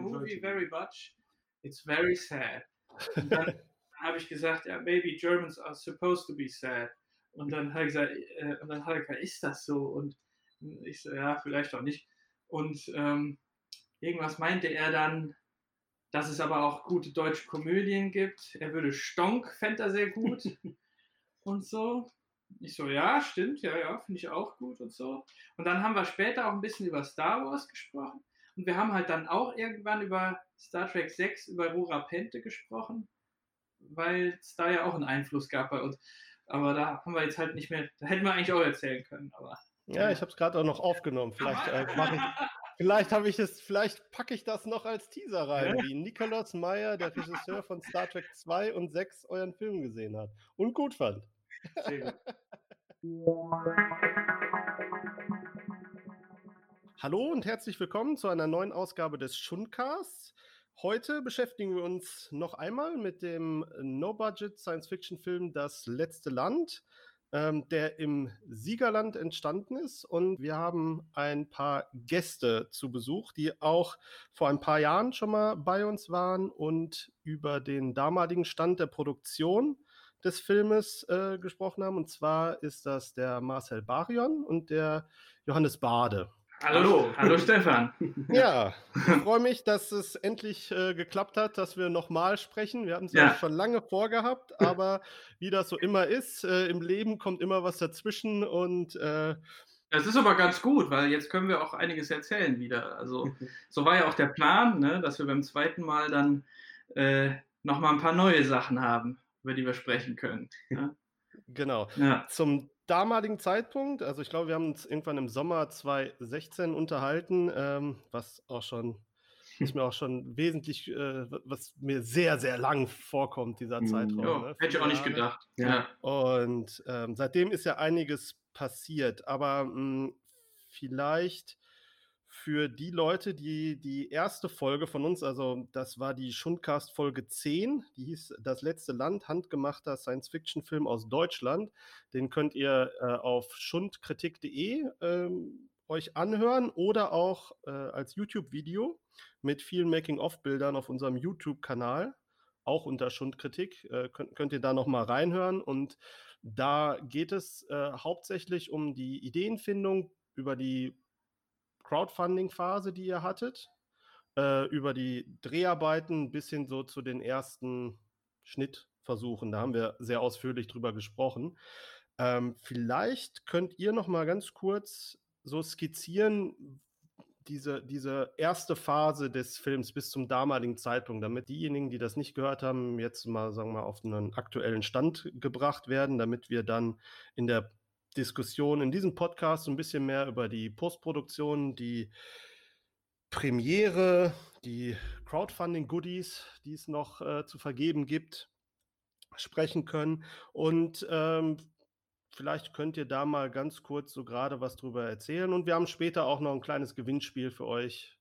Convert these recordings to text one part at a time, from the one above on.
movie very much. It's very sad. Und dann habe ich gesagt, ja, maybe Germans are supposed to be sad. Und dann hat er gesagt, äh, und dann hat er gesagt, ist das so? Und ich so, ja, vielleicht auch nicht. Und ähm, irgendwas meinte er dann, dass es aber auch gute deutsche Komödien gibt. Er würde Stonk, fände er sehr gut. und so. Ich so, ja, stimmt, ja, ja, finde ich auch gut und so. Und dann haben wir später auch ein bisschen über Star Wars gesprochen. Und wir haben halt dann auch irgendwann über Star Trek 6, über Rura Pente gesprochen, weil es da ja auch einen Einfluss gab bei uns. Aber da haben wir jetzt halt nicht mehr, da hätten wir eigentlich auch erzählen können, aber. Ja, ich habe es gerade auch noch aufgenommen. Vielleicht äh, mache ich, Vielleicht habe ich es, vielleicht packe ich das noch als Teaser rein, wie Nikolaus Meyer, der Regisseur von Star Trek 2 und 6, euren Film gesehen hat und gut fand. Hallo und herzlich willkommen zu einer neuen Ausgabe des Schundcasts. Heute beschäftigen wir uns noch einmal mit dem No-Budget Science-Fiction-Film Das letzte Land ähm, der im Siegerland entstanden ist. Und wir haben ein paar Gäste zu Besuch, die auch vor ein paar Jahren schon mal bei uns waren und über den damaligen Stand der Produktion des Filmes äh, gesprochen haben. Und zwar ist das der Marcel Barion und der Johannes Bade. Hallo, hallo Stefan. Ja, ich freue mich, dass es endlich äh, geklappt hat, dass wir nochmal sprechen. Wir haben es ja. ja. schon lange vorgehabt, aber wie das so immer ist, äh, im Leben kommt immer was dazwischen und äh, das ist aber ganz gut, weil jetzt können wir auch einiges erzählen wieder. Also so war ja auch der Plan, ne, dass wir beim zweiten Mal dann äh, nochmal ein paar neue Sachen haben, über die wir sprechen können. Ja? Genau. Ja. Zum damaligen Zeitpunkt, also ich glaube, wir haben uns irgendwann im Sommer 2016 unterhalten, ähm, was auch schon, ist mir auch schon wesentlich, äh, was mir sehr, sehr lang vorkommt, dieser mhm. Zeitraum. Ja, ne? Hätte ich auch nicht gedacht. Ja. Und ähm, seitdem ist ja einiges passiert, aber mh, hm, vielleicht für die Leute, die die erste Folge von uns, also das war die Schundcast Folge 10, die hieß Das letzte Land, handgemachter Science-Fiction-Film aus Deutschland. Den könnt ihr äh, auf schundkritik.de äh, euch anhören oder auch äh, als YouTube-Video mit vielen Making-of-Bildern auf unserem YouTube-Kanal, auch unter Schundkritik. Äh, könnt, könnt ihr da nochmal reinhören und da geht es äh, hauptsächlich um die Ideenfindung über die Crowdfunding-Phase, die ihr hattet, äh, über die Dreharbeiten bis hin so zu den ersten Schnittversuchen. Da haben wir sehr ausführlich drüber gesprochen. Ähm, vielleicht könnt ihr noch mal ganz kurz so skizzieren, diese, diese erste Phase des Films bis zum damaligen Zeitpunkt, damit diejenigen, die das nicht gehört haben, jetzt mal, sagen wir mal, auf einen aktuellen Stand gebracht werden, damit wir dann in der Diskussion in diesem Podcast ein bisschen mehr über die Postproduktion, die Premiere, die Crowdfunding-Goodies, die es noch äh, zu vergeben gibt, sprechen können. Und ähm, vielleicht könnt ihr da mal ganz kurz so gerade was drüber erzählen. Und wir haben später auch noch ein kleines Gewinnspiel für euch.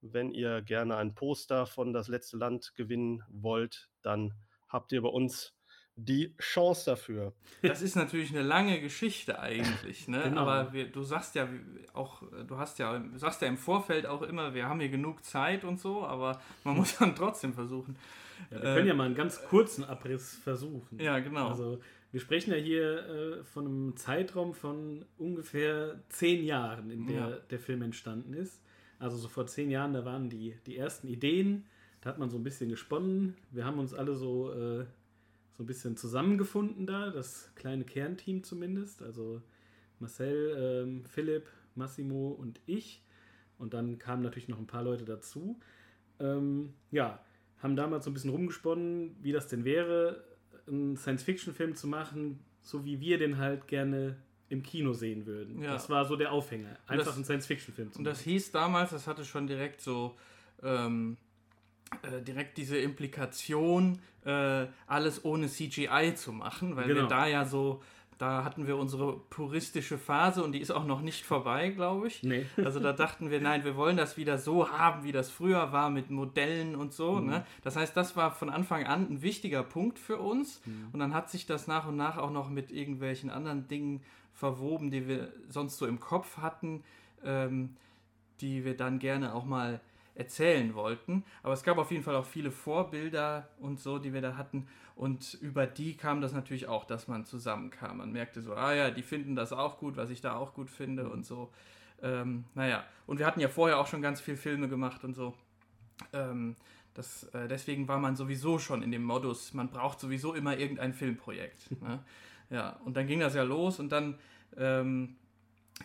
Wenn ihr gerne ein Poster von Das letzte Land gewinnen wollt, dann habt ihr bei uns die Chance dafür. Das ist natürlich eine lange Geschichte eigentlich, ne? Genau. Aber wir, du sagst ja auch, du hast ja, du sagst ja im Vorfeld auch immer, wir haben hier genug Zeit und so, aber man muss dann trotzdem versuchen. Ja, wir können ja mal einen ganz kurzen Abriss versuchen. Ja, genau. Also wir sprechen ja hier äh, von einem Zeitraum von ungefähr zehn Jahren, in der ja. der Film entstanden ist. Also so vor zehn Jahren, da waren die, die ersten Ideen, da hat man so ein bisschen gesponnen. Wir haben uns alle so äh, so ein bisschen zusammengefunden da, das kleine Kernteam zumindest. Also Marcel, ähm, Philipp, Massimo und ich. Und dann kamen natürlich noch ein paar Leute dazu. Ähm, ja, haben damals so ein bisschen rumgesponnen, wie das denn wäre, einen Science-Fiction-Film zu machen, so wie wir den halt gerne im Kino sehen würden. Ja. Das war so der Aufhänger. Einfach das, einen Science-Fiction-Film zu machen. Und das hieß damals, das hatte schon direkt so ähm, äh, direkt diese Implikation, äh, alles ohne CGI zu machen, weil genau. wir da ja so, da hatten wir unsere puristische Phase und die ist auch noch nicht vorbei, glaube ich. Nee. Also da dachten wir, nein, wir wollen das wieder so haben, wie das früher war mit Modellen und so. Mhm. Ne? Das heißt, das war von Anfang an ein wichtiger Punkt für uns mhm. und dann hat sich das nach und nach auch noch mit irgendwelchen anderen Dingen verwoben, die wir sonst so im Kopf hatten, ähm, die wir dann gerne auch mal erzählen wollten. Aber es gab auf jeden Fall auch viele Vorbilder und so, die wir da hatten. Und über die kam das natürlich auch, dass man zusammenkam. Man merkte so, ah ja, die finden das auch gut, was ich da auch gut finde und so. Ähm, naja, und wir hatten ja vorher auch schon ganz viele Filme gemacht und so. Ähm, das, äh, deswegen war man sowieso schon in dem Modus, man braucht sowieso immer irgendein Filmprojekt. ne? Ja, und dann ging das ja los und dann ähm,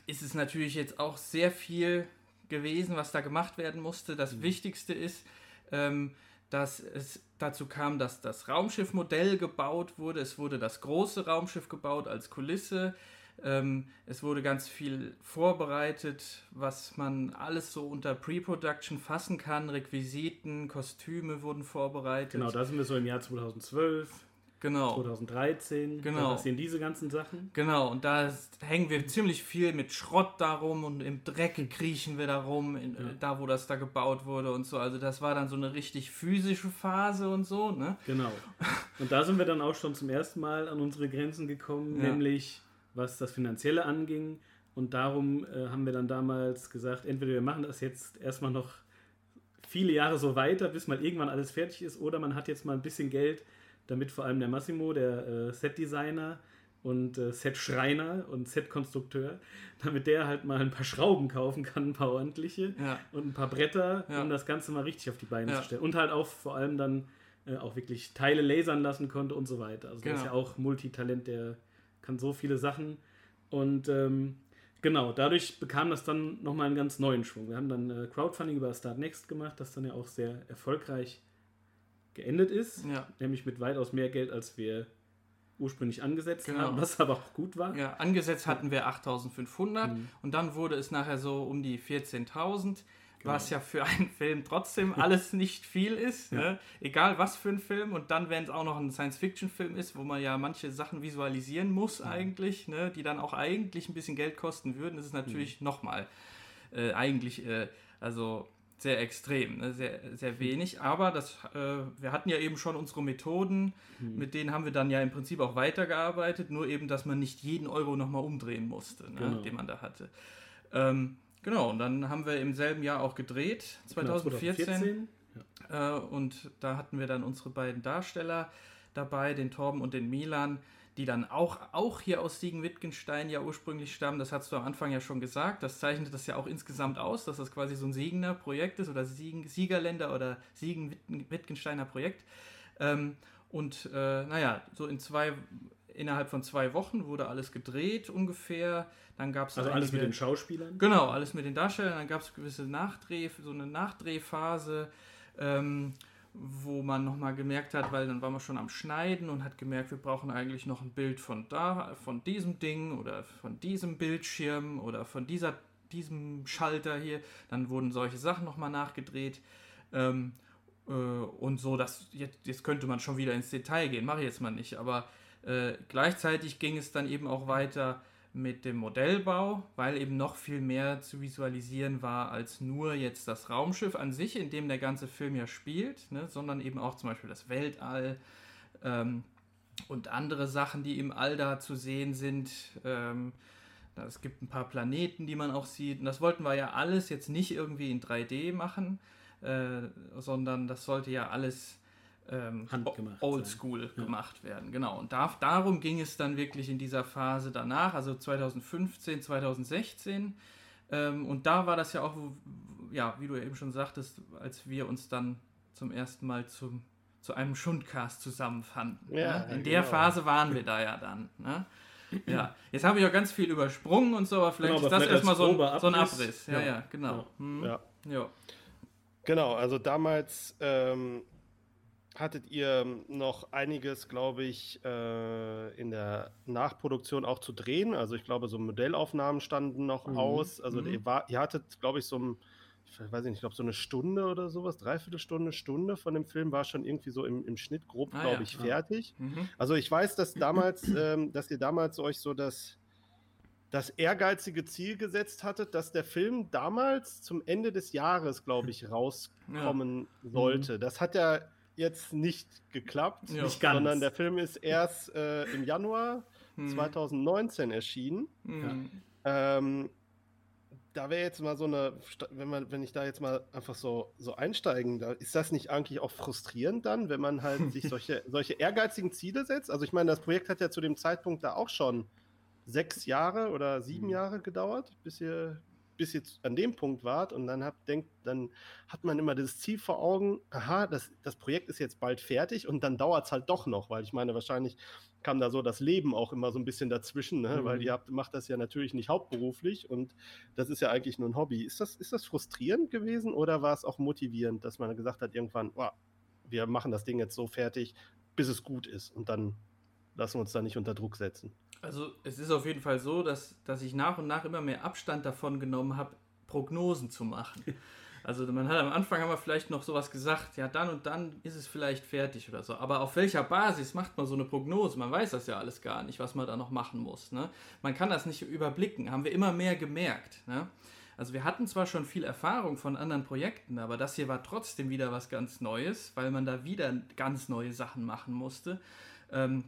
ist es natürlich jetzt auch sehr viel gewesen, was da gemacht werden musste. Das mhm. Wichtigste ist, ähm, dass es dazu kam, dass das Raumschiffmodell gebaut wurde. Es wurde das große Raumschiff gebaut als Kulisse. Ähm, es wurde ganz viel vorbereitet, was man alles so unter Pre-Production fassen kann. Requisiten, Kostüme wurden vorbereitet. Genau, da sind wir so im Jahr 2012. Genau. 2013. Genau. Da passieren diese ganzen Sachen. Genau, und da hängen wir ziemlich viel mit Schrott darum und im Dreck kriechen wir darum, in, ja. da wo das da gebaut wurde und so. Also das war dann so eine richtig physische Phase und so, ne? Genau. Und da sind wir dann auch schon zum ersten Mal an unsere Grenzen gekommen, ja. nämlich was das Finanzielle anging. Und darum äh, haben wir dann damals gesagt, entweder wir machen das jetzt erstmal noch viele Jahre so weiter, bis mal irgendwann alles fertig ist, oder man hat jetzt mal ein bisschen Geld damit vor allem der Massimo, der äh, Set-Designer und äh, Set-Schreiner und Set-Konstrukteur, damit der halt mal ein paar Schrauben kaufen kann, ein paar ordentliche ja. und ein paar Bretter, um das Ganze mal richtig auf die Beine zu stellen. Und halt auch vor allem dann äh, auch wirklich Teile lasern lassen konnte und so weiter. Also genau. der ist ja auch Multitalent, der kann so viele Sachen. Und ähm, genau, dadurch bekam das dann nochmal einen ganz neuen Schwung. Wir haben dann äh, Crowdfunding über Start Next gemacht, das dann ja auch sehr erfolgreich geendet ist, ja. nämlich mit weitaus mehr Geld, als wir ursprünglich angesetzt genau. haben, was aber auch gut war. Ja, angesetzt hatten wir 8500 mhm. und dann wurde es nachher so um die 14.000, genau. was ja für einen Film trotzdem alles nicht viel ist, ja. ne? egal was für ein Film und dann, wenn es auch noch ein Science-Fiction-Film ist, wo man ja manche Sachen visualisieren muss mhm. eigentlich, ne? die dann auch eigentlich ein bisschen Geld kosten würden, ist es natürlich mhm. nochmal äh, eigentlich, äh, also sehr extrem, ne? sehr, sehr wenig. Aber das, äh, wir hatten ja eben schon unsere Methoden, mhm. mit denen haben wir dann ja im Prinzip auch weitergearbeitet, nur eben, dass man nicht jeden Euro nochmal umdrehen musste, ne? genau. den man da hatte. Ähm, genau, und dann haben wir im selben Jahr auch gedreht, 2014. Genau, 2014. Ja. Äh, und da hatten wir dann unsere beiden Darsteller dabei, den Torben und den Milan die dann auch, auch hier aus Siegen-Wittgenstein ja ursprünglich stammen. Das hast du am Anfang ja schon gesagt. Das zeichnet das ja auch insgesamt aus, dass das quasi so ein Siegener Projekt ist oder Siegen, Siegerländer oder Siegen-Wittgensteiner Projekt. Ähm, und äh, naja, so in zwei, innerhalb von zwei Wochen wurde alles gedreht ungefähr. Dann gab es also alles mit den Schauspielern. Genau, alles mit den Darstellern. Dann gab es gewisse Nachdreh, so eine Nachdrehphase. Ähm, wo man nochmal gemerkt hat, weil dann waren wir schon am Schneiden und hat gemerkt, wir brauchen eigentlich noch ein Bild von da, von diesem Ding oder von diesem Bildschirm oder von dieser, diesem Schalter hier. Dann wurden solche Sachen nochmal nachgedreht. Ähm, äh, und so, dass jetzt, jetzt könnte man schon wieder ins Detail gehen, mache ich jetzt mal nicht, aber äh, gleichzeitig ging es dann eben auch weiter mit dem Modellbau, weil eben noch viel mehr zu visualisieren war als nur jetzt das Raumschiff an sich, in dem der ganze Film ja spielt, ne, sondern eben auch zum Beispiel das Weltall ähm, und andere Sachen, die im All da zu sehen sind. Ähm, es gibt ein paar Planeten, die man auch sieht. Und das wollten wir ja alles jetzt nicht irgendwie in 3D machen, äh, sondern das sollte ja alles ähm, oldschool ja. gemacht werden. Genau. Und da, darum ging es dann wirklich in dieser Phase danach, also 2015, 2016. Ähm, und da war das ja auch, ja, wie du eben schon sagtest, als wir uns dann zum ersten Mal zum, zu einem Schundcast zusammenfanden. Ja, ne? In genau. der Phase waren wir da ja dann. Ne? Ja, jetzt habe ich auch ganz viel übersprungen und so, aber vielleicht genau, ist das erstmal so, ein, so ein Abriss. Ja, ja, ja genau. Hm. Ja. ja. Genau, also damals ähm, hattet ihr noch einiges, glaube ich, äh, in der Nachproduktion auch zu drehen. Also ich glaube, so Modellaufnahmen standen noch mhm. aus. Also mhm. ihr, war, ihr, hattet, glaube ich, so ein, ich weiß nicht, ich glaube so eine Stunde oder sowas, Dreiviertelstunde, Stunde von dem Film war schon irgendwie so im, im Schnitt grob, ah, glaube ja. ich, fertig. Mhm. Also ich weiß, dass damals, ähm, dass ihr damals euch so das das ehrgeizige Ziel gesetzt hattet, dass der Film damals zum Ende des Jahres, glaube ich, rauskommen ja. sollte. Mhm. Das hat ja jetzt nicht geklappt, ja. nicht sondern der Film ist erst äh, im Januar hm. 2019 erschienen. Hm. Ähm, da wäre jetzt mal so eine, wenn man, wenn ich da jetzt mal einfach so, so einsteigen, da ist das nicht eigentlich auch frustrierend dann, wenn man halt sich solche, solche ehrgeizigen Ziele setzt? Also ich meine, das Projekt hat ja zu dem Zeitpunkt da auch schon sechs Jahre oder sieben mhm. Jahre gedauert, bis ihr, bis ihr an dem Punkt wart und dann habt, denkt, dann hat man immer das Ziel vor Augen, aha, das, das Projekt ist jetzt bald fertig und dann dauert es halt doch noch, weil ich meine, wahrscheinlich kam da so das Leben auch immer so ein bisschen dazwischen, ne? Mhm. weil ihr habt, macht das ja natürlich nicht hauptberuflich und das ist ja eigentlich nur ein Hobby. Ist das, ist das frustrierend gewesen oder war es auch motivierend, dass man gesagt hat, irgendwann, oh, wir machen das Ding jetzt so fertig, bis es gut ist und dann lassen wir uns da nicht unter Druck setzen? Also es ist auf jeden Fall so, dass, dass ich nach und nach immer mehr Abstand davon genommen habe, Prognosen zu machen. Also man hat am Anfang haben wir vielleicht noch sowas gesagt, ja dann und dann ist es vielleicht fertig oder so. Aber auf welcher Basis macht man so eine Prognose? Man weiß das ja alles gar nicht, was man da noch machen muss. Ne? Man kann das nicht überblicken, haben wir immer mehr gemerkt. Ne? Also wir hatten zwar schon viel Erfahrung von anderen Projekten, aber das hier war trotzdem wieder was ganz Neues, weil man da wieder ganz neue Sachen machen musste. Ähm,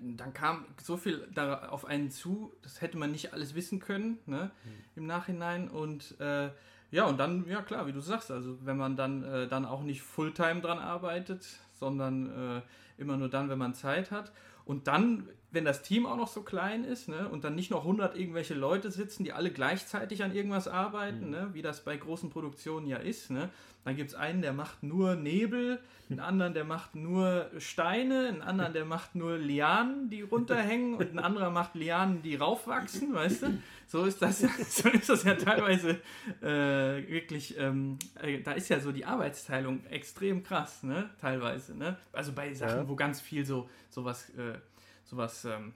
dann kam so viel da auf einen zu, das hätte man nicht alles wissen können ne, mhm. im Nachhinein. Und äh, ja, und dann, ja klar, wie du sagst, also wenn man dann, äh, dann auch nicht Fulltime dran arbeitet, sondern äh, immer nur dann, wenn man Zeit hat. Und dann, wenn das Team auch noch so klein ist ne, und dann nicht noch 100 irgendwelche Leute sitzen, die alle gleichzeitig an irgendwas arbeiten, mhm. ne, wie das bei großen Produktionen ja ist, ne, dann gibt es einen, der macht nur Nebel, einen anderen, der macht nur Steine, einen anderen, der macht nur Lianen, die runterhängen und ein anderer macht Lianen, die raufwachsen, weißt du? So ist das, so ist das ja teilweise äh, wirklich, ähm, äh, da ist ja so die Arbeitsteilung extrem krass, ne? Teilweise, ne? Also bei Sachen, ja. wo ganz viel so sowas, äh, sowas ähm,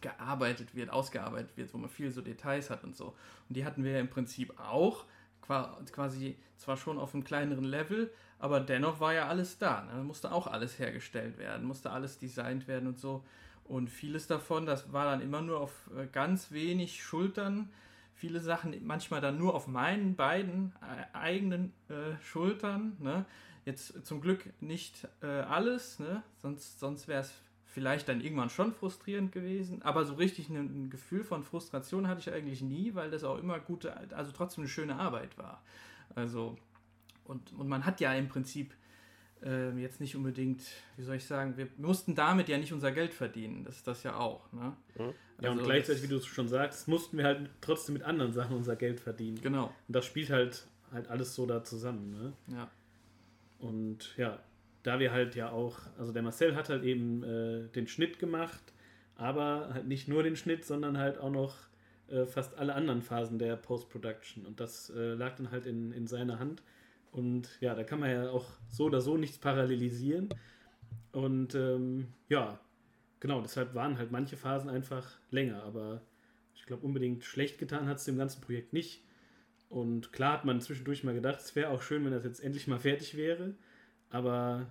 gearbeitet wird, ausgearbeitet wird, wo man viel so Details hat und so. Und die hatten wir ja im Prinzip auch quasi zwar schon auf einem kleineren Level, aber dennoch war ja alles da. Ne? Musste auch alles hergestellt werden, musste alles designt werden und so. Und vieles davon, das war dann immer nur auf äh, ganz wenig Schultern. Viele Sachen manchmal dann nur auf meinen beiden äh, eigenen äh, Schultern. Ne? Jetzt zum Glück nicht äh, alles, ne? sonst, sonst wäre es vielleicht dann irgendwann schon frustrierend gewesen, aber so richtig ein, Gefühl von Frustration hatte ich eigentlich nie, weil das auch immer gute, also trotzdem eine schöne Arbeit war. Also, und, und man hat ja im Prinzip äh, jetzt nicht unbedingt, wie soll ich sagen, wir mussten damit ja nicht unser Geld verdienen, das ist das ja auch. Ne? Ja, also und gleichzeitig, wie du es schon sagst, mussten wir halt trotzdem mit anderen Sachen unser Geld verdienen. Genau. Und das spielt halt, halt alles so da zusammen. Ne? Ja. Und ja, da wir halt ja auch, also der Marcel hat halt eben äh, den Schnitt gemacht, aber halt nicht nur den Schnitt, sondern halt auch noch äh, fast alle anderen Phasen der Post-Production. Und das äh, lag dann halt in, in seiner Hand. Und ja, da kann man ja auch so oder so nichts parallelisieren. Und ähm, ja, genau, deshalb waren halt manche Phasen einfach länger, aber ich glaube, unbedingt schlecht getan hat es dem ganzen Projekt nicht. Und klar hat man zwischendurch mal gedacht, es wäre auch schön, wenn das jetzt endlich mal fertig wäre. Aber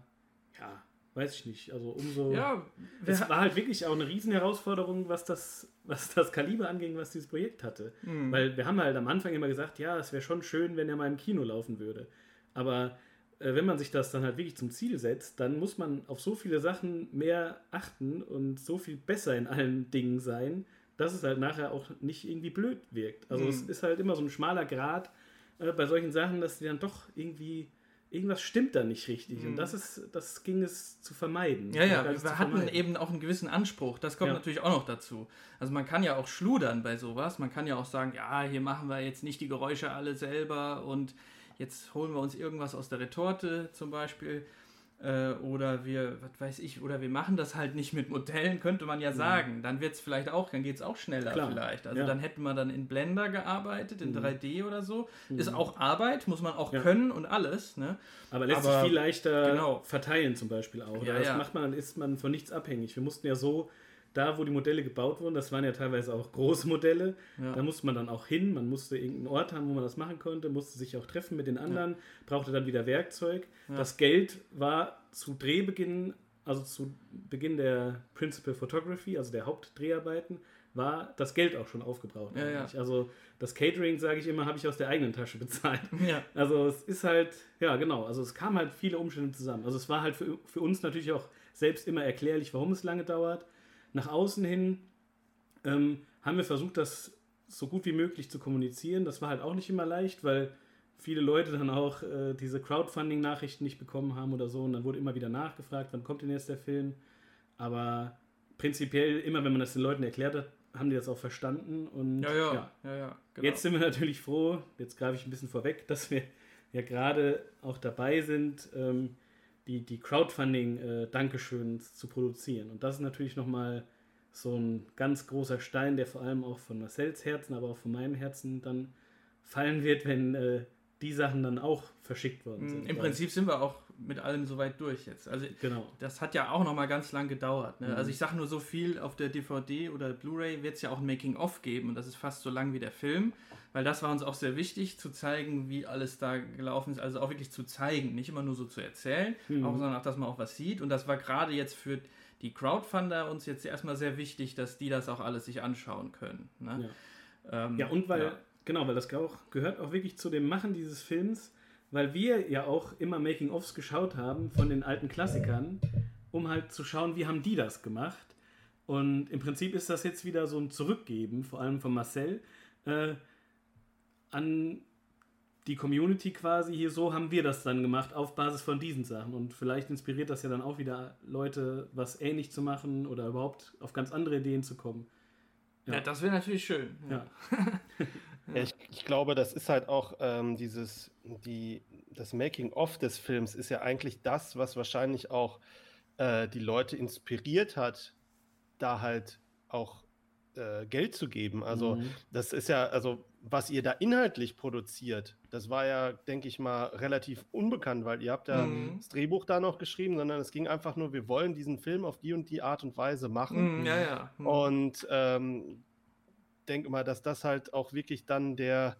ja, weiß ich nicht. Also umso. Ja, es war halt wirklich auch eine Riesenherausforderung, was das, was das Kaliber anging, was dieses Projekt hatte. Mhm. Weil wir haben halt am Anfang immer gesagt, ja, es wäre schon schön, wenn er mal im Kino laufen würde. Aber äh, wenn man sich das dann halt wirklich zum Ziel setzt, dann muss man auf so viele Sachen mehr achten und so viel besser in allen Dingen sein, dass es halt nachher auch nicht irgendwie blöd wirkt. Also mhm. es ist halt immer so ein schmaler Grad äh, bei solchen Sachen, dass die dann doch irgendwie irgendwas stimmt da nicht richtig. Mhm. Und das ist, das ging es zu vermeiden. Ja, ja, wir hatten eben auch einen gewissen Anspruch. Das kommt ja. natürlich auch noch dazu. Also man kann ja auch schludern bei sowas. Man kann ja auch sagen, ja, hier machen wir jetzt nicht die Geräusche alle selber und jetzt holen wir uns irgendwas aus der Retorte zum Beispiel. Äh, oder wir, was weiß ich, oder wir machen das halt nicht mit Modellen, könnte man ja sagen. Dann wird es vielleicht auch, dann geht es auch schneller Klar. vielleicht. Also ja. dann hätten wir dann in Blender gearbeitet, in mhm. 3D oder so. Mhm. Ist auch Arbeit, muss man auch ja. können und alles. Ne? Aber lässt sich viel leichter genau. verteilen zum Beispiel auch. Ja, das macht man, dann ist man von nichts abhängig. Wir mussten ja so da, wo die Modelle gebaut wurden, das waren ja teilweise auch große Modelle, ja. da musste man dann auch hin, man musste irgendeinen Ort haben, wo man das machen konnte, musste sich auch treffen mit den anderen, ja. brauchte dann wieder Werkzeug. Ja. Das Geld war zu Drehbeginn, also zu Beginn der Principal Photography, also der Hauptdreharbeiten, war das Geld auch schon aufgebraucht. Also das Catering, sage ich immer, habe ich aus der eigenen Tasche bezahlt. Also es ist halt, ja genau, also es kam halt viele Umstände zusammen. Also es war halt für, für uns natürlich auch selbst immer erklärlich, warum es lange dauert nach außen hin ähm, haben wir versucht, das so gut wie möglich zu kommunizieren. Das war halt auch nicht immer leicht, weil viele Leute dann auch äh, diese Crowdfunding-Nachrichten nicht bekommen haben oder so. Und dann wurde immer wieder nachgefragt, wann kommt denn jetzt der Film? Aber prinzipiell, immer wenn man das den Leuten erklärt hat, haben die das auch verstanden. Und Ja, ja, ja, ja, ja genau. Jetzt sind wir natürlich froh, jetzt greife ich ein bisschen vorweg, dass wir ja gerade auch dabei sind, ähm, die, die Crowdfunding-Dankeschöns zu produzieren. Und das ist natürlich nochmal so ein ganz großer Stein, der vor allem auch von Marcells Herzen, aber auch von meinem Herzen dann fallen wird, wenn äh, die Sachen dann auch verschickt worden sind. Mm, Im Prinzip sind wir auch mit allem soweit durch jetzt. Also Genau. das hat ja auch noch mal ganz lang gedauert. Ne? Mhm. Also ich sage nur so viel, auf der DVD oder Blu-ray wird es ja auch ein Making-of geben und das ist fast so lang wie der Film, weil das war uns auch sehr wichtig, zu zeigen, wie alles da gelaufen ist, also auch wirklich zu zeigen, nicht immer nur so zu erzählen, Mhm. auch, sondern auch, dass man auch was sieht und das war gerade jetzt für die Crowdfunder uns jetzt erstmal sehr wichtig, dass die das auch alles sich anschauen können. Ne? Ähm, Ja, und weil, ja. genau, weil das auch, gehört auch wirklich zu dem Machen dieses Films, weil wir ja auch immer Making-ofs geschaut haben von den alten Klassikern, um halt zu schauen, wie haben die das gemacht. Und im Prinzip ist das jetzt wieder so ein Zurückgeben, vor allem von Marcel, äh, an die Community quasi hier, so haben wir das dann gemacht, auf Basis von diesen Sachen. Und vielleicht inspiriert das ja dann auch wieder Leute, was ähnlich zu machen oder überhaupt auf ganz andere Ideen zu kommen. ja. das wäre natürlich schön. Ja. Ja, ich, ich glaube, das ist halt auch ähm, dieses, die, das Making-of des Films ist ja eigentlich das, was wahrscheinlich auch äh, die Leute inspiriert hat, da halt auch äh, Geld zu geben. Also Mhm. das ist ja, also was ihr da inhaltlich produziert, das war ja, denke ich mal, relativ unbekannt, weil ihr habt ja Mhm. das Drehbuch da noch geschrieben, sondern es ging einfach nur, wir wollen diesen Film auf die und die Art und Weise machen. Mm, ja, ja. Mm. Und ähm, denke mal, dass das halt auch wirklich dann der,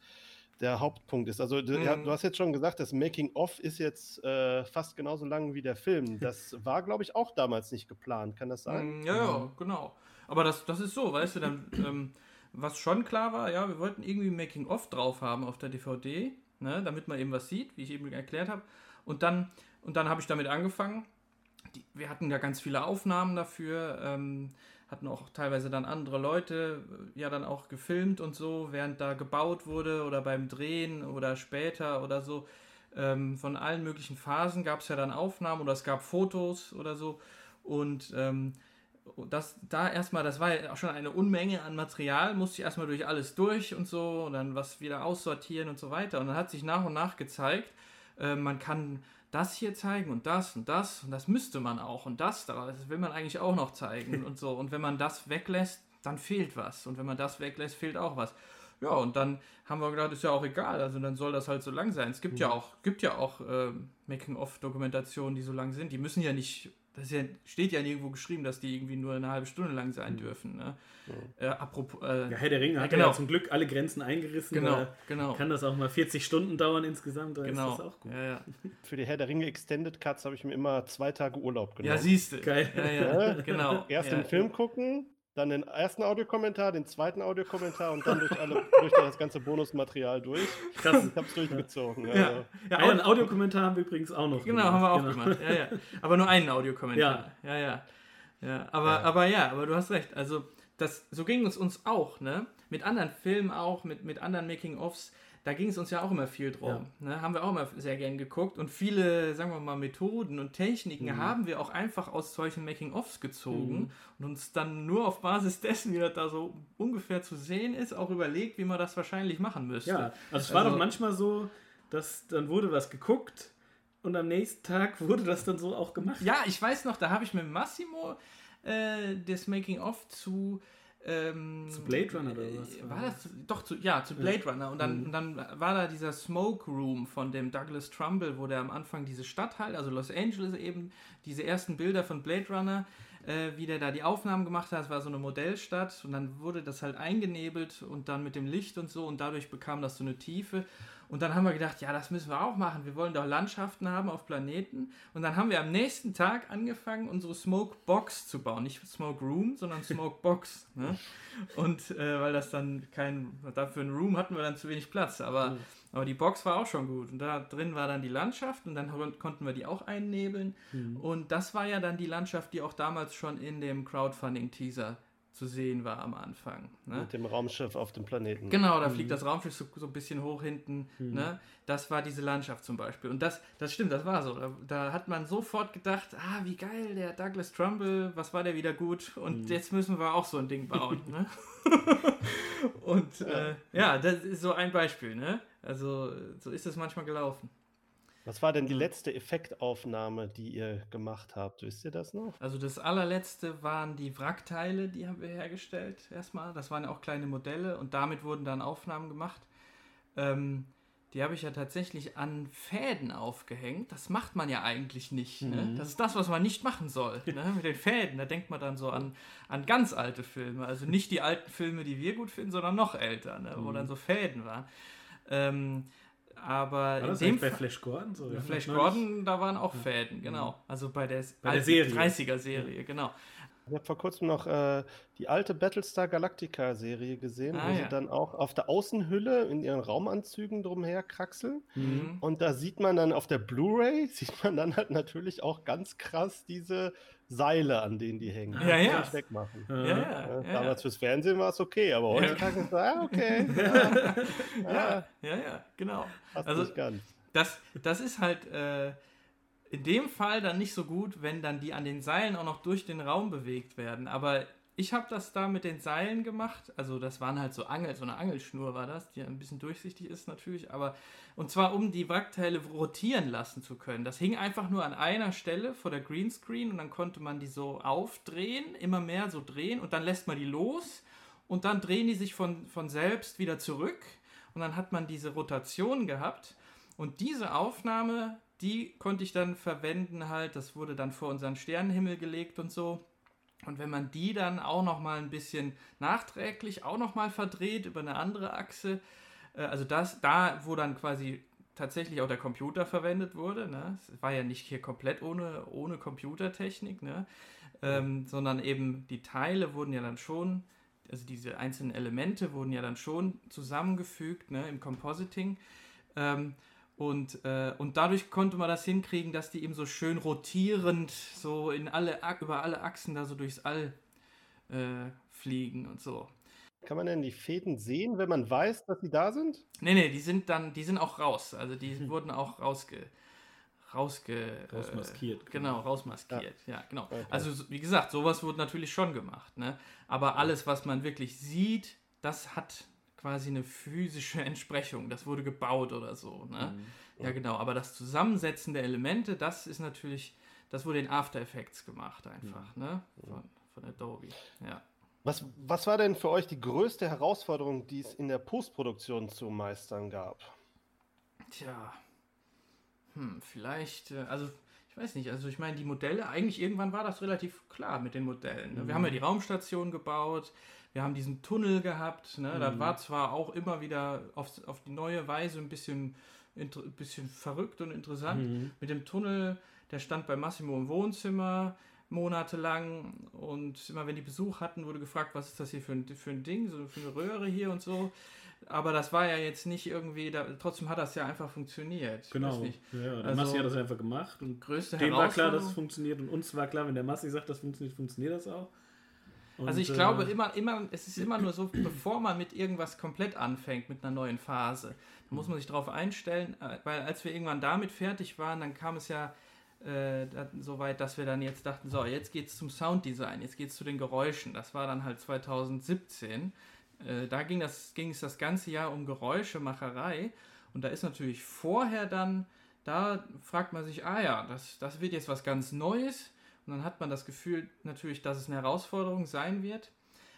der Hauptpunkt ist. Also du, Mhm. du hast jetzt schon gesagt, das Making-of ist jetzt äh, fast genauso lang wie der Film. Das war, glaube ich, auch damals nicht geplant. Kann das sein? Mm, Ja, ja, genau. Aber das, das ist so, weißt du, dann, ähm, was schon klar war, ja, wir wollten irgendwie Making-of drauf haben auf der DVD, ne, damit man eben was sieht, wie ich eben erklärt habe. Und dann, und dann habe ich damit angefangen. Die, wir hatten ja ganz viele Aufnahmen dafür, ähm, hatten auch teilweise dann andere Leute äh, ja dann auch gefilmt und so, während da gebaut wurde oder beim Drehen oder später oder so. Ähm, von allen möglichen Phasen gab es ja dann Aufnahmen oder es gab Fotos oder so. Und ähm, das da erstmal, das war ja auch schon eine Unmenge an Material, musste ich erstmal durch alles durch und so und dann was wieder aussortieren und so weiter. Und dann hat sich nach und nach gezeigt, äh, man kann das hier zeigen und das und das und das müsste man auch und das, das will man eigentlich auch noch zeigen und so. Und wenn man das weglässt, dann fehlt was. Und wenn man das weglässt, fehlt auch was. Ja, und dann haben wir gedacht, ist ja auch egal, also dann soll das halt so lang sein. Es gibt ja auch, gibt ja auch äh, Making-of-Dokumentationen, die so lang sind. Die müssen ja nicht, das ist ja, steht ja nirgendwo geschrieben, dass die irgendwie nur eine halbe Stunde lang sein dürfen. Ne? Äh, apropos, äh, Ja, Herr der Ringe hat genau. ja zum Glück alle Grenzen eingerissen. genau, genau. kann das auch mal 40 Stunden dauern insgesamt. Da Genau. ist das auch gut. Ja, ja. Für die Herr der Ringe Extended Cuts habe ich mir immer zwei Tage Urlaub genommen. ja siehst du. Geil. Ja, ja, genau. Erst ja. den Film gucken, dann den ersten Audiokommentar, den zweiten Audiokommentar und dann durch, alle, durch das ganze Bonusmaterial durch. Krass. Ich habe es durchgezogen. Ja, Also. ja Einen Audio Audiokommentar haben wir übrigens auch noch. Genau, haben wir auch Genau. gemacht. Ja, ja. Aber nur einen Audiokommentar. Ja, ja. ja. aber, Ja. aber ja, aber du hast recht. Also, das, so ging es uns auch, ne? Mit anderen Filmen auch, mit, mit anderen Making-ofs. Da ging es uns ja auch immer viel drum. Ne? Haben wir auch immer sehr gern geguckt. Und viele, sagen wir mal, Methoden und Techniken Mhm. haben wir auch einfach aus solchen Making-ofs gezogen Mhm. und uns dann nur auf Basis dessen, wie das da so ungefähr zu sehen ist, auch überlegt, wie man das wahrscheinlich machen müsste. Ja, also es war Also- doch manchmal so, dass dann wurde was geguckt und am nächsten Tag wurde das dann so auch gemacht. Ja, ich weiß noch, da habe ich mit Massimo äh, das Making-of zu. Ähm, Zu Blade Runner oder was? äh, War das? Doch, zu, ja, zu Blade Runner. Und dann, Mhm. und dann war da dieser Smoke Room von dem Douglas Trumbull, wo der am Anfang diese Stadt halt, also Los Angeles eben, diese ersten Bilder von Blade Runner, äh, wie der da die Aufnahmen gemacht hat. Es war so eine Modellstadt und dann wurde das halt eingenebelt und dann mit dem Licht und so und dadurch bekam das so eine Tiefe. Und dann haben wir gedacht, ja, das müssen wir auch machen. Wir wollen doch Landschaften haben auf Planeten. Und dann haben wir am nächsten Tag angefangen, unsere Smoke Box zu bauen. Nicht Smoke Room, sondern Smoke Box. Ne? Und äh, weil das dann kein, dafür ein Room hatten wir dann zu wenig Platz. Aber, Mhm. aber die Box war auch schon gut. Und da drin war dann die Landschaft und dann kon- konnten wir die auch einnebeln. Mhm. Und das war ja dann die Landschaft, die auch damals schon in dem Crowdfunding-Teaser zu sehen war am Anfang. Ne? Mit dem Raumschiff auf dem Planeten. Genau, da fliegt das Raumschiff so, so ein bisschen hoch hinten. Mhm. Ne? Das war diese Landschaft zum Beispiel. Und das, das stimmt, das war so. Da, da hat man sofort gedacht, ah, wie geil, der Douglas Trumbull, was war der wieder gut? Und Mhm. jetzt müssen wir auch so ein Ding bauen. ne? Und äh, ja, das ist so ein Beispiel. Ne? Also so ist es manchmal gelaufen. Was war denn die letzte Effektaufnahme, die ihr gemacht habt? Wisst ihr das noch? Also das allerletzte waren die Wrackteile, die haben wir hergestellt erstmal. Das waren ja auch kleine Modelle und damit wurden dann Aufnahmen gemacht. Ähm, die habe ich ja tatsächlich an Fäden aufgehängt. Das macht man ja eigentlich nicht. Ne? Mhm. Das ist das, was man nicht machen soll. Ne? Mit den Fäden, da denkt man dann so an, an ganz alte Filme. Also nicht die alten Filme, die wir gut finden, sondern noch älter, ne? wo Mhm. dann so Fäden waren. Ähm, aber War in das dem eigentlich bei Fall- Flash Gordon so? bei Ja, Flash Gordon, da waren auch Fäden, genau. Also bei der, Bei der Serie. 30er-Serie, genau. Ich habe vor kurzem noch äh, die alte Battlestar Galactica Serie gesehen, Ah, wo ja. sie dann auch auf der Außenhülle in ihren Raumanzügen drumher kraxeln. Mhm. Und da sieht man dann auf der Blu-ray, sieht man dann halt natürlich auch ganz krass diese Seile, an denen die hängen. Ja, ja. Nicht wegmachen. Ja. Ja, ja, Ja, ja, Damals fürs Fernsehen war es okay, aber Ja. heutzutage ist es, ah, okay. Ja, ja, ja, ja, genau. Fast Also- nicht ganz. Das, das ist halt äh, in dem Fall dann nicht so gut, wenn dann die an den Seilen auch noch durch den Raum bewegt werden. Aber ich habe das da mit den Seilen gemacht. Also das waren halt so Angel, so eine Angelschnur war das, die ein bisschen durchsichtig ist natürlich. Aber und zwar um die Wrackteile rotieren lassen zu können. Das hing einfach nur an einer Stelle vor der Greenscreen und dann konnte man die so aufdrehen, immer mehr so drehen und dann lässt man die los und dann drehen die sich von, von selbst wieder zurück und dann hat man diese Rotation gehabt und diese Aufnahme, die konnte ich dann verwenden halt, das wurde dann vor unseren Sternenhimmel gelegt und so. Und wenn man die dann auch noch mal ein bisschen nachträglich auch noch mal verdreht über eine andere Achse, äh, also das da, wo dann quasi tatsächlich auch der Computer verwendet wurde, ne? Es war ja nicht hier komplett ohne, ohne Computertechnik, ne? Ähm, sondern eben die Teile wurden ja dann schon, also diese einzelnen Elemente wurden ja dann schon zusammengefügt, ne? Im Compositing. Ähm, und, äh, und dadurch konnte man das hinkriegen, dass die eben so schön rotierend so in alle, über alle Achsen da so durchs All äh, fliegen und so. Kann man denn die Fäden sehen, wenn man weiß, dass sie da sind? Nee, nee, die sind dann, die sind auch raus. Also die wurden auch rausge, rausge, Rausmaskiert. Äh, genau, rausmaskiert. Ja, genau. Okay. Also so- wie gesagt, sowas wurde natürlich schon gemacht. Ne? Aber alles, was man wirklich sieht, das hat quasi eine physische Entsprechung. Das wurde gebaut oder so. Ne? Mhm. Ja, genau. Aber das Zusammensetzen der Elemente, das ist natürlich, das wurde in After Effects gemacht einfach, ne? Von, von Adobe. Ja. Was, was war denn für euch die größte Herausforderung, die es in der Postproduktion zu meistern gab? Tja. Hm, vielleicht, äh, also ich weiß nicht, also ich meine, die Modelle, eigentlich irgendwann war das relativ klar mit den Modellen. Ne? Wir haben ja die Raumstation gebaut, wir haben diesen Tunnel gehabt, ne? das Mhm. war zwar auch immer wieder auf, auf die neue Weise ein bisschen, ein bisschen verrückt und interessant. Mhm. Mit dem Tunnel, der stand bei Massimo im Wohnzimmer monatelang und immer wenn die Besuch hatten, wurde gefragt, was ist das hier für ein, für ein Ding, so für eine Röhre hier und so. Aber das war ja jetzt nicht irgendwie, da, trotzdem hat das ja einfach funktioniert. Genau. Ja, der Also- Massi hat das einfach gemacht und Größte dem war klar, dass es funktioniert und uns war klar, wenn der Massi sagt, das funktioniert, funktioniert das auch. Und, Also ich äh, glaube immer, immer, es ist immer nur so, bevor man mit irgendwas komplett anfängt, mit einer neuen Phase, da muss man sich darauf einstellen, äh, weil als wir irgendwann damit fertig waren, dann kam es ja äh, so weit, dass wir dann jetzt dachten, so, jetzt geht es zum Sounddesign, jetzt geht es zu den Geräuschen. Das war dann halt 2017. Äh, da ging, das, ging es das ganze Jahr um Geräuschemacherei und da ist natürlich vorher dann, da fragt man sich, ah ja, das, das wird jetzt was ganz Neues. Und dann hat man das Gefühl natürlich, dass es eine Herausforderung sein wird.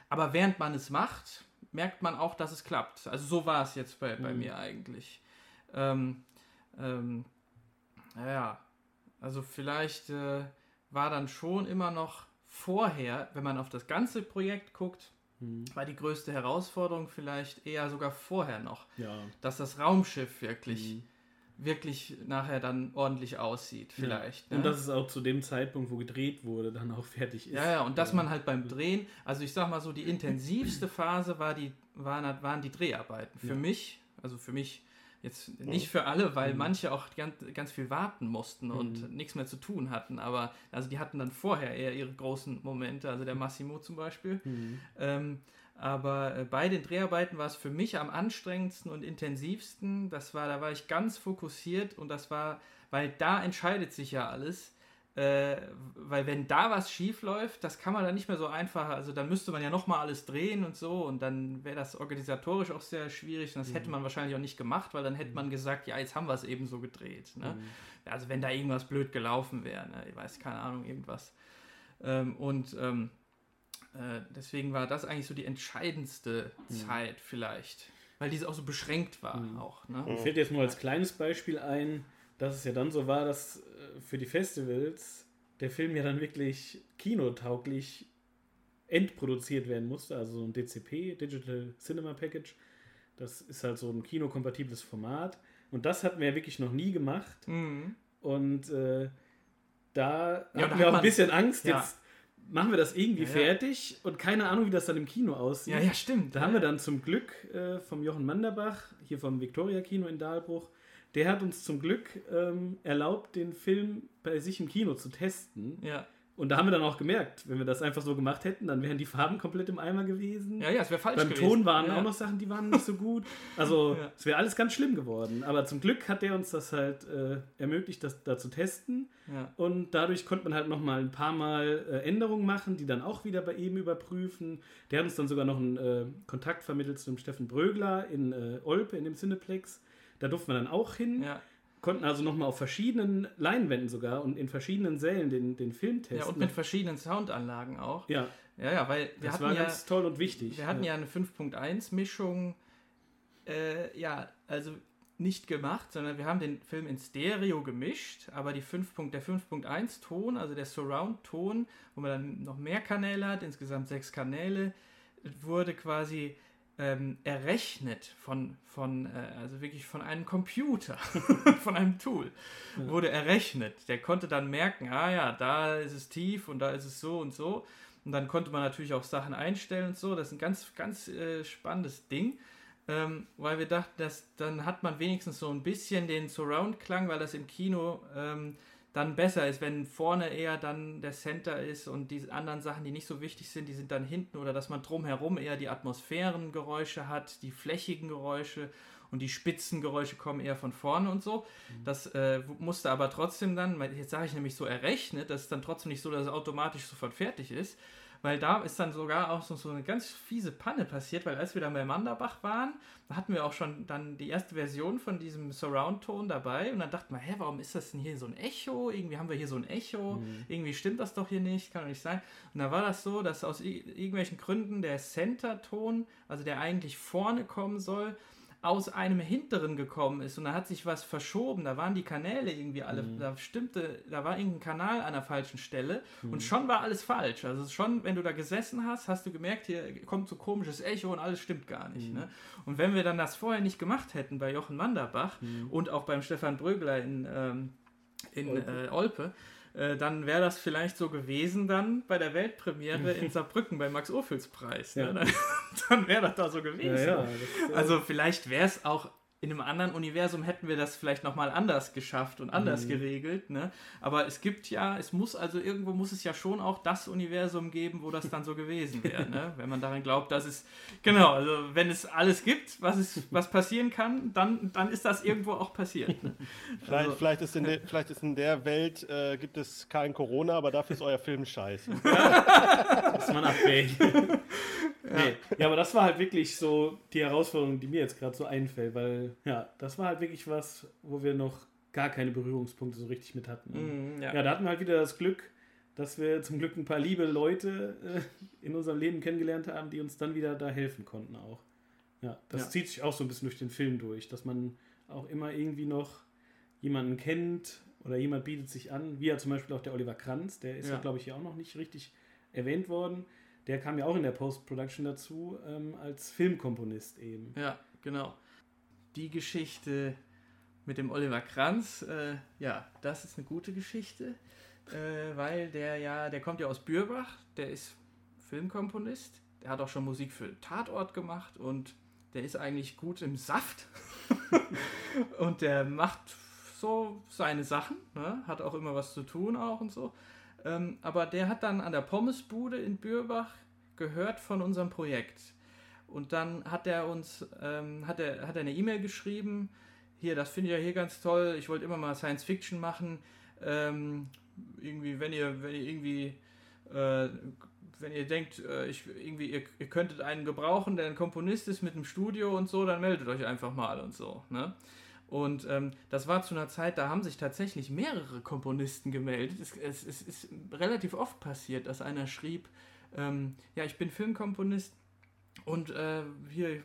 Aber während man es macht, merkt man auch, dass es klappt. Also so war es jetzt bei, bei Mhm. mir eigentlich. Ähm, ähm, ja, also vielleicht äh, war dann schon immer noch vorher, wenn man auf das ganze Projekt guckt, Mhm. war die größte Herausforderung vielleicht eher sogar vorher noch, Ja. dass das Raumschiff wirklich, Mhm. Wirklich nachher dann ordentlich aussieht, vielleicht. Ja. ne? Und dass es auch zu dem Zeitpunkt, wo gedreht wurde, dann auch fertig ist. Ja, ja, und dass man halt beim Drehen, also ich sag mal so, die intensivste Phase war die, waren, waren die Dreharbeiten. Für Ja. mich, also für mich Jetzt nicht für alle, weil manche auch ganz, ganz viel warten mussten und nichts mehr zu tun hatten. Aber also die hatten dann vorher eher ihre großen Momente, also der Massimo zum Beispiel. Ähm, aber äh, bei den Dreharbeiten war es für mich am anstrengendsten und intensivsten. Das war, da war ich ganz fokussiert und das war, weil da entscheidet sich ja alles. Äh, weil wenn da was schief läuft, das kann man dann nicht mehr so einfach, also dann müsste man ja nochmal alles drehen und so und dann wäre das organisatorisch auch sehr schwierig und das hätte man wahrscheinlich auch nicht gemacht, weil dann hätte man gesagt, ja, jetzt haben wir es eben so gedreht. Ne? Also wenn da irgendwas blöd gelaufen wäre, ne? ich weiß, keine Ahnung, irgendwas. Ähm, und ähm, äh, deswegen war das eigentlich so die entscheidendste Zeit vielleicht, weil diese auch so beschränkt war auch. Ne? Mir fällt jetzt nur als kleines Beispiel ein, dass es ja dann so war, dass äh, für die Festivals der Film ja dann wirklich kinotauglich endproduziert werden musste, also so ein DCP, Digital Cinema Package. Das ist halt so ein kinokompatibles Format. Und das hatten wir ja wirklich noch nie gemacht. Mhm. Und äh, da Ja, da hatten hat wir auch man- ein bisschen Angst, ja. jetzt machen wir das irgendwie Ja, ja. fertig und keine Ahnung, wie das dann im Kino aussieht. Ja, ja, stimmt. Da haben wir dann zum Glück äh, vom Jochen Manderbach, hier vom Victoria Kino in Dahlbruch, der hat uns zum Glück ähm, erlaubt, den Film bei sich im Kino zu testen. Ja, Und da haben wir dann auch gemerkt, wenn wir das einfach so gemacht hätten, dann wären die Farben komplett im Eimer gewesen. ja, ja es wäre falsch Beim gewesen. Ton waren ja. auch noch Sachen, die waren nicht so gut. Also Ja. es wäre alles ganz schlimm geworden. Aber zum Glück hat der uns das halt äh, ermöglicht, das da zu testen. Ja. Und dadurch konnte man halt nochmal ein paar Mal äh, Änderungen machen, die dann auch wieder bei ihm überprüfen. Der hat uns dann sogar noch einen äh, Kontakt vermittelt zu dem Steffen Brögler in äh, Olpe, in dem Cineplex. Da durften wir dann auch hin. Ja. Konnten also nochmal auf verschiedenen Leinwänden sogar und in verschiedenen Sälen den, den Film testen. ja, und mit verschiedenen Soundanlagen auch. ja, Ja, ja, weil wir das hatten war ja, ganz toll und wichtig. wir hatten ja eine 5.1-Mischung, äh, ja, also nicht gemacht, sondern wir haben den Film in Stereo gemischt, aber die 5. der 5.1-Ton, also der Surround-Ton, wo man dann noch mehr Kanäle hat, insgesamt sechs Kanäle, wurde quasi ähm, errechnet von, von äh, also wirklich von einem Computer, von einem Tool, wurde errechnet. Der konnte dann merken, ah ja, da ist es tief und da ist es so und so. Und dann konnte man natürlich auch Sachen einstellen und so. Das ist ein ganz, ganz äh, spannendes Ding. Ähm, weil wir dachten, dass dann hat man wenigstens so ein bisschen den Surround-Klang, weil das im Kino ähm, dann besser ist, wenn vorne eher dann der Center ist und die anderen Sachen, die nicht so wichtig sind, die sind dann hinten oder dass man drumherum eher die Atmosphärengeräusche hat, die flächigen Geräusche und die Spitzengeräusche kommen eher von vorne und so. Das äh, musste aber trotzdem dann, jetzt sage ich nämlich so errechnet, das ist dann trotzdem nicht so, dass es automatisch sofort fertig ist, weil da ist dann sogar auch so, so eine ganz fiese Panne passiert, weil als wir dann bei Manderbach waren, da hatten wir auch schon dann die erste Version von diesem Surround-Ton dabei und dann dachten wir, hä, warum ist das denn hier so ein Echo? Irgendwie haben wir hier so ein Echo, irgendwie stimmt das doch hier nicht, kann doch nicht sein. Und da war das so, dass aus irgendwelchen Gründen der Center-Ton, also der eigentlich vorne kommen soll, aus einem hinteren gekommen ist und da hat sich was verschoben, da waren die Kanäle irgendwie alle, da stimmte, da war irgendein Kanal an der falschen Stelle und schon war alles falsch. Also schon, wenn du da gesessen hast, hast du gemerkt, hier kommt so komisches Echo und alles stimmt gar nicht. Ne? Und wenn wir dann das vorher nicht gemacht hätten bei Jochen Manderbach und auch beim Stefan Brögler in, ähm, in. Olpe, äh, Olpe äh, dann wäre das vielleicht so gewesen dann bei der Weltpremiere in Saarbrücken bei Max Ophüls Preis. Ja. Ne? Dann, dann wäre das da so ja, gewesen. ja, das, äh, Also vielleicht wäre es auch in einem anderen Universum hätten wir das vielleicht nochmal anders geschafft und anders Mhm. geregelt, ne? Aber es gibt ja, es muss also irgendwo muss es ja schon auch das Universum geben, wo das dann so gewesen wäre, ne? Wenn man daran glaubt, dass es genau, also wenn es alles gibt, was es was passieren kann, dann dann ist das irgendwo auch passiert. Ne? Vielleicht, Also- vielleicht, ist in der, vielleicht ist in der Welt äh, gibt es kein Corona, aber dafür ist euer Film scheiße. muss man abwägen. nee. Ja, aber das war halt wirklich so die Herausforderung, die mir jetzt gerade so einfällt, weil ja, das war halt wirklich was, wo wir noch gar keine Berührungspunkte so richtig mit hatten. Mhm, ja. Ja, da hatten wir halt wieder das Glück, dass wir zum Glück ein paar liebe Leute äh, in unserem Leben kennengelernt haben, die uns dann wieder da helfen konnten auch. Ja, das Ja. zieht sich auch so ein bisschen durch den Film durch, dass man auch immer irgendwie noch jemanden kennt oder jemand bietet sich an, wie ja zum Beispiel auch der Oliver Kranz, der ist ja, Ja. glaube ich, hier auch noch nicht richtig erwähnt worden. Der kam ja auch in der Post-Production dazu, ähm, als Filmkomponist eben. Ja, genau. Die Geschichte mit dem Oliver Kranz, äh, ja, das ist eine gute Geschichte, äh, weil der ja, der kommt ja aus Bürbach, der ist Filmkomponist, der hat auch schon Musik für Tatort gemacht und der ist eigentlich gut im Saft. und der macht so seine Sachen, ne? hat auch immer was zu tun auch und so. Ähm, aber der hat dann an der Pommesbude in Bürbach gehört von unserem Projekt. Und dann hat er uns, ähm, hat er, hat er eine E-Mail geschrieben, hier, das finde ich ja hier ganz toll, ich wollte immer mal Science Fiction machen. Ähm, irgendwie, wenn ihr, wenn ihr irgendwie, äh, wenn ihr denkt, äh, ich, irgendwie, ihr, ihr könntet einen gebrauchen, der ein Komponist ist mit einem Studio und so, dann meldet euch einfach mal und so. Ne? Und ähm, das war zu einer Zeit, da haben sich tatsächlich mehrere Komponisten gemeldet. Es, es, es ist relativ oft passiert, dass einer schrieb, ähm, ja, ich bin Filmkomponist und äh, hier,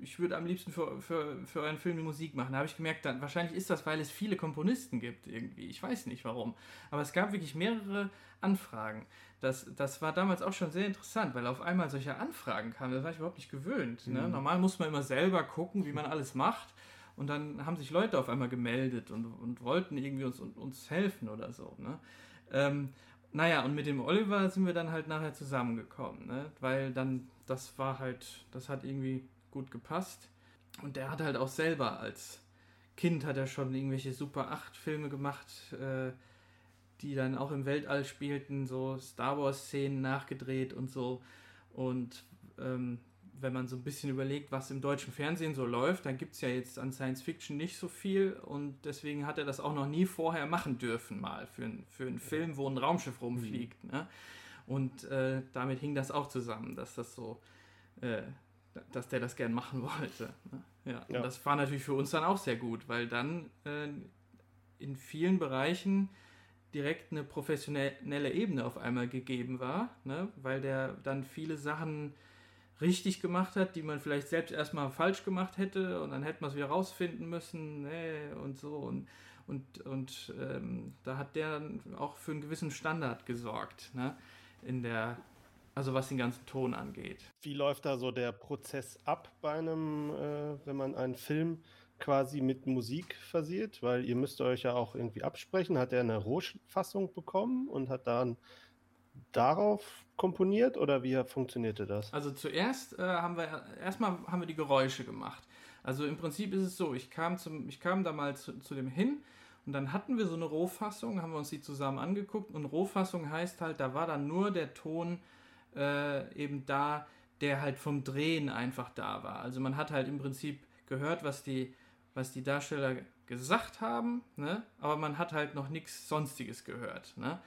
ich würde am liebsten für, für, für einen Film die Musik machen. Da habe ich gemerkt, dann, wahrscheinlich ist das, weil es viele Komponisten gibt irgendwie. Ich weiß nicht warum. Aber es gab wirklich mehrere Anfragen. Das, das war damals auch schon sehr interessant, weil auf einmal solche Anfragen kamen. Das war ich überhaupt nicht gewöhnt. Ne? Mhm. Normal muss man immer selber gucken, wie man alles macht. Und dann haben sich Leute auf einmal gemeldet und, und wollten irgendwie uns, uns helfen oder so. Ne? Ähm, naja, und mit dem Oliver sind wir dann halt nachher zusammengekommen, ne? weil dann, das war halt, das hat irgendwie gut gepasst. Und der hat halt auch selber als Kind hat er schon irgendwelche Super 8 Filme gemacht, äh, die dann auch im Weltall spielten, so Star Wars Szenen nachgedreht und so. Und ähm, wenn man so ein bisschen überlegt, was im deutschen Fernsehen so läuft, dann gibt es ja jetzt an Science Fiction nicht so viel und deswegen hat er das auch noch nie vorher machen dürfen, mal für, ein, für einen Film, wo ein Raumschiff rumfliegt. Mhm. Ne? Und äh, damit hing das auch zusammen, dass das so, äh, dass der das gern machen wollte. Ne? Ja. ja. Und das war natürlich für uns dann auch sehr gut, weil dann äh, in vielen Bereichen direkt eine professionelle Ebene auf einmal gegeben war, ne? weil der dann viele Sachen richtig gemacht hat, die man vielleicht selbst erstmal falsch gemacht hätte und dann hätte man es wieder rausfinden müssen nee, und so und und, und ähm, da hat der dann auch für einen gewissen Standard gesorgt, ne? In der, also was den ganzen Ton angeht. Wie läuft da so der Prozess ab bei einem, äh, wenn man einen Film quasi mit Musik versiert? Weil ihr müsst euch ja auch irgendwie absprechen. Hat er eine Rohfassung bekommen und hat dann darauf komponiert oder wie funktionierte das? Also zuerst äh, haben wir erstmal haben wir die Geräusche gemacht. Also im Prinzip ist es so, ich kam zum, ich kam da mal zu, zu dem hin und dann hatten wir so eine Rohfassung, haben wir uns die zusammen angeguckt und Rohfassung heißt halt, da war dann nur der Ton äh, eben da, der halt vom Drehen einfach da war. Also man hat halt im Prinzip gehört, was die, was die Darsteller gesagt haben, ne? aber man hat halt noch nichts Sonstiges gehört. Ne?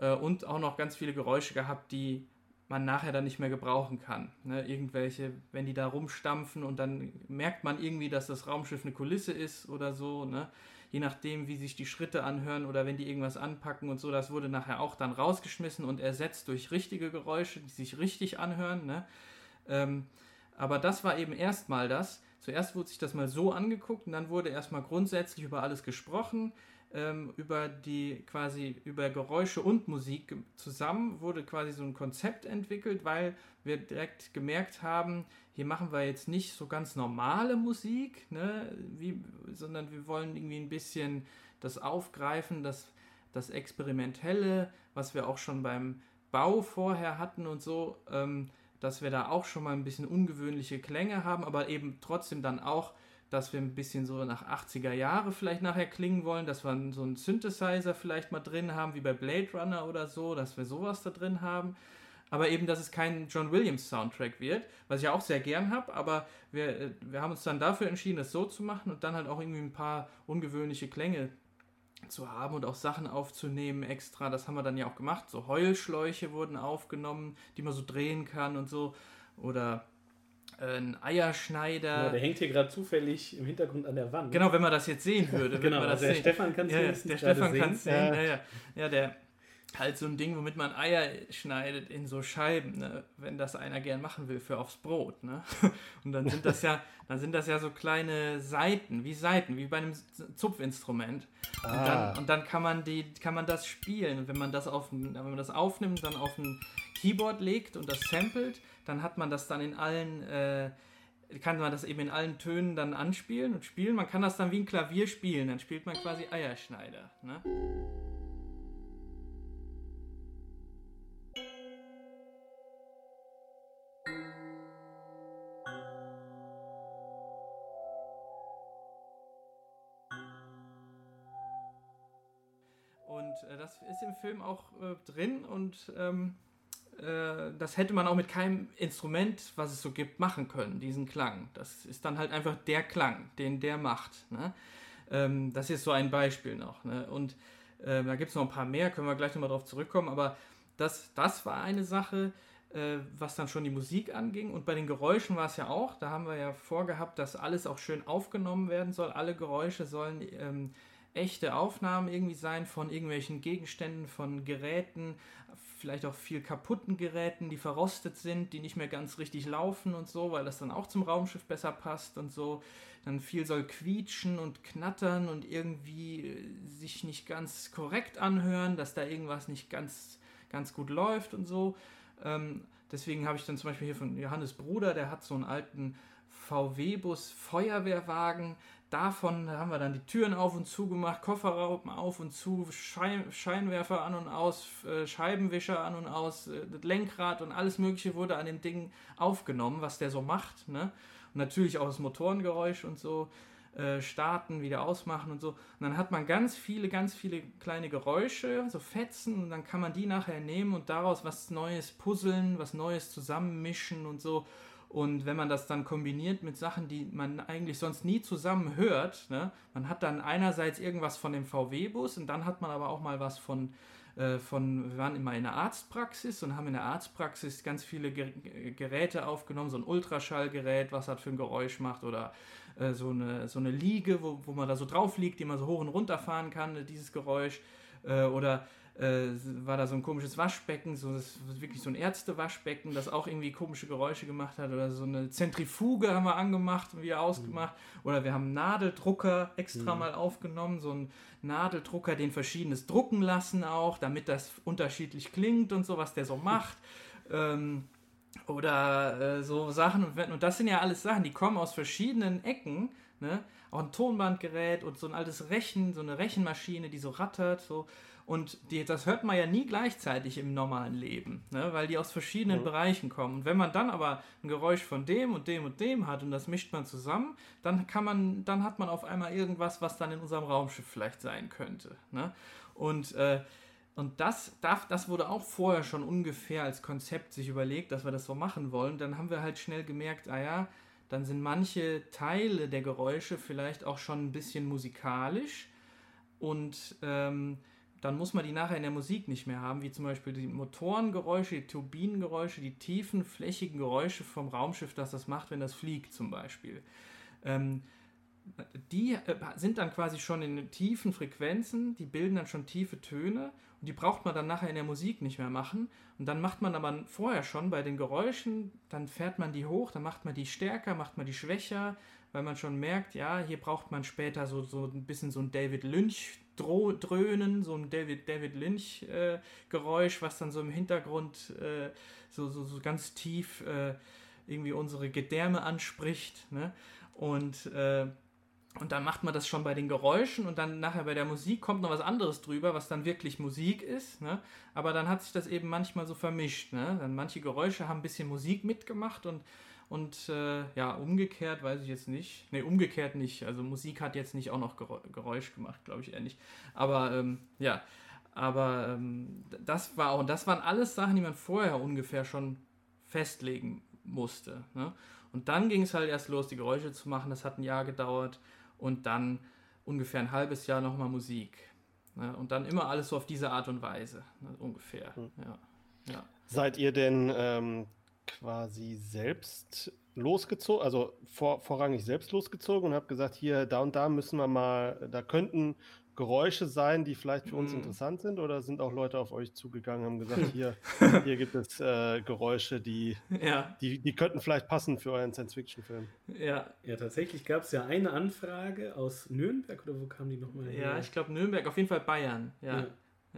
Äh, und auch noch ganz viele Geräusche gehabt, die man nachher dann nicht mehr gebrauchen kann. Ne? Irgendwelche, wenn die da rumstampfen und dann merkt man irgendwie, dass das Raumschiff eine Kulisse ist oder so, ne? je nachdem, wie sich die Schritte anhören oder wenn die irgendwas anpacken und so, das wurde nachher auch dann rausgeschmissen und ersetzt durch richtige Geräusche, die sich richtig anhören. Ne? Ähm, aber das war eben erstmal das. Zuerst wurde sich das mal so angeguckt und dann wurde erstmal grundsätzlich über alles gesprochen ähm, über die quasi über Geräusche und Musik zusammen wurde quasi so ein Konzept entwickelt, weil wir direkt gemerkt haben, hier machen wir jetzt nicht so ganz normale Musik, ne, wie, sondern wir wollen irgendwie ein bisschen das aufgreifen, das, das Experimentelle, was wir auch schon beim Bau vorher hatten und so, ähm, dass wir da auch schon mal ein bisschen ungewöhnliche Klänge haben, aber eben trotzdem dann auch dass wir ein bisschen so nach 80er Jahre vielleicht nachher klingen wollen, dass wir so einen Synthesizer vielleicht mal drin haben, wie bei Blade Runner oder so, dass wir sowas da drin haben. Aber eben, dass es kein John Williams Soundtrack wird, was ich ja auch sehr gern habe, aber wir, äh, wir haben uns dann dafür entschieden, das so zu machen und dann halt auch irgendwie ein paar ungewöhnliche Klänge zu haben und auch Sachen aufzunehmen extra. Das haben wir dann ja auch gemacht. So Heulschläuche wurden aufgenommen, die man so drehen kann und so. Oder ein Eierschneider. Ja, der hängt hier gerade zufällig im Hintergrund an der Wand. Genau, wenn man das jetzt sehen würde. genau, also der sehen. Stefan kann es ja, Der Stefan kann es sehen. Ja. Ja, ja. der halt so ein Ding, womit man Eier schneidet in so Scheiben, ne? wenn das einer gern machen will für aufs Brot. Ne? Und dann sind das ja, dann sind das ja so kleine Seiten, wie Seiten, wie bei einem Zupfinstrument. Ah. Und, dann, und dann kann man die, kann man das spielen. Und wenn man das auf, wenn man das aufnimmt, dann auf ein Keyboard legt und das samplet, dann hat man das dann in allen, äh, kann man das eben in allen Tönen dann anspielen und spielen. Man kann das dann wie ein Klavier spielen, dann spielt man quasi Eierschneider. Ne? Ist im Film auch äh, drin und ähm, äh, das hätte man auch mit keinem Instrument, was es so gibt, machen können, diesen Klang. Das ist dann halt einfach der Klang, den der macht. Ne? Ähm, das ist so ein Beispiel noch. Ne? Und äh, da gibt es noch ein paar mehr, können wir gleich nochmal drauf zurückkommen, aber das, das war eine Sache, äh, was dann schon die Musik anging. Und bei den Geräuschen war es ja auch, da haben wir ja vorgehabt, dass alles auch schön aufgenommen werden soll. Alle Geräusche sollen ähm, echte Aufnahmen irgendwie sein von irgendwelchen Gegenständen, von Geräten, vielleicht auch viel kaputten Geräten, die verrostet sind, die nicht mehr ganz richtig laufen und so, weil das dann auch zum Raumschiff besser passt und so. Dann viel soll quietschen und knattern und irgendwie äh, sich nicht ganz korrekt anhören, dass da irgendwas nicht ganz, ganz gut läuft und so. Ähm, deswegen habe ich dann zum Beispiel hier von Johannes Bruder, der hat so einen alten VW-Bus Feuerwehrwagen, davon haben wir dann die Türen auf und zu gemacht, Kofferraum auf und zu, Schein, Scheinwerfer an und aus, äh, Scheibenwischer an und aus, äh, das Lenkrad und alles Mögliche wurde an dem Ding aufgenommen, was der so macht. Ne? Und natürlich auch das Motorengeräusch und so. Äh, starten, wieder ausmachen und so. Und dann hat man ganz viele, ganz viele kleine Geräusche, so Fetzen, und dann kann man die nachher nehmen und daraus was Neues puzzeln, was Neues zusammenmischen und so. Und wenn man das dann kombiniert mit Sachen, die man eigentlich sonst nie zusammen hört, ne, man hat dann einerseits irgendwas von dem VW-Bus und dann hat man aber auch mal was von, äh, von, wir waren immer in der Arztpraxis und haben in der Arztpraxis ganz viele Ger Geräte aufgenommen, so ein Ultraschallgerät, was das für ein Geräusch macht oder äh, so, eine, so eine Liege, wo, wo man da so drauf liegt, die man so hoch und runter fahren kann, dieses Geräusch. Äh, oder äh, war da so ein komisches Waschbecken, so das wirklich so ein Ärztewaschbecken, das auch irgendwie komische Geräusche gemacht hat. Oder so eine Zentrifuge haben wir angemacht und wieder ausgemacht. Mhm. Oder wir haben einen Nadeldrucker extra mhm. mal aufgenommen, so einen Nadeldrucker, den verschiedenes drucken lassen auch, damit das unterschiedlich klingt und so, was der so macht. ähm, oder äh, so Sachen. Und das sind ja alles Sachen, die kommen aus verschiedenen Ecken. Ne? Auch ein Tonbandgerät und so ein altes Rechen, so eine Rechenmaschine, die so rattert. So. Und die, das hört man ja nie gleichzeitig im normalen Leben, ne? weil die aus verschiedenen mhm. Bereichen kommen. Und wenn man dann aber ein Geräusch von dem und dem und dem hat und das mischt man zusammen, dann kann man, dann hat man auf einmal irgendwas, was dann in unserem Raumschiff vielleicht sein könnte. Ne? Und äh, und das, das wurde auch vorher schon ungefähr als Konzept sich überlegt, dass wir das so machen wollen. Dann haben wir halt schnell gemerkt, ah ja, dann sind manche Teile der Geräusche vielleicht auch schon ein bisschen musikalisch und ähm, dann muss man die nachher in der Musik nicht mehr haben, wie zum Beispiel die Motorengeräusche, die Turbinengeräusche, die tiefen, flächigen Geräusche vom Raumschiff, das das macht, wenn das fliegt zum Beispiel. Ähm, die äh, sind dann quasi schon in tiefen Frequenzen, die bilden dann schon tiefe Töne und die braucht man dann nachher in der Musik nicht mehr machen. Und dann macht man aber vorher schon bei den Geräuschen, dann fährt man die hoch, dann macht man die stärker, macht man die schwächer, weil man schon merkt, ja, hier braucht man später so, so ein bisschen so ein David Lynch Dröhnen, so ein David, David Lynch äh, was dann so im Hintergrund äh, so, so, so ganz tief äh, irgendwie unsere Gedärme anspricht. Ne? Und, äh, und dann macht man das schon bei den Geräuschen und dann nachher bei der Musik kommt noch was anderes drüber, was dann wirklich Musik ist. Ne? Aber dann hat sich das eben manchmal so vermischt. Ne? Dann manche Geräusche haben ein bisschen Musik mitgemacht und und äh, ja, umgekehrt weiß ich jetzt nicht. Ne, umgekehrt nicht. Also Musik hat jetzt nicht auch noch Geräusch gemacht, glaube ich eher nicht. Aber ähm, ja, aber ähm, das war auch, und das waren alles Sachen, die man vorher ungefähr schon festlegen musste. Ne? Und dann ging es halt erst los, die Geräusche zu machen. Das hat ein Jahr gedauert. Und dann ungefähr ein halbes Jahr nochmal Musik. Ne? Und dann immer alles so auf diese Art und Weise, ne? ungefähr. Hm. Ja. Ja. Seid ihr denn ähm, quasi selbst losgezogen, also vor, vorrangig selbst losgezogen und habe gesagt, hier, da und da müssen wir mal, da könnten Geräusche sein, die vielleicht für uns mm. interessant sind oder sind auch Leute auf euch zugegangen und haben gesagt, hier, hier gibt es äh, Geräusche, die, ja. die, die könnten vielleicht passen für euren Science-Fiction-Film. Ja. ja, tatsächlich gab es ja eine Anfrage aus Nürnberg oder wo kam die nochmal her? Ja, ich glaube Nürnberg, auf jeden Fall Bayern. Ja, ja.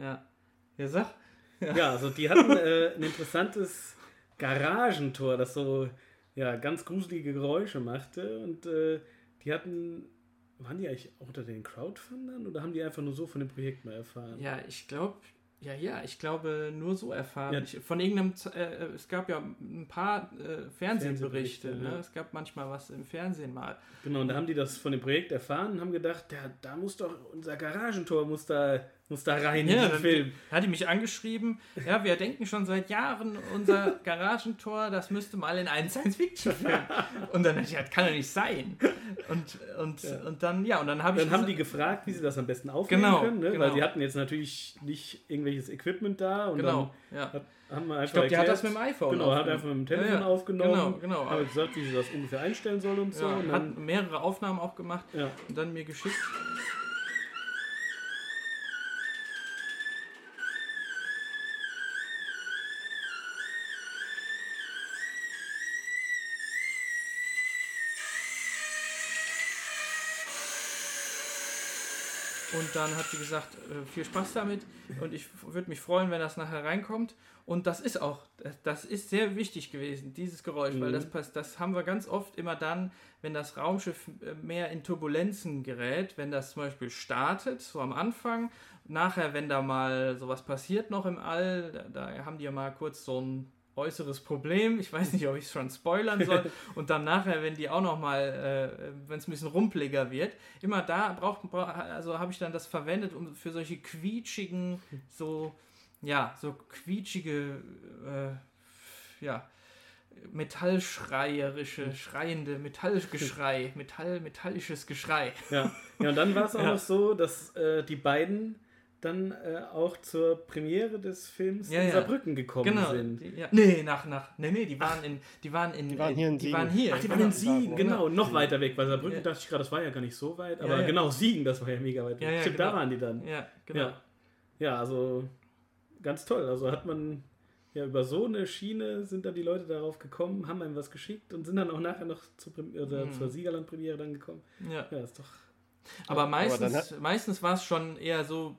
Ja, ja sag. Ja. ja, also die hatten äh, ein interessantes Garagentor, das so ja, ganz gruselige Geräusche machte. Und äh, die hatten, waren die eigentlich auch unter den Crowdfundern oder haben die einfach nur so von dem Projekt mal erfahren? Ja, ich glaube, ja, ja, ich glaube nur so erfahren. Ja. Ich, von irgendeinem, äh, es gab ja ein paar äh, Fernsehberichte, ne? Ja. es gab manchmal was im Fernsehen mal. Genau, und da haben die das von dem Projekt erfahren und haben gedacht, ja, da muss doch unser Garagentor muss da Muss da rein Ja, in den Film. hat die mich angeschrieben, ja, wir denken schon seit Jahren, unser Garagentor, das müsste mal in einen Science-Fiction-Film. Und dann dachte ich, das kann doch nicht sein. Und, und, und dann, ja, und dann habe ich Dann haben die gefragt, wie sie das am besten aufnehmen Genau, können, ne? genau. weil die hatten jetzt natürlich nicht irgendwelches Equipment da und Genau, ja. dann hat, haben wir einfach Ich glaube, die hat das mit dem iPhone Genau, hat einfach mit dem Telefon Ja, ja. aufgenommen, Genau, genau. hat gesagt, wie sie das ungefähr einstellen soll und so. Ja, und hat mehrere Aufnahmen auch gemacht ja. und dann mir geschickt. Und dann hat sie gesagt, äh, viel Spaß damit und ich würde mich freuen, wenn das nachher reinkommt. Und das ist auch, das- ist sehr wichtig gewesen, dieses Geräusch, weil Mhm. das, pass- das haben wir ganz oft immer dann, wenn das Raumschiff äh, mehr in Turbulenzen gerät, wenn das zum Beispiel startet, so am Anfang, nachher, wenn da mal sowas passiert noch im All, da, da haben die ja mal kurz so ein äußeres Problem, ich weiß nicht, ob ich es schon spoilern soll, und dann nachher, wenn die auch noch mal, äh, wenn es ein bisschen rumpeliger wird, immer da braucht, bra- also habe ich dann das verwendet, um für solche quietschigen, so, ja, so quietschige, äh, ja, metallschreierische, schreiende, Metallgeschrei, Metall, metallisches Geschrei. Ja. ja, und dann war es auch Ja. noch so, dass äh, die beiden dann äh, auch zur Premiere des Films Ja, in ja. Saarbrücken gekommen Genau. sind. Die, ja. Nee, nach, nach, nee, nee, die waren in, die waren in, Die waren hier in die Siegen. waren hier. Ach, die waren in Siegen, Genau. noch weiter weg. Bei Saarbrücken Ja. dachte ich gerade, das war ja gar nicht so weit, aber ja. genau, Siegen, das war ja mega weit weg. Ja, ja, Stimmt, genau. da waren die dann. Ja, genau. Ja. ja, also ganz toll. Also hat man ja über so eine Schiene sind dann die Leute darauf gekommen, haben einem was geschickt und sind dann auch nachher noch zur, Mhm. zur Siegerland-Premiere dann gekommen. Ja. Ja, ist doch. Aber meistens, hat- meistens war es schon eher so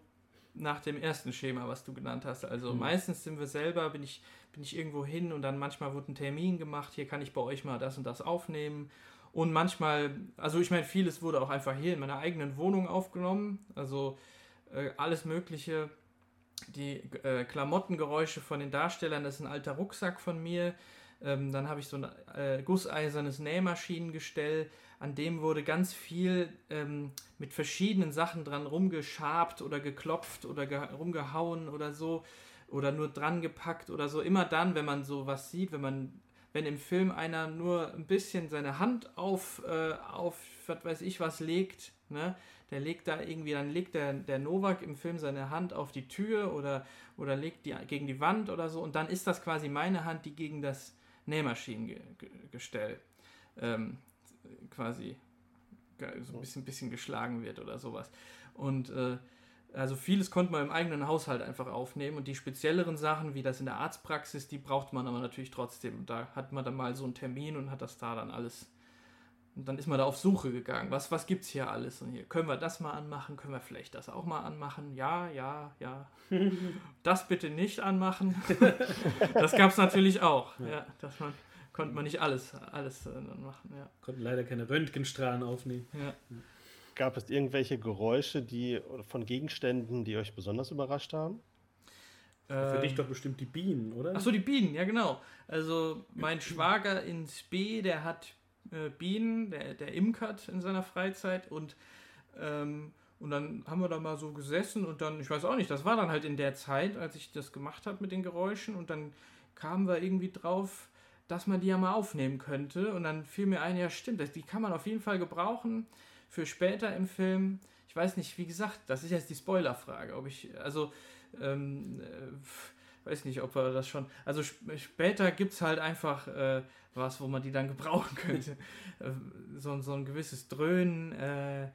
nach dem ersten Schema, was du genannt hast. Also Mhm. meistens sind wir selber, bin ich, bin ich irgendwo hin und dann manchmal wurde ein Termin gemacht, hier kann ich bei euch mal das und das aufnehmen. Und manchmal, also ich meine, vieles wurde auch einfach hier in meiner eigenen Wohnung aufgenommen. Also äh, alles Mögliche. Die äh, Klamottengeräusche von den Darstellern, das ist ein alter Rucksack von mir. Ähm, dann habe ich so ein äh, gusseisernes Nähmaschinengestell, an dem wurde ganz viel ähm, mit verschiedenen Sachen dran rumgeschabt oder geklopft oder ge rumgehauen oder so oder nur dran gepackt oder so. Immer dann, wenn man so was sieht, wenn man, wenn im Film einer nur ein bisschen seine Hand auf, äh, auf was weiß ich was legt, ne? Der legt da irgendwie, dann legt der, der Novak im Film seine Hand auf die Tür oder, oder legt die gegen die Wand oder so und dann ist das quasi meine Hand, die gegen das Nähmaschinengestell ähm, quasi so ein bisschen, bisschen geschlagen wird oder sowas. Und äh, also vieles konnte man im eigenen Haushalt einfach aufnehmen und die spezielleren Sachen, wie das in der Arztpraxis, die braucht man aber natürlich trotzdem. Da hat man dann mal so einen Termin und hat das da dann alles. Und dann ist man da auf Suche gegangen. Was, was gibt's hier alles? Und hier können wir das mal anmachen, können wir vielleicht das auch mal anmachen? Ja, ja, ja. das bitte nicht anmachen. das gab's natürlich auch. Ja, dass man konnte man nicht alles, alles äh, dann machen. Ja. Konnten leider keine Röntgenstrahlen aufnehmen. Ja. Gab es irgendwelche Geräusche, die oder von Gegenständen, die euch besonders überrascht haben? Für Ähm, dich doch bestimmt die Bienen, oder? Ach so, die Bienen, ja genau. Also mein Schwager in Spee, der hat äh, Bienen, der, der imkert in seiner Freizeit und, ähm, und dann haben wir da mal so gesessen und dann, ich weiß auch nicht, das war dann halt in der Zeit, als ich das gemacht habe mit den Geräuschen und dann kamen wir irgendwie drauf, dass man die ja mal aufnehmen könnte und dann fiel mir ein, ja stimmt, die kann man auf jeden Fall gebrauchen für später im Film. Ich weiß nicht, wie gesagt, das ist jetzt die Spoilerfrage, ob ich, also ähm, äh, weiß nicht, ob er das schon. Also sp später gibt es halt einfach äh, was, wo man die dann gebrauchen könnte. Äh, so, so ein gewisses Dröhnen, äh,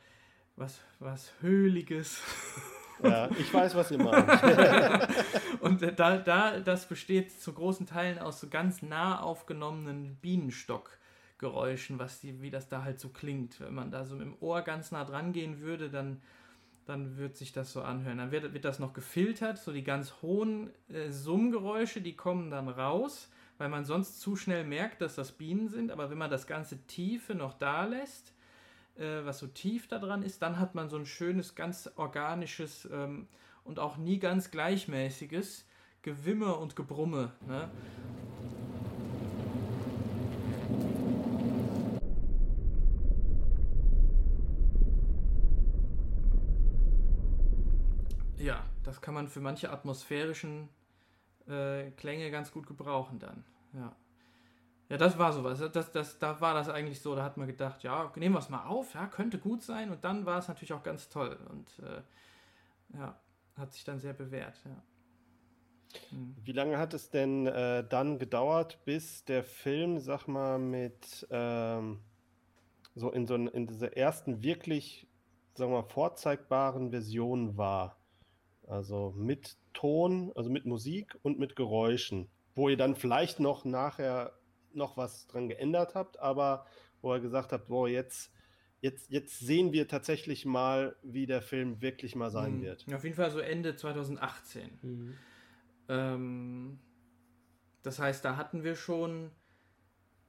was, was Höhliges. Ja, ich weiß, was ihr meint. Und da, da, das besteht zu großen Teilen aus so ganz nah aufgenommenen Bienenstockgeräuschen, was die, wie das da halt so klingt. Wenn man da so dem Ohr ganz nah dran gehen würde, dann, dann wird sich das so anhören. Dann wird, wird das noch gefiltert, so die ganz hohen äh, Summgeräusche, die kommen dann raus, weil man sonst zu schnell merkt, dass das Bienen sind. Aber wenn man das ganze Tiefe noch da lässt, äh, was so tief da dran ist, dann hat man so ein schönes, ganz organisches ähm, und auch nie ganz gleichmäßiges Gewimme und Gebrumme. Ne? Ja, das kann man für manche atmosphärischen äh, Klänge ganz gut gebrauchen dann. Ja. Ja, das war sowas. Das, das, da war das eigentlich so, da hat man gedacht, ja, nehmen wir es mal auf, ja, könnte gut sein. Und dann war es natürlich auch ganz toll. Und äh, ja, hat sich dann sehr bewährt, ja. Hm. Wie lange hat es denn äh, dann gedauert, bis der Film, sag mal, mit ähm, so in so in dieser ersten wirklich, wir mal, vorzeigbaren Version war? Also mit Ton, also mit Musik und mit Geräuschen, wo ihr dann vielleicht noch nachher noch was dran geändert habt, aber wo ihr gesagt habt, boah, jetzt, jetzt, jetzt sehen wir tatsächlich mal, wie der Film wirklich mal sein mhm. wird. Auf jeden Fall so Ende 2018. Mhm. Ähm, das heißt, da hatten wir schon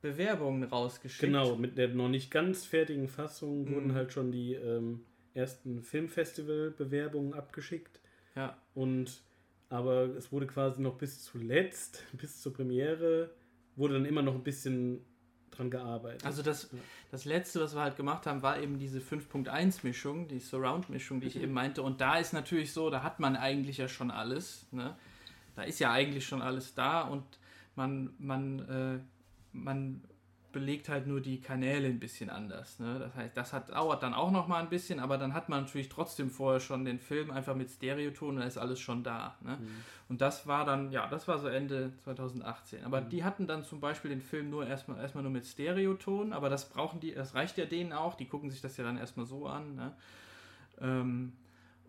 Bewerbungen rausgeschickt. Genau, mit der noch nicht ganz fertigen Fassung mhm. wurden halt schon die ähm, ersten Filmfestival-Bewerbungen abgeschickt. Ja. Und aber es wurde quasi noch bis zuletzt, bis zur Premiere, wurde dann immer noch ein bisschen dran gearbeitet. Also das, das letzte, was wir halt gemacht haben, war eben diese 5.1-Mischung, die Surround-Mischung, die ich eben meinte. Und da ist natürlich so, da hat man eigentlich ja schon alles. Ne? Da ist ja eigentlich schon alles da und man, man, äh, man belegt halt nur die Kanäle ein bisschen anders. Ne? Das heißt, das hat, dauert dann auch noch mal ein bisschen, aber dann hat man natürlich trotzdem vorher schon den Film einfach mit Stereoton und da ist alles schon da. Ne? Mhm. Und das war dann, ja, das war so Ende 2018. Aber mhm. die hatten dann zum Beispiel den Film nur erstmal, erstmal nur mit Stereoton, aber das brauchen die, das reicht ja denen auch, die gucken sich das ja dann erstmal so an. Ne? Ähm,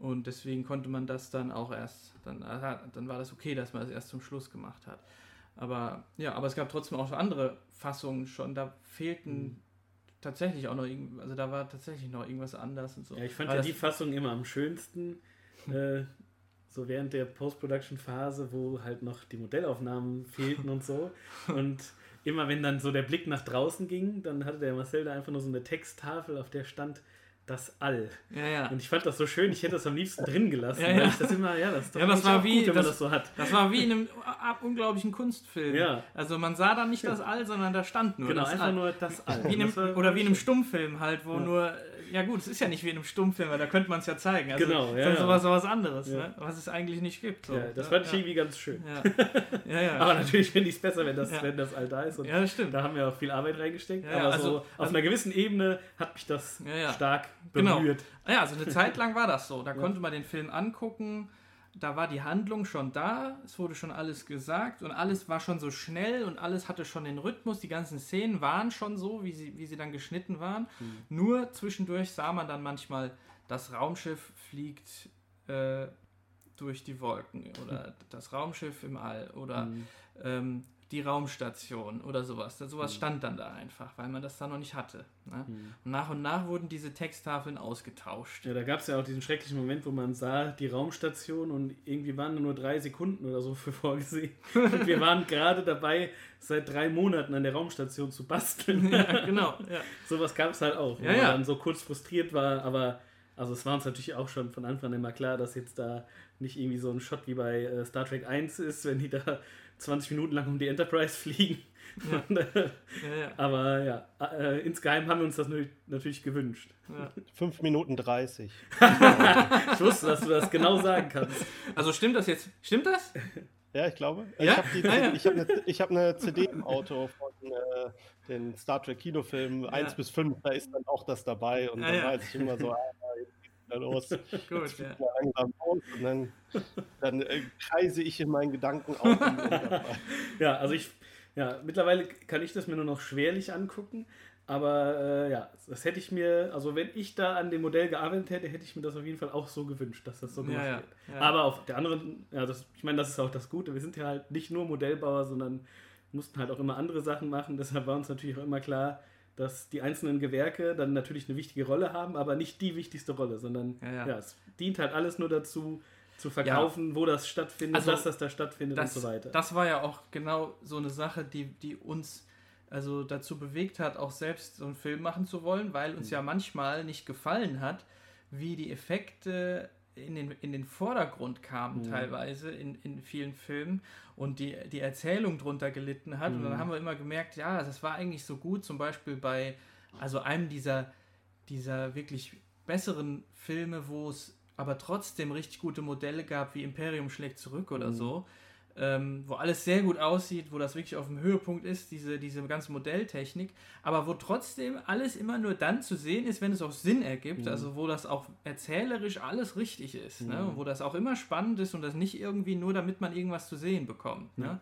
und deswegen konnte man das dann auch erst, dann, dann war das okay, dass man das erst zum Schluss gemacht hat. Aber ja, aber es gab trotzdem auch andere Fassungen schon. Da fehlten mhm. tatsächlich auch noch irgendwas, also da war tatsächlich noch irgendwas anders und so. Ja, ich fand ja die Fassung immer am schönsten. äh, so während der Post-Production-Phase, wo halt noch die Modellaufnahmen fehlten und so. Und immer wenn dann so der Blick nach draußen ging, dann hatte der Marcel da einfach nur so eine Texttafel, auf der stand das All. Ja, ja. Und ich fand das so schön, ich hätte das am liebsten drin gelassen. Ja, ja. das immer, ja, das, ja, das war wie, gut, wenn das, man das so hat. Das war wie in einem unglaublichen Kunstfilm. Ja. Also man sah da nicht das All, sondern da stand nur genau, das einfach All. nur das All. Wie einem, oder wie in einem Stummfilm halt, wo nur ja gut, es ist ja nicht wie in einem Stummfilm, weil da könnte man es ja zeigen. Also, genau, ja. Das ist sowas, sowas anderes, ja. ne? was es eigentlich nicht gibt. So. Ja, das fand ich irgendwie ganz schön. Aber natürlich finde ich es besser, wenn das, wenn das all da ist. Und ja, das stimmt. Da haben wir auch viel Arbeit reingesteckt. aber also, so auf also, einer gewissen Ebene hat mich das stark berührt. Genau. Ja, also eine Zeit lang war das so. Da konnte man den Film angucken da war die Handlung schon da, es wurde schon alles gesagt und alles war schon so schnell und alles hatte schon den Rhythmus, die ganzen Szenen waren schon so, wie sie, wie sie dann geschnitten waren. Mhm. Nur zwischendurch sah man dann manchmal, das Raumschiff fliegt äh, durch die Wolken oder das Raumschiff im All oder mhm. ähm, die Raumstation oder sowas. Sowas mhm. stand dann da einfach, weil man das da noch nicht hatte. Ne? Mhm. Und nach und nach wurden diese Texttafeln ausgetauscht. Ja, da gab es ja auch diesen schrecklichen Moment, wo man sah die Raumstation und irgendwie waren nur drei Sekunden oder so für vorgesehen. und wir waren gerade dabei, seit drei Monaten an der Raumstation zu basteln. ja, genau. Ja. Sowas gab es halt auch, wo ja, man ja. dann so kurz frustriert war, aber also es war uns natürlich auch schon von Anfang an immer klar, dass jetzt da nicht irgendwie so ein Shot wie bei äh, Star Trek 1 ist, wenn die da 20 Minuten lang um die Enterprise fliegen. Ja. Und, äh, ja, ja. Aber ja, äh, insgeheim haben wir uns das natürlich gewünscht. Ja. 5 Minuten 30. ich wusste, dass du das genau sagen kannst. Also stimmt das jetzt? Stimmt das? Ja, ich glaube. Ja? Ich habe hab eine, hab eine CD im Auto von äh, den Star Trek Kinofilmen ja. 1 bis 5, da ist dann auch das dabei und dann weiß ich immer so, wieder los. Gut, ja. langsam los und dann, dann äh, kreise ich in meinen Gedanken auf. ja, also ich, ja, mittlerweile kann ich das mir nur noch schwerlich angucken. Aber äh, ja, das hätte ich mir, also wenn ich da an dem Modell gearbeitet hätte, hätte ich mir das auf jeden Fall auch so gewünscht, dass das so gemacht ja, ja, wird. Ja. Aber auf der anderen, ja, das, ich meine, das ist auch das Gute. Wir sind ja halt nicht nur Modellbauer, sondern mussten halt auch immer andere Sachen machen. Deshalb war uns natürlich auch immer klar, dass die einzelnen Gewerke dann natürlich eine wichtige Rolle haben, aber nicht die wichtigste Rolle, sondern ja, ja. ja es dient halt alles nur dazu, zu verkaufen, ja. wo das stattfindet, also, dass das da stattfindet das, und so weiter. Das war ja auch genau so eine Sache, die, die uns also dazu bewegt hat, auch selbst so einen Film machen zu wollen, weil uns mhm. ja manchmal nicht gefallen hat, wie die Effekte in den, in den Vordergrund kamen, mhm. teilweise in, in vielen Filmen und die, die Erzählung drunter gelitten hat. Mhm. Und dann mhm. haben wir immer gemerkt, ja, das war eigentlich so gut, zum Beispiel bei also einem dieser, dieser wirklich besseren Filme, wo es aber trotzdem richtig gute Modelle gab, wie Imperium schlägt zurück oder Mhm. so, ähm, wo alles sehr gut aussieht, wo das wirklich auf dem Höhepunkt ist, diese, diese ganze Modelltechnik, aber wo trotzdem alles immer nur dann zu sehen ist, wenn es auch Sinn ergibt, Mhm. also wo das auch erzählerisch alles richtig ist, ne? Mhm. und wo das auch immer spannend ist und das nicht irgendwie nur, damit man irgendwas zu sehen bekommt. Ne? Ja.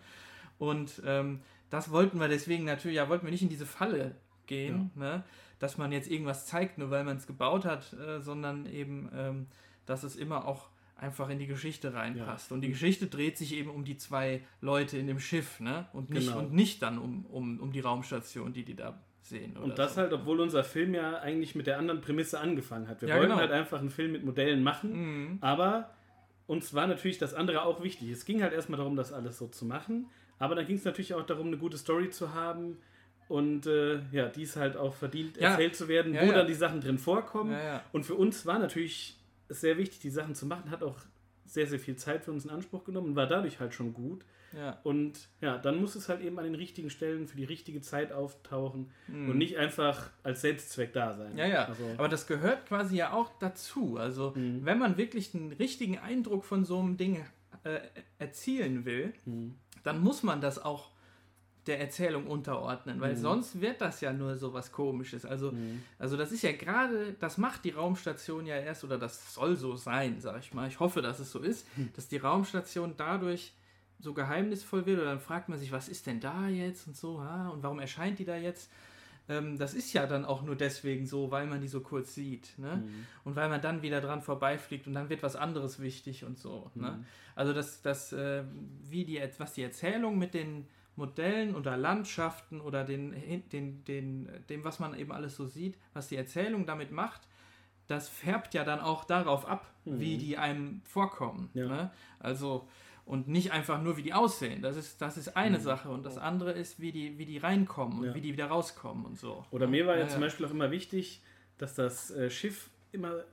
Und ähm, das wollten wir deswegen natürlich, ja, wollten wir nicht in diese Falle gehen, ne? dass man jetzt irgendwas zeigt, nur weil man es gebaut hat, äh, sondern eben, ähm, dass es immer auch einfach in die Geschichte reinpasst. Und die Geschichte dreht sich eben um die zwei Leute in dem Schiff, ne? Und nicht, Genau. und nicht dann um, um, um die Raumstation, die die da sehen. Und das so. halt, obwohl unser Film ja eigentlich mit der anderen Prämisse angefangen hat. Wir Ja, wollten genau. halt einfach einen Film mit Modellen machen, Mhm. aber uns war natürlich das andere auch wichtig. Es ging halt erstmal darum, das alles so zu machen, aber dann ging es natürlich auch darum, eine gute Story zu haben und äh, ja, dies halt auch verdient Ja. erzählt zu werden, Ja, wo ja. dann die Sachen drin vorkommen. Ja, ja. Und für uns war natürlich sehr wichtig, die Sachen zu machen, hat auch sehr, sehr viel Zeit für uns in Anspruch genommen und war dadurch halt schon gut. ja. Und ja, dann muss es halt eben an den richtigen Stellen für die richtige Zeit auftauchen Mhm. und nicht einfach als Selbstzweck da sein. Ja, ja. Also, Aber das gehört quasi ja auch dazu. Also, Mhm. wenn man wirklich einen richtigen Eindruck von so einem Ding äh, erzielen will, Mhm. dann muss man das auch der Erzählung unterordnen, weil Mhm. sonst wird das ja nur so was Komisches. Also, Mhm. also das ist ja gerade, das macht die Raumstation ja erst, oder das soll so sein, sag ich mal. Ich hoffe, dass es so ist, Hm. dass die Raumstation dadurch so geheimnisvoll wird, oder dann fragt man sich, was ist denn da jetzt und so, ha? und warum erscheint die da jetzt? Ähm, das ist ja dann auch nur deswegen so, weil man die so kurz sieht. Ne? Mhm. Und weil man dann wieder dran vorbeifliegt und dann wird was anderes wichtig und so. Ne? Mhm. Also das, das äh, wie die, was die Erzählung mit den Modellen oder Landschaften oder den, den, den, dem, was man eben alles so sieht, was die Erzählung damit macht, das färbt ja dann auch darauf ab, Mhm. wie die einem vorkommen. Ja. Ne? Also und nicht einfach nur, wie die aussehen. Das ist, das ist eine Sache. Und das andere ist, wie die, wie die reinkommen und Mhm. Ja. wie die wieder rauskommen und so. Oder mir war ja, Ja, zum ja. Beispiel auch immer wichtig, dass das äh, Schiff immer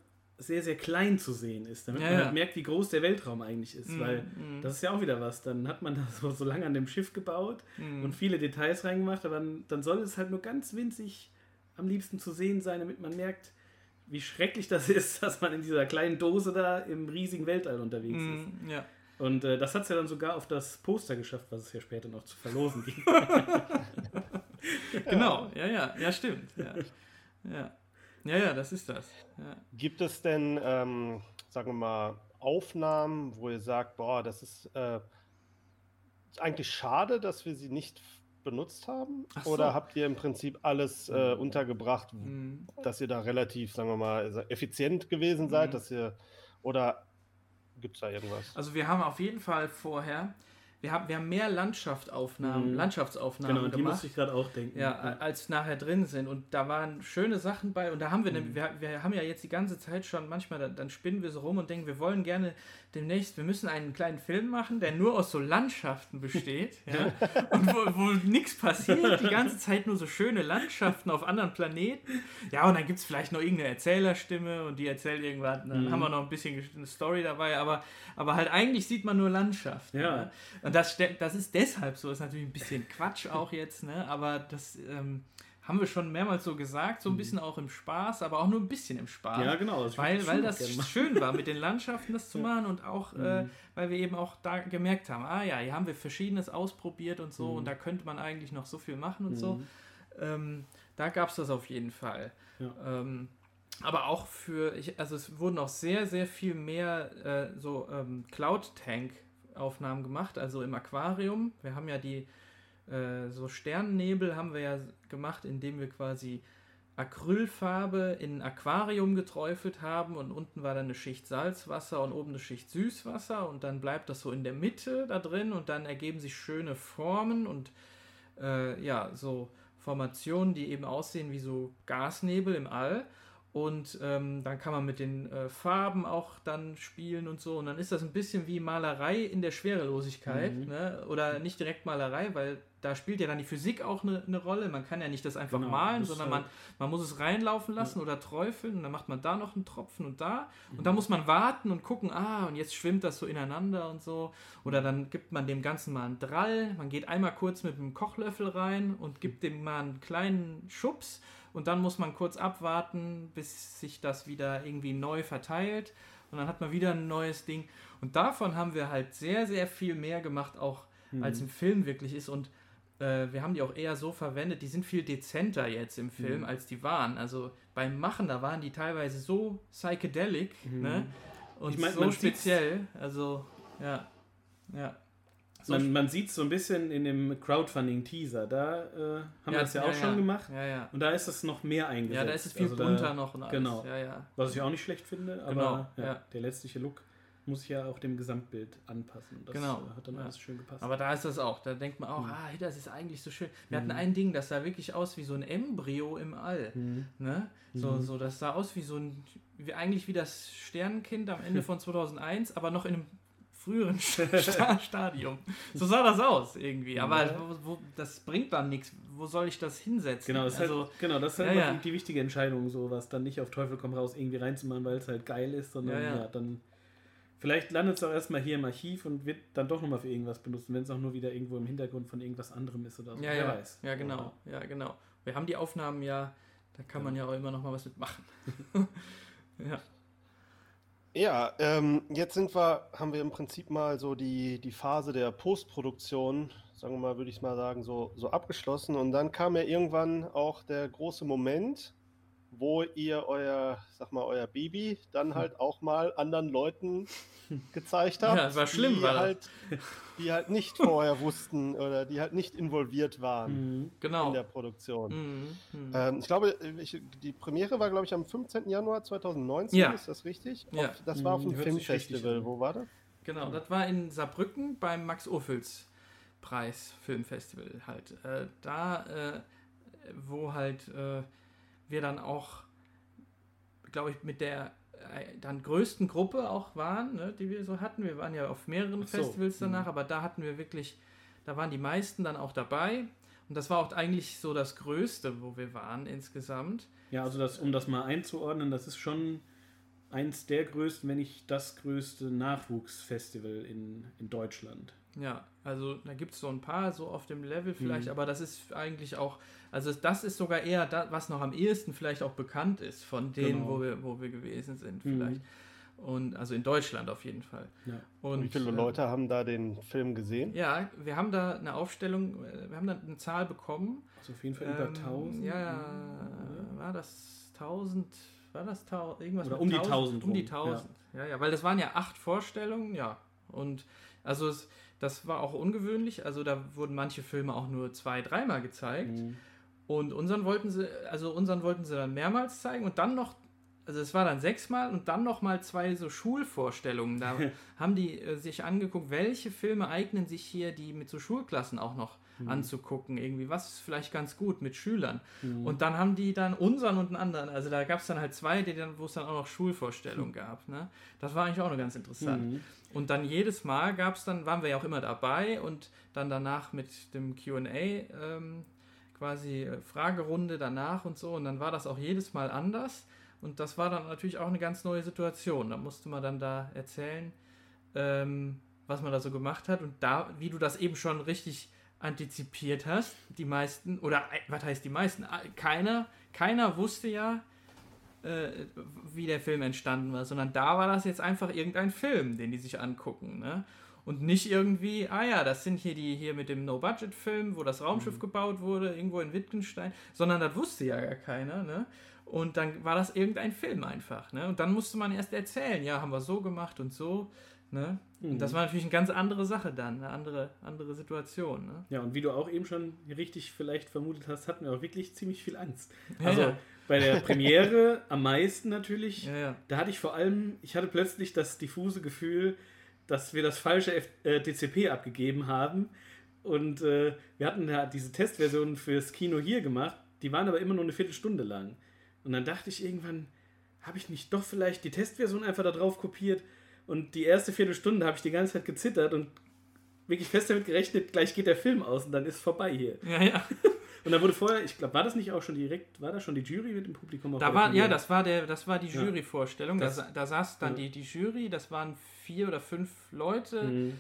sehr, sehr klein zu sehen ist, damit Ja, man halt merkt, wie groß der Weltraum eigentlich ist. Mhm, Weil mhm. das ist ja auch wieder was. Dann hat man das so, so lange an dem Schiff gebaut Mhm. und viele Details reingemacht, aber dann, dann soll es halt nur ganz winzig am liebsten zu sehen sein, damit man merkt, wie schrecklich das ist, dass man in dieser kleinen Dose da im riesigen Weltall unterwegs ist. Mhm, ja. Und äh, das hat es ja dann sogar auf das Poster geschafft, was es ja später noch zu verlosen ging. Genau, ja, ja, ja, stimmt. Ja, ja, ja, ja das ist das. Ja. Gibt es denn, ähm, sagen wir mal, Aufnahmen, wo ihr sagt, boah, das ist, äh, eigentlich schade, dass wir sie nicht benutzt haben? So. Oder habt ihr im Prinzip alles äh, untergebracht, Mhm. dass ihr da relativ, sagen wir mal, se- effizient gewesen seid, Mhm. dass ihr, oder gibt es da irgendwas? Also wir haben auf jeden Fall vorher, wir haben, wir haben mehr Landschaftsaufnahmen, Mhm. Landschaftsaufnahmen genau, die gemacht. musste ich gerade auch denken. Ja, als nachher drin sind. Und da waren schöne Sachen bei. Und da haben wir, nämlich- wir, wir haben ja jetzt die ganze Zeit schon, manchmal, dann, dann spinnen wir so rum und denken, wir wollen gerne demnächst, wir müssen einen kleinen Film machen, der nur aus so Landschaften besteht. ja, und wo, wo nichts passiert, die ganze Zeit nur so schöne Landschaften auf anderen Planeten. Ja, und dann gibt es vielleicht noch irgendeine Erzählerstimme und die erzählt irgendwas. Und dann Mhm. haben wir noch ein bisschen eine Story dabei. Aber, aber halt eigentlich sieht man nur Landschaften. Ja. ne? Und das, das ist deshalb so, ist natürlich ein bisschen Quatsch auch jetzt, ne? aber das ähm, haben wir schon mehrmals so gesagt, so ein bisschen auch im Spaß, aber auch nur ein bisschen im Spaß. Mhm. Ja, genau. ich Weil, weil das schön war, mit den Landschaften das zu machen und auch, äh, Mhm. weil wir eben auch da gemerkt haben, ah ja, hier haben wir Verschiedenes ausprobiert und so Mhm. und da könnte man eigentlich noch so viel machen und so. Mhm. Ähm, da gab es das auf jeden Fall. Ja. Ähm, aber auch für, ich, also es wurden auch sehr, sehr viel mehr äh, so ähm, Cloud-Tank-Aufnahmen gemacht, also im Aquarium. Wir haben ja die, äh, so Sternennebel haben wir ja gemacht, indem wir quasi Acrylfarbe in ein Aquarium geträufelt haben und unten war dann eine Schicht Salzwasser und oben eine Schicht Süßwasser und dann bleibt das so in der Mitte da drin und dann ergeben sich schöne Formen und äh, ja, so Formationen, die eben aussehen wie so Gasnebel im All. Und ähm, dann kann man mit den äh, Farben auch dann spielen und so. Und dann ist das ein bisschen wie Malerei in der Schwerelosigkeit. Mhm. Ne? Oder nicht direkt Malerei, weil da spielt ja dann die Physik auch eine, eine Rolle. Man kann ja nicht das einfach Genau, malen, das sondern ist man, halt- man muss es reinlaufen lassen oder träufeln. Und dann macht man da noch einen Tropfen und da. Und Mhm. dann muss man warten und gucken, ah, und jetzt schwimmt das so ineinander und so. Oder dann gibt man dem Ganzen mal einen Drall. Man geht einmal kurz mit einem Kochlöffel rein und gibt dem mal einen kleinen Schubs. Und dann muss man kurz abwarten, bis sich das wieder irgendwie neu verteilt. und dann hat man wieder ein neues Ding. Und davon haben wir halt sehr, sehr viel mehr gemacht, auch Mhm. als im Film wirklich ist. Und äh, wir haben die auch eher so verwendet, die sind viel dezenter jetzt im Film, Mhm. als die waren. Also beim Machen, da waren die teilweise so psychedelic, ne? Und Mhm. Ich mein, so speziell. Also, ja. Ja. So Man, man sieht es so ein bisschen in dem Crowdfunding-Teaser. Da äh, haben wir das ja, auch schon ja. gemacht. Ja, ja. Und da ist es noch mehr eingesetzt. Ja, da ist es viel Also da- bunter noch und alles. Genau. Ja, ja. Was ich auch nicht schlecht finde, aber Genau, ja, ja. der letztliche Look muss ja auch dem Gesamtbild anpassen. Das Genau, äh, hat dann ja. alles schön gepasst. Aber da ist das auch. Da denkt man auch, Mhm. ah, das ist eigentlich so schön. Wir hatten ein Ding, das sah wirklich aus wie so ein Embryo im All. Mhm. Ne? So, Mhm. so, das sah aus wie so ein, wie eigentlich wie das Sternenkind am Ende von 2001, aber noch in einem früheren Sta- Stadium. So sah das aus irgendwie. Aber Ja. wo, wo, das bringt dann nichts. Wo soll ich das hinsetzen? Genau, das ist also, halt, genau, das ist halt ja, ja. Die, die wichtige Entscheidung, sowas dann nicht auf Teufel komm raus irgendwie reinzumachen, weil es halt geil ist, sondern Ja, dann vielleicht landet es auch erstmal hier im Archiv und wird dann doch nochmal für irgendwas benutzt, wenn es auch nur wieder irgendwo im Hintergrund von irgendwas anderem ist oder so. ja, Wer ja, weiß. ja, genau. Ja, genau. Wir haben die Aufnahmen ja, da kann man ja auch immer noch mal was mitmachen. ja. Ja, ähm, jetzt sind wir, haben wir im Prinzip mal so die, die Phase der Postproduktion, sagen wir mal, würde ich mal sagen, so, so abgeschlossen. Und dann kam ja irgendwann auch der große Moment, wo ihr euer, sag mal, euer Baby dann halt auch mal anderen Leuten gezeigt habt. Ja, das war schlimm, die war halt, die halt nicht vorher wussten oder die halt nicht involviert waren Mhm. Genau. in der Produktion. Mhm. Mhm. Ähm, ich glaube, ich, die Premiere war, glaube ich, am 15. Januar 2019, Ja. ist das richtig? Ja. Auf, das war auf Mhm, dem Filmfestival. Wo war das? Genau, das war in Saarbrücken beim Max Ophüls Preis Filmfestival halt. Äh, da, äh, wo halt äh, wir dann auch, glaube ich, mit der äh, dann größten Gruppe auch waren, ne, die wir so hatten. Wir waren ja auf mehreren so, Festivals danach, mhm. aber da hatten wir wirklich, da waren die meisten dann auch dabei. Und das war auch eigentlich so das Größte, wo wir waren insgesamt. Ja, also das, um das mal einzuordnen, das ist schon eins der größten, wenn nicht das größte Nachwuchsfestival in, in Deutschland. Ja, also da gibt es so ein paar so auf dem Level vielleicht, Mhm. aber das ist eigentlich auch, also das ist sogar eher das, was noch am ehesten vielleicht auch bekannt ist von denen, Genau. wo, wir, wo wir gewesen sind Mhm. vielleicht. Und also in Deutschland auf jeden Fall. Ja. Und Wie viele äh, Leute haben da den Film gesehen? Ja, wir haben da eine Aufstellung, äh, wir haben da eine Zahl bekommen. Also auf jeden Fall über Ähm, 1000. Ja, ja, oder? war das 1000, war das 1000, irgendwas Oder mit um die 1000 Um die rum, 1000, ja. ja, weil das waren ja acht Vorstellungen, ja. Und also es, das war auch ungewöhnlich, also da wurden manche Filme auch nur zwei, dreimal gezeigt. Mhm. Und unseren wollten sie, also unseren wollten sie dann mehrmals zeigen und dann noch, also es war dann sechsmal und dann noch mal zwei so Schulvorstellungen. Da haben die äh, sich angeguckt, welche Filme eignen sich hier, die mit so Schulklassen auch noch anzugucken. Irgendwie, was ist vielleicht ganz gut mit Schülern. Mhm. Und dann haben die dann unseren und einen anderen, also da gab es dann halt zwei, die dann, wo es dann auch noch Schulvorstellungen gab. Ne? Das war eigentlich auch noch ganz interessant. Mhm. Und dann jedes Mal gab es dann, waren wir ja auch immer dabei und dann danach mit dem QA ähm, quasi äh, Fragerunde danach und so. Und dann war das auch jedes Mal anders. Und das war dann natürlich auch eine ganz neue Situation. Da musste man dann da erzählen, ähm, was man da so gemacht hat. Und da, wie du das eben schon richtig antizipiert hast, die meisten, oder äh, was heißt die meisten? Äh, Keiner, keiner wusste ja, äh, wie der Film entstanden war, sondern da war das jetzt einfach irgendein Film, den die sich angucken, ne? Und nicht irgendwie, ah ja, das sind hier die hier mit dem No-Budget-Film, wo das Raumschiff gebaut wurde, irgendwo in Wittgenstein, sondern das wusste ja gar keiner, ne? Und dann war das irgendein Film einfach, ne? Und dann musste man erst erzählen, ja, haben wir so gemacht und so, ne? Und das war natürlich eine ganz andere Sache dann, eine andere, andere Situation, ne? Ja, und wie du auch eben schon richtig vielleicht vermutet hast, hatten wir auch wirklich ziemlich viel Angst. Also ja. bei der Premiere am meisten natürlich. Ja, ja. Da hatte ich vor allem, ich hatte plötzlich das diffuse Gefühl, dass wir das falsche F äh, DCP abgegeben haben. Und äh, wir hatten ja diese Testversionen fürs Kino hier gemacht, die waren aber immer nur eine Viertelstunde lang. Und dann dachte ich irgendwann, habe ich nicht doch vielleicht die Testversion einfach da drauf kopiert? Und die erste Viertelstunde habe ich die ganze Zeit gezittert und wirklich fest damit gerechnet, gleich geht der Film aus und dann ist vorbei hier. Ja, ja. Und da wurde vorher, ich glaube, war das nicht auch schon direkt, war da schon die Jury mit dem Publikum? Da war, ja, das war der, das war die Ja. Juryvorstellung. Da, Das- sa- da saß dann ja. die, die Jury, das waren vier oder fünf Leute, Mhm.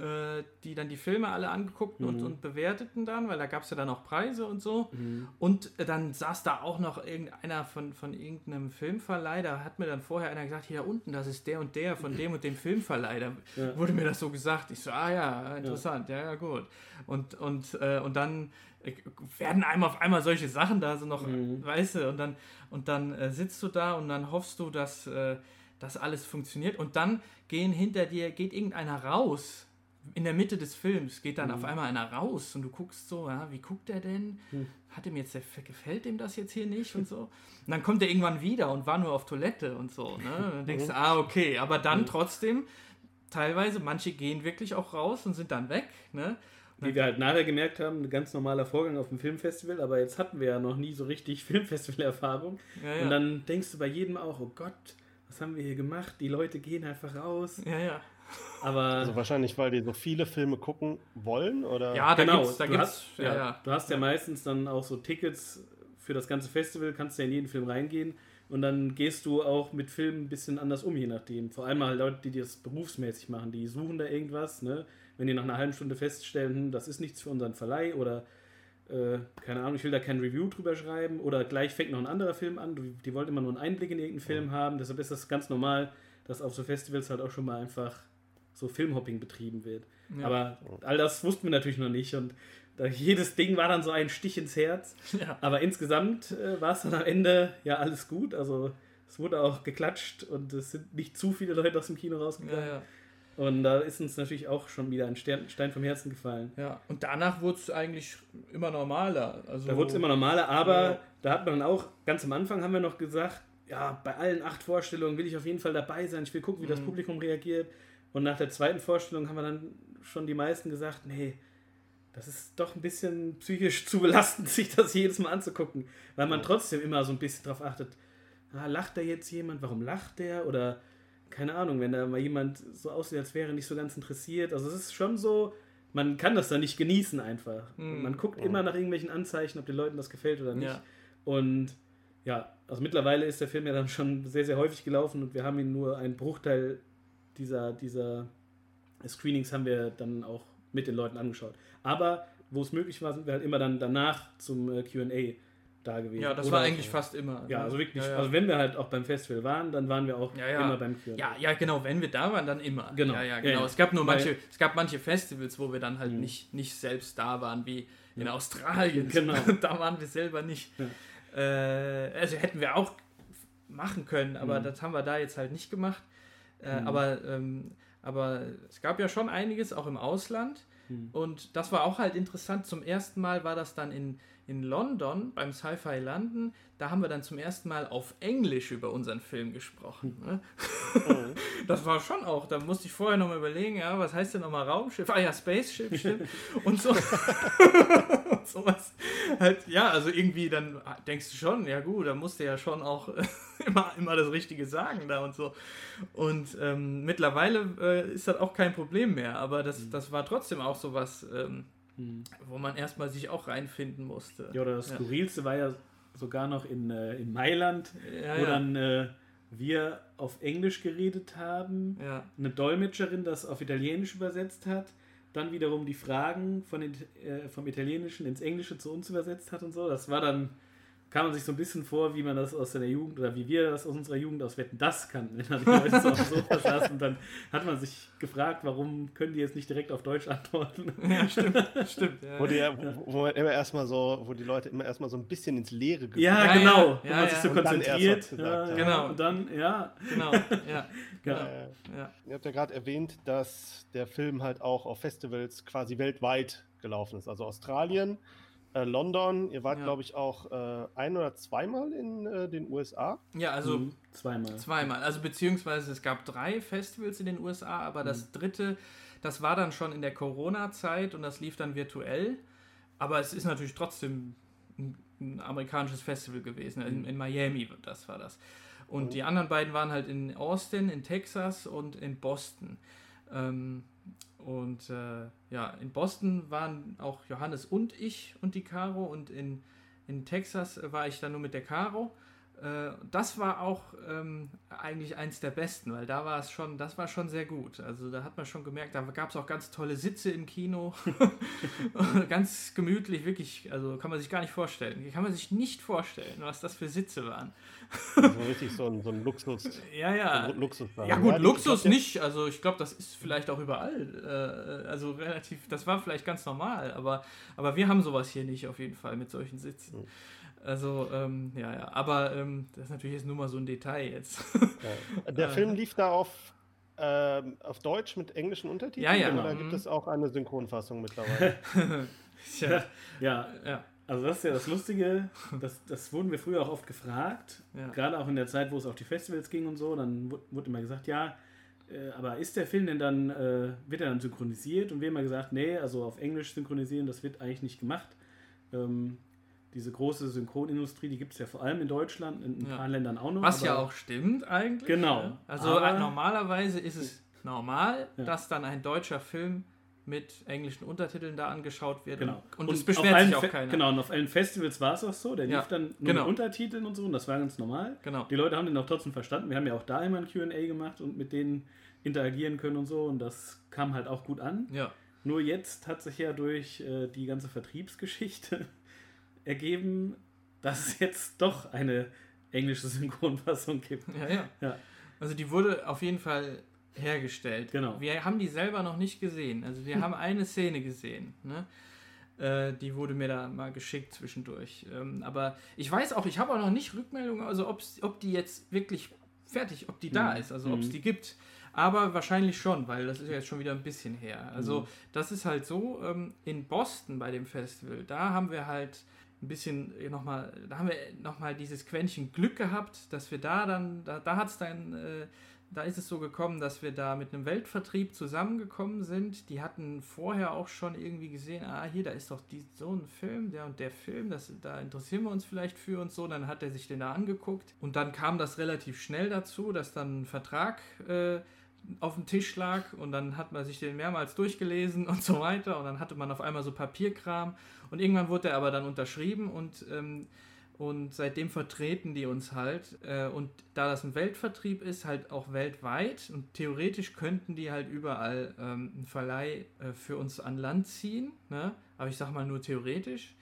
Äh, die dann die Filme alle angeguckt und, Mhm. und bewerteten dann, weil da gab es ja dann auch Preise und so. Mhm. Und äh, dann saß da auch noch irgendeiner von, von irgendeinem Filmverleih, da hat mir dann vorher einer gesagt, hier unten, das ist der und der von dem und dem Filmverleih. Da Ja. wurde mir das so gesagt. Ich so, ah ja, interessant, ja, ja, gut. Und, und, äh, und dann äh, werden einem auf einmal solche Sachen da so noch, Mhm. weißt du, und dann, und dann äh, sitzt du da und dann hoffst du, dass äh, das alles funktioniert und dann gehen hinter dir, geht irgendeiner raus. In der Mitte des Films geht dann Mhm. auf einmal einer raus und du guckst so, ja, wie guckt der denn? Mhm. Hat ihm jetzt, der, gefällt ihm das jetzt hier nicht und so? Und dann kommt er irgendwann wieder und war nur auf Toilette und so. Ne? Und dann denkst du, ah, okay, aber dann trotzdem, teilweise, manche gehen wirklich auch raus und sind dann weg. Ne? Wie wir halt nachher gemerkt haben, ein ganz normaler Vorgang auf dem Filmfestival, aber jetzt hatten wir ja noch nie so richtig Filmfestival-Erfahrung. Ja, ja. Und dann denkst du bei jedem auch, oh Gott, was haben wir hier gemacht? Die Leute gehen einfach raus. ja, ja. Aber Also wahrscheinlich, weil die so viele Filme gucken wollen, oder? Ja, da genau, gibt's, da du, gibt's, hast, ja, ja, ja. du hast ja meistens dann auch so Tickets für das ganze Festival, kannst ja in jeden Film reingehen und dann gehst du auch mit Filmen ein bisschen anders um, je nachdem. Vor allem halt Leute, die das berufsmäßig machen, die suchen da irgendwas, ne? Wenn die nach einer halben Stunde feststellen, hm, das ist nichts für unseren Verleih oder äh, keine Ahnung, ich will da kein Review drüber schreiben oder gleich fängt noch ein anderer Film an, die wollten immer nur einen Einblick in irgendeinen Film haben, deshalb ist das ganz normal, dass auf so Festivals halt auch schon mal einfach so Filmhopping betrieben wird. Ja. Aber all das wussten wir natürlich noch nicht und jedes Ding war dann so ein Stich ins Herz. Ja. Aber insgesamt äh, war es dann am Ende ja alles gut. Also es wurde auch geklatscht und es sind nicht zu viele Leute aus dem Kino rausgegangen. Ja. Und da ist uns natürlich auch schon wieder ein Stern, Stein vom Herzen gefallen. ja. Und danach wurde es eigentlich immer normaler. Also, Da wurde es immer normaler, aber da hat man auch, ganz am Anfang haben wir noch gesagt, ja, bei allen acht Vorstellungen will ich auf jeden Fall dabei sein. Ich will gucken, wie das Mhm. Publikum reagiert. Und nach der zweiten Vorstellung haben wir dann schon die meisten gesagt, nee, das ist doch ein bisschen psychisch zu belastend, sich das jedes Mal anzugucken. Weil man trotzdem immer so ein bisschen drauf achtet, ah, lacht da jetzt jemand, warum lacht der? Oder keine Ahnung, wenn da mal jemand so aussieht, als wäre er nicht so ganz interessiert. Also es ist schon so, man kann das dann nicht genießen einfach. Mhm. Man guckt immer nach irgendwelchen Anzeichen, ob den Leuten das gefällt oder nicht. Ja. Und ja, also mittlerweile ist der Film ja dann schon sehr, sehr häufig gelaufen und wir haben ihn nur einen Bruchteil dieser, dieser Screenings haben wir dann auch mit den Leuten angeschaut. Aber wo es möglich war, sind wir halt immer dann danach zum äh, QA da gewesen. Ja, das Oder war auch- eigentlich fast immer. Ja, ne? also wirklich, Ja, ja. also wenn wir halt auch beim Festival waren, dann waren wir auch Ja, immer beim QA. Ja, ja, genau, wenn wir da waren, dann immer. Genau. Ja, ja, genau. Es gab nur Weil- manche, es gab manche Festivals, wo wir dann halt Mhm. nicht, nicht selbst da waren, wie in Australien. Genau. da waren wir selber nicht. Äh, also hätten wir auch machen können, aber Mhm. das haben wir da jetzt halt nicht gemacht. Äh, Mhm. aber, ähm, aber es gab ja schon einiges, auch im Ausland. Mhm. Und das war auch halt interessant. Zum ersten Mal war das dann in, in London beim Sci-Fi London. Da haben wir dann zum ersten Mal auf Englisch über unseren Film gesprochen. Ne? Das war schon auch, da musste ich vorher nochmal überlegen, ja, was heißt denn nochmal Raumschiff? Ah ja, Spaceship, stimmt. Und so. und sowas. Halt, ja, also irgendwie dann denkst du schon, ja gut, da musst du ja schon auch immer, immer das Richtige sagen da und so. Und ähm, mittlerweile äh, ist das auch kein Problem mehr, aber das, das war trotzdem auch sowas, ähm, Mhm. wo man erstmal sich auch reinfinden musste. Ja, oder das Ja. Skurrilste war ja sogar noch in, äh, in Mailand, Ja, wo ja. dann äh, wir auf Englisch geredet haben, eine Dolmetscherin das auf Italienisch übersetzt hat, dann wiederum die Fragen von den, äh, vom Italienischen ins Englische zu uns übersetzt hat und so. Das war dann, kam man sich so ein bisschen vor, wie man das aus seiner Jugend oder wie wir das aus unserer Jugend aus Wetten das kannten, wenn dann die Leute so auf dem Sofa saßen und dann hat man sich gefragt, warum können die jetzt nicht direkt auf Deutsch antworten. ja, stimmt, stimmt. Ja. Wo, die, wo, wo man immer erstmal so, wo die Leute immer erstmal so ein bisschen ins Leere geguckt Ja, Ja, genau, ja, wo ja, man sich so Und dann erst konzentriert. gesagt ja, hat. ja, Genau. Und dann, ja, Genau, ja. Genau. Ja. Ihr habt ja gerade erwähnt, dass der Film halt auch auf Festivals quasi weltweit gelaufen ist. Also Australien, äh, London. Ihr wart, Ja. glaube ich, auch äh, ein oder zweimal in äh, den USA. ja, also Mhm. zweimal. zweimal. Also beziehungsweise es gab drei Festivals in den USA, aber Mhm. das dritte, das war dann schon in der Corona-Zeit und das lief dann virtuell. Aber es ist natürlich trotzdem ein, ein amerikanisches Festival gewesen. Mhm. In, in Miami, das war das. Und Oh. die anderen beiden waren halt in Austin, in Texas und in Boston. Ähm, und äh, ja, in Boston waren auch Johannes und ich und die Caro und in, in Texas war ich dann nur mit der Caro. Äh, das war auch ähm, eigentlich eins der besten, weil da war es schon, das war schon sehr gut. Also da hat man schon gemerkt, da gab es auch ganz tolle Sitze im Kino. ganz gemütlich, wirklich, also kann man sich gar nicht vorstellen. Kann man sich nicht vorstellen, was das für Sitze waren. so richtig so ein, so ein Luxus. Ja, ja. So Luxus ja, gut, ja, Luxus nicht. Also ich glaube, das ist vielleicht auch überall. Äh, also relativ, das war vielleicht ganz normal, aber, aber wir haben sowas hier nicht auf jeden Fall mit solchen Sitzen. Mhm. Also, ähm, ja, ja. Aber ähm, das ist natürlich jetzt nur mal so ein Detail jetzt. Ja. Der Film lief da auf, äh, auf Deutsch mit englischen Untertiteln? Ja, ja. Oder gibt mhm. es auch eine Synchronfassung mittlerweile? ja, ja, ja. Also das ist ja das Lustige, das, das wurden wir früher auch oft gefragt, ja. gerade auch in der Zeit, wo es auf die Festivals ging und so, dann wurde immer gesagt, ja, äh, aber ist der Film denn dann, äh, wird er dann synchronisiert? Und wir haben immer gesagt, nee, also auf Englisch synchronisieren, das wird eigentlich nicht gemacht. Ähm, diese große Synchronindustrie, die gibt es ja vor allem in Deutschland, in ein ja. paar Ländern auch noch. Was ja auch stimmt eigentlich. Genau. Ne? Also aber, normalerweise ist es normal, ja. dass dann ein deutscher Film mit englischen Untertiteln da angeschaut wird. Genau. Und, und es beschwert sich auch keiner. Genau, und auf allen Festivals war es auch so. Der ja. lief dann nur genau. mit Untertiteln und so und das war ganz normal. Genau. Die Leute haben den auch trotzdem verstanden. Wir haben ja auch da immer ein Q&A gemacht und mit denen interagieren können und so und das kam halt auch gut an. Ja. Nur jetzt hat sich ja durch äh, die ganze Vertriebsgeschichte ergeben, dass es jetzt doch eine englische Synchronfassung gibt. Ja, ja. ja. Also die wurde auf jeden Fall hergestellt. Genau. Wir haben die selber noch nicht gesehen. Also wir haben eine Szene gesehen. Ne? Äh, die wurde mir da mal geschickt zwischendurch. Ähm, aber ich weiß auch, ich habe auch noch nicht Rückmeldungen, also ob die jetzt wirklich fertig, ob die da mhm. ist, also ob es mhm. die gibt. Aber wahrscheinlich schon, weil das ist ja jetzt schon wieder ein bisschen her. Also mhm. das ist halt so, ähm, in Boston bei dem Festival, da haben wir halt ein bisschen nochmal, da haben wir nochmal dieses Quäntchen Glück gehabt, dass wir da dann, da, da hat es dann, äh, da ist es so gekommen, dass wir da mit einem Weltvertrieb zusammengekommen sind. Die hatten vorher auch schon irgendwie gesehen, ah, hier, da ist doch die, so ein Film, der und der Film, das, da interessieren wir uns vielleicht für und so. Dann hat er sich den da angeguckt. Und dann kam das relativ schnell dazu, dass dann ein Vertrag äh, auf dem Tisch lag und dann hat man sich den mehrmals durchgelesen und so weiter und dann hatte man auf einmal so Papierkram und irgendwann wurde er aber dann unterschrieben und, ähm, und seitdem vertreten die uns halt äh, und da das ein Weltvertrieb ist, halt auch weltweit und theoretisch könnten die halt überall ähm, einen Verleih äh, für uns an Land ziehen, ne? aber ich sag mal nur theoretisch.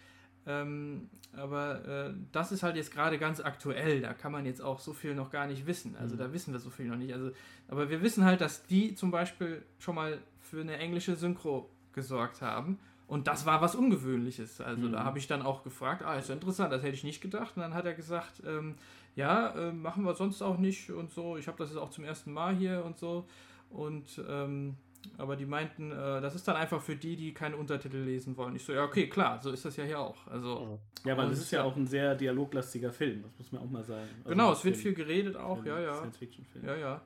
Ähm, aber äh, das ist halt jetzt gerade ganz aktuell. Da kann man jetzt auch so viel noch gar nicht wissen. Also mhm. da wissen wir so viel noch nicht. Also, aber wir wissen halt, dass die zum Beispiel schon mal für eine englische Synchro gesorgt haben. Und das war was Ungewöhnliches. Also mhm. da habe ich dann auch gefragt, ah, ist interessant, das hätte ich nicht gedacht. Und dann hat er gesagt, ähm, ja, äh, machen wir sonst auch nicht und so. Ich habe das jetzt auch zum ersten Mal hier und so. Und ähm, aber die meinten, äh, das ist dann einfach für die, die keine Untertitel lesen wollen. Ich so, ja, okay, klar, so ist das ja hier auch. Also, ja, weil das ist ja auch ein sehr dialoglastiger Film, das muss man auch mal sagen. Also genau, es wird viel geredet auch, ja, ja. Science-Fiction-Film. Ja, ja.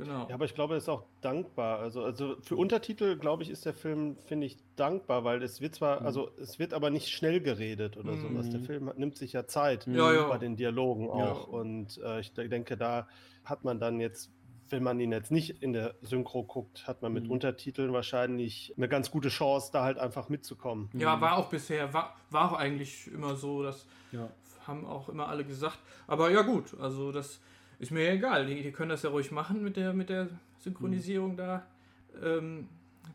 Genau. Ja, aber ich glaube, er ist auch dankbar. Also, also für Untertitel, glaube ich, ist der Film, finde ich, dankbar, weil es wird zwar, mhm. also es wird aber nicht schnell geredet oder mhm. sowas. Der Film nimmt sich ja Zeit ja, ja. bei den Dialogen auch. Ja. Und äh, ich denke, da hat man dann jetzt wenn man ihn jetzt nicht in der Synchro guckt, hat man mit mhm. Untertiteln wahrscheinlich eine ganz gute Chance, da halt einfach mitzukommen. Ja, mhm. war auch bisher, war, war auch eigentlich immer so, das ja. haben auch immer alle gesagt. Aber ja gut, also das ist mir egal. Die, die können das ja ruhig machen mit der, mit der Synchronisierung mhm. da. Ähm,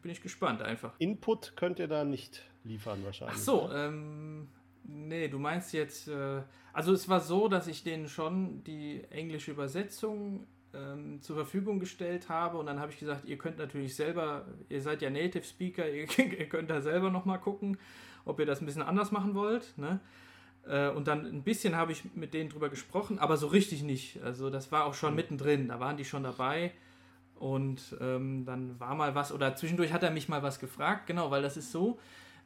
bin ich gespannt einfach. Input könnt ihr da nicht liefern wahrscheinlich. Ach so, ähm, nee, du meinst jetzt, äh, also es war so, dass ich denen schon die englische Übersetzung ähm, zur Verfügung gestellt habe. Und dann habe ich gesagt, ihr könnt natürlich selber, ihr seid ja Native Speaker, ihr, ihr könnt da selber nochmal gucken, ob ihr das ein bisschen anders machen wollt. Ne? Äh, und dann ein bisschen habe ich mit denen drüber gesprochen, aber so richtig nicht. Also das war auch schon mhm. mittendrin, da waren die schon dabei. Und ähm, dann war mal was, oder zwischendurch hat er mich mal was gefragt, genau, weil das ist so,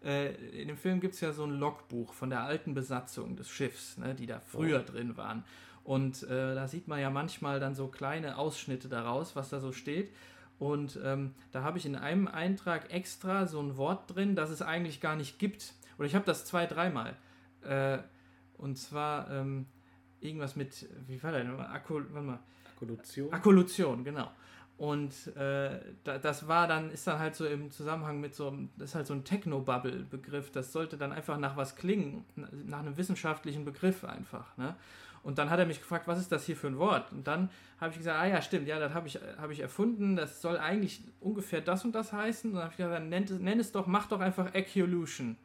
äh, in dem Film gibt es ja so ein Logbuch von der alten Besatzung des Schiffs, ne, die da früher oh. drin waren. Und äh, da sieht man ja manchmal dann so kleine Ausschnitte daraus, was da so steht. Und ähm, da habe ich in einem Eintrag extra so ein Wort drin, das es eigentlich gar nicht gibt. Oder ich habe das zwei, dreimal. Äh, und zwar ähm, irgendwas mit, wie war das? Akku, warte mal. Akkolution. Akkolution, genau. Und äh, das war dann, ist dann halt so im Zusammenhang mit so, das ist halt so ein Techno-Bubble-Begriff. Das sollte dann einfach nach was klingen, nach einem wissenschaftlichen Begriff einfach. Ne? Und dann hat er mich gefragt, was ist das hier für ein Wort? Und dann habe ich gesagt, ah ja, stimmt, ja, das habe ich, hab ich erfunden, das soll eigentlich ungefähr das und das heißen. Und dann habe ich gesagt, nenn, nenn es doch, mach doch einfach Ecolution.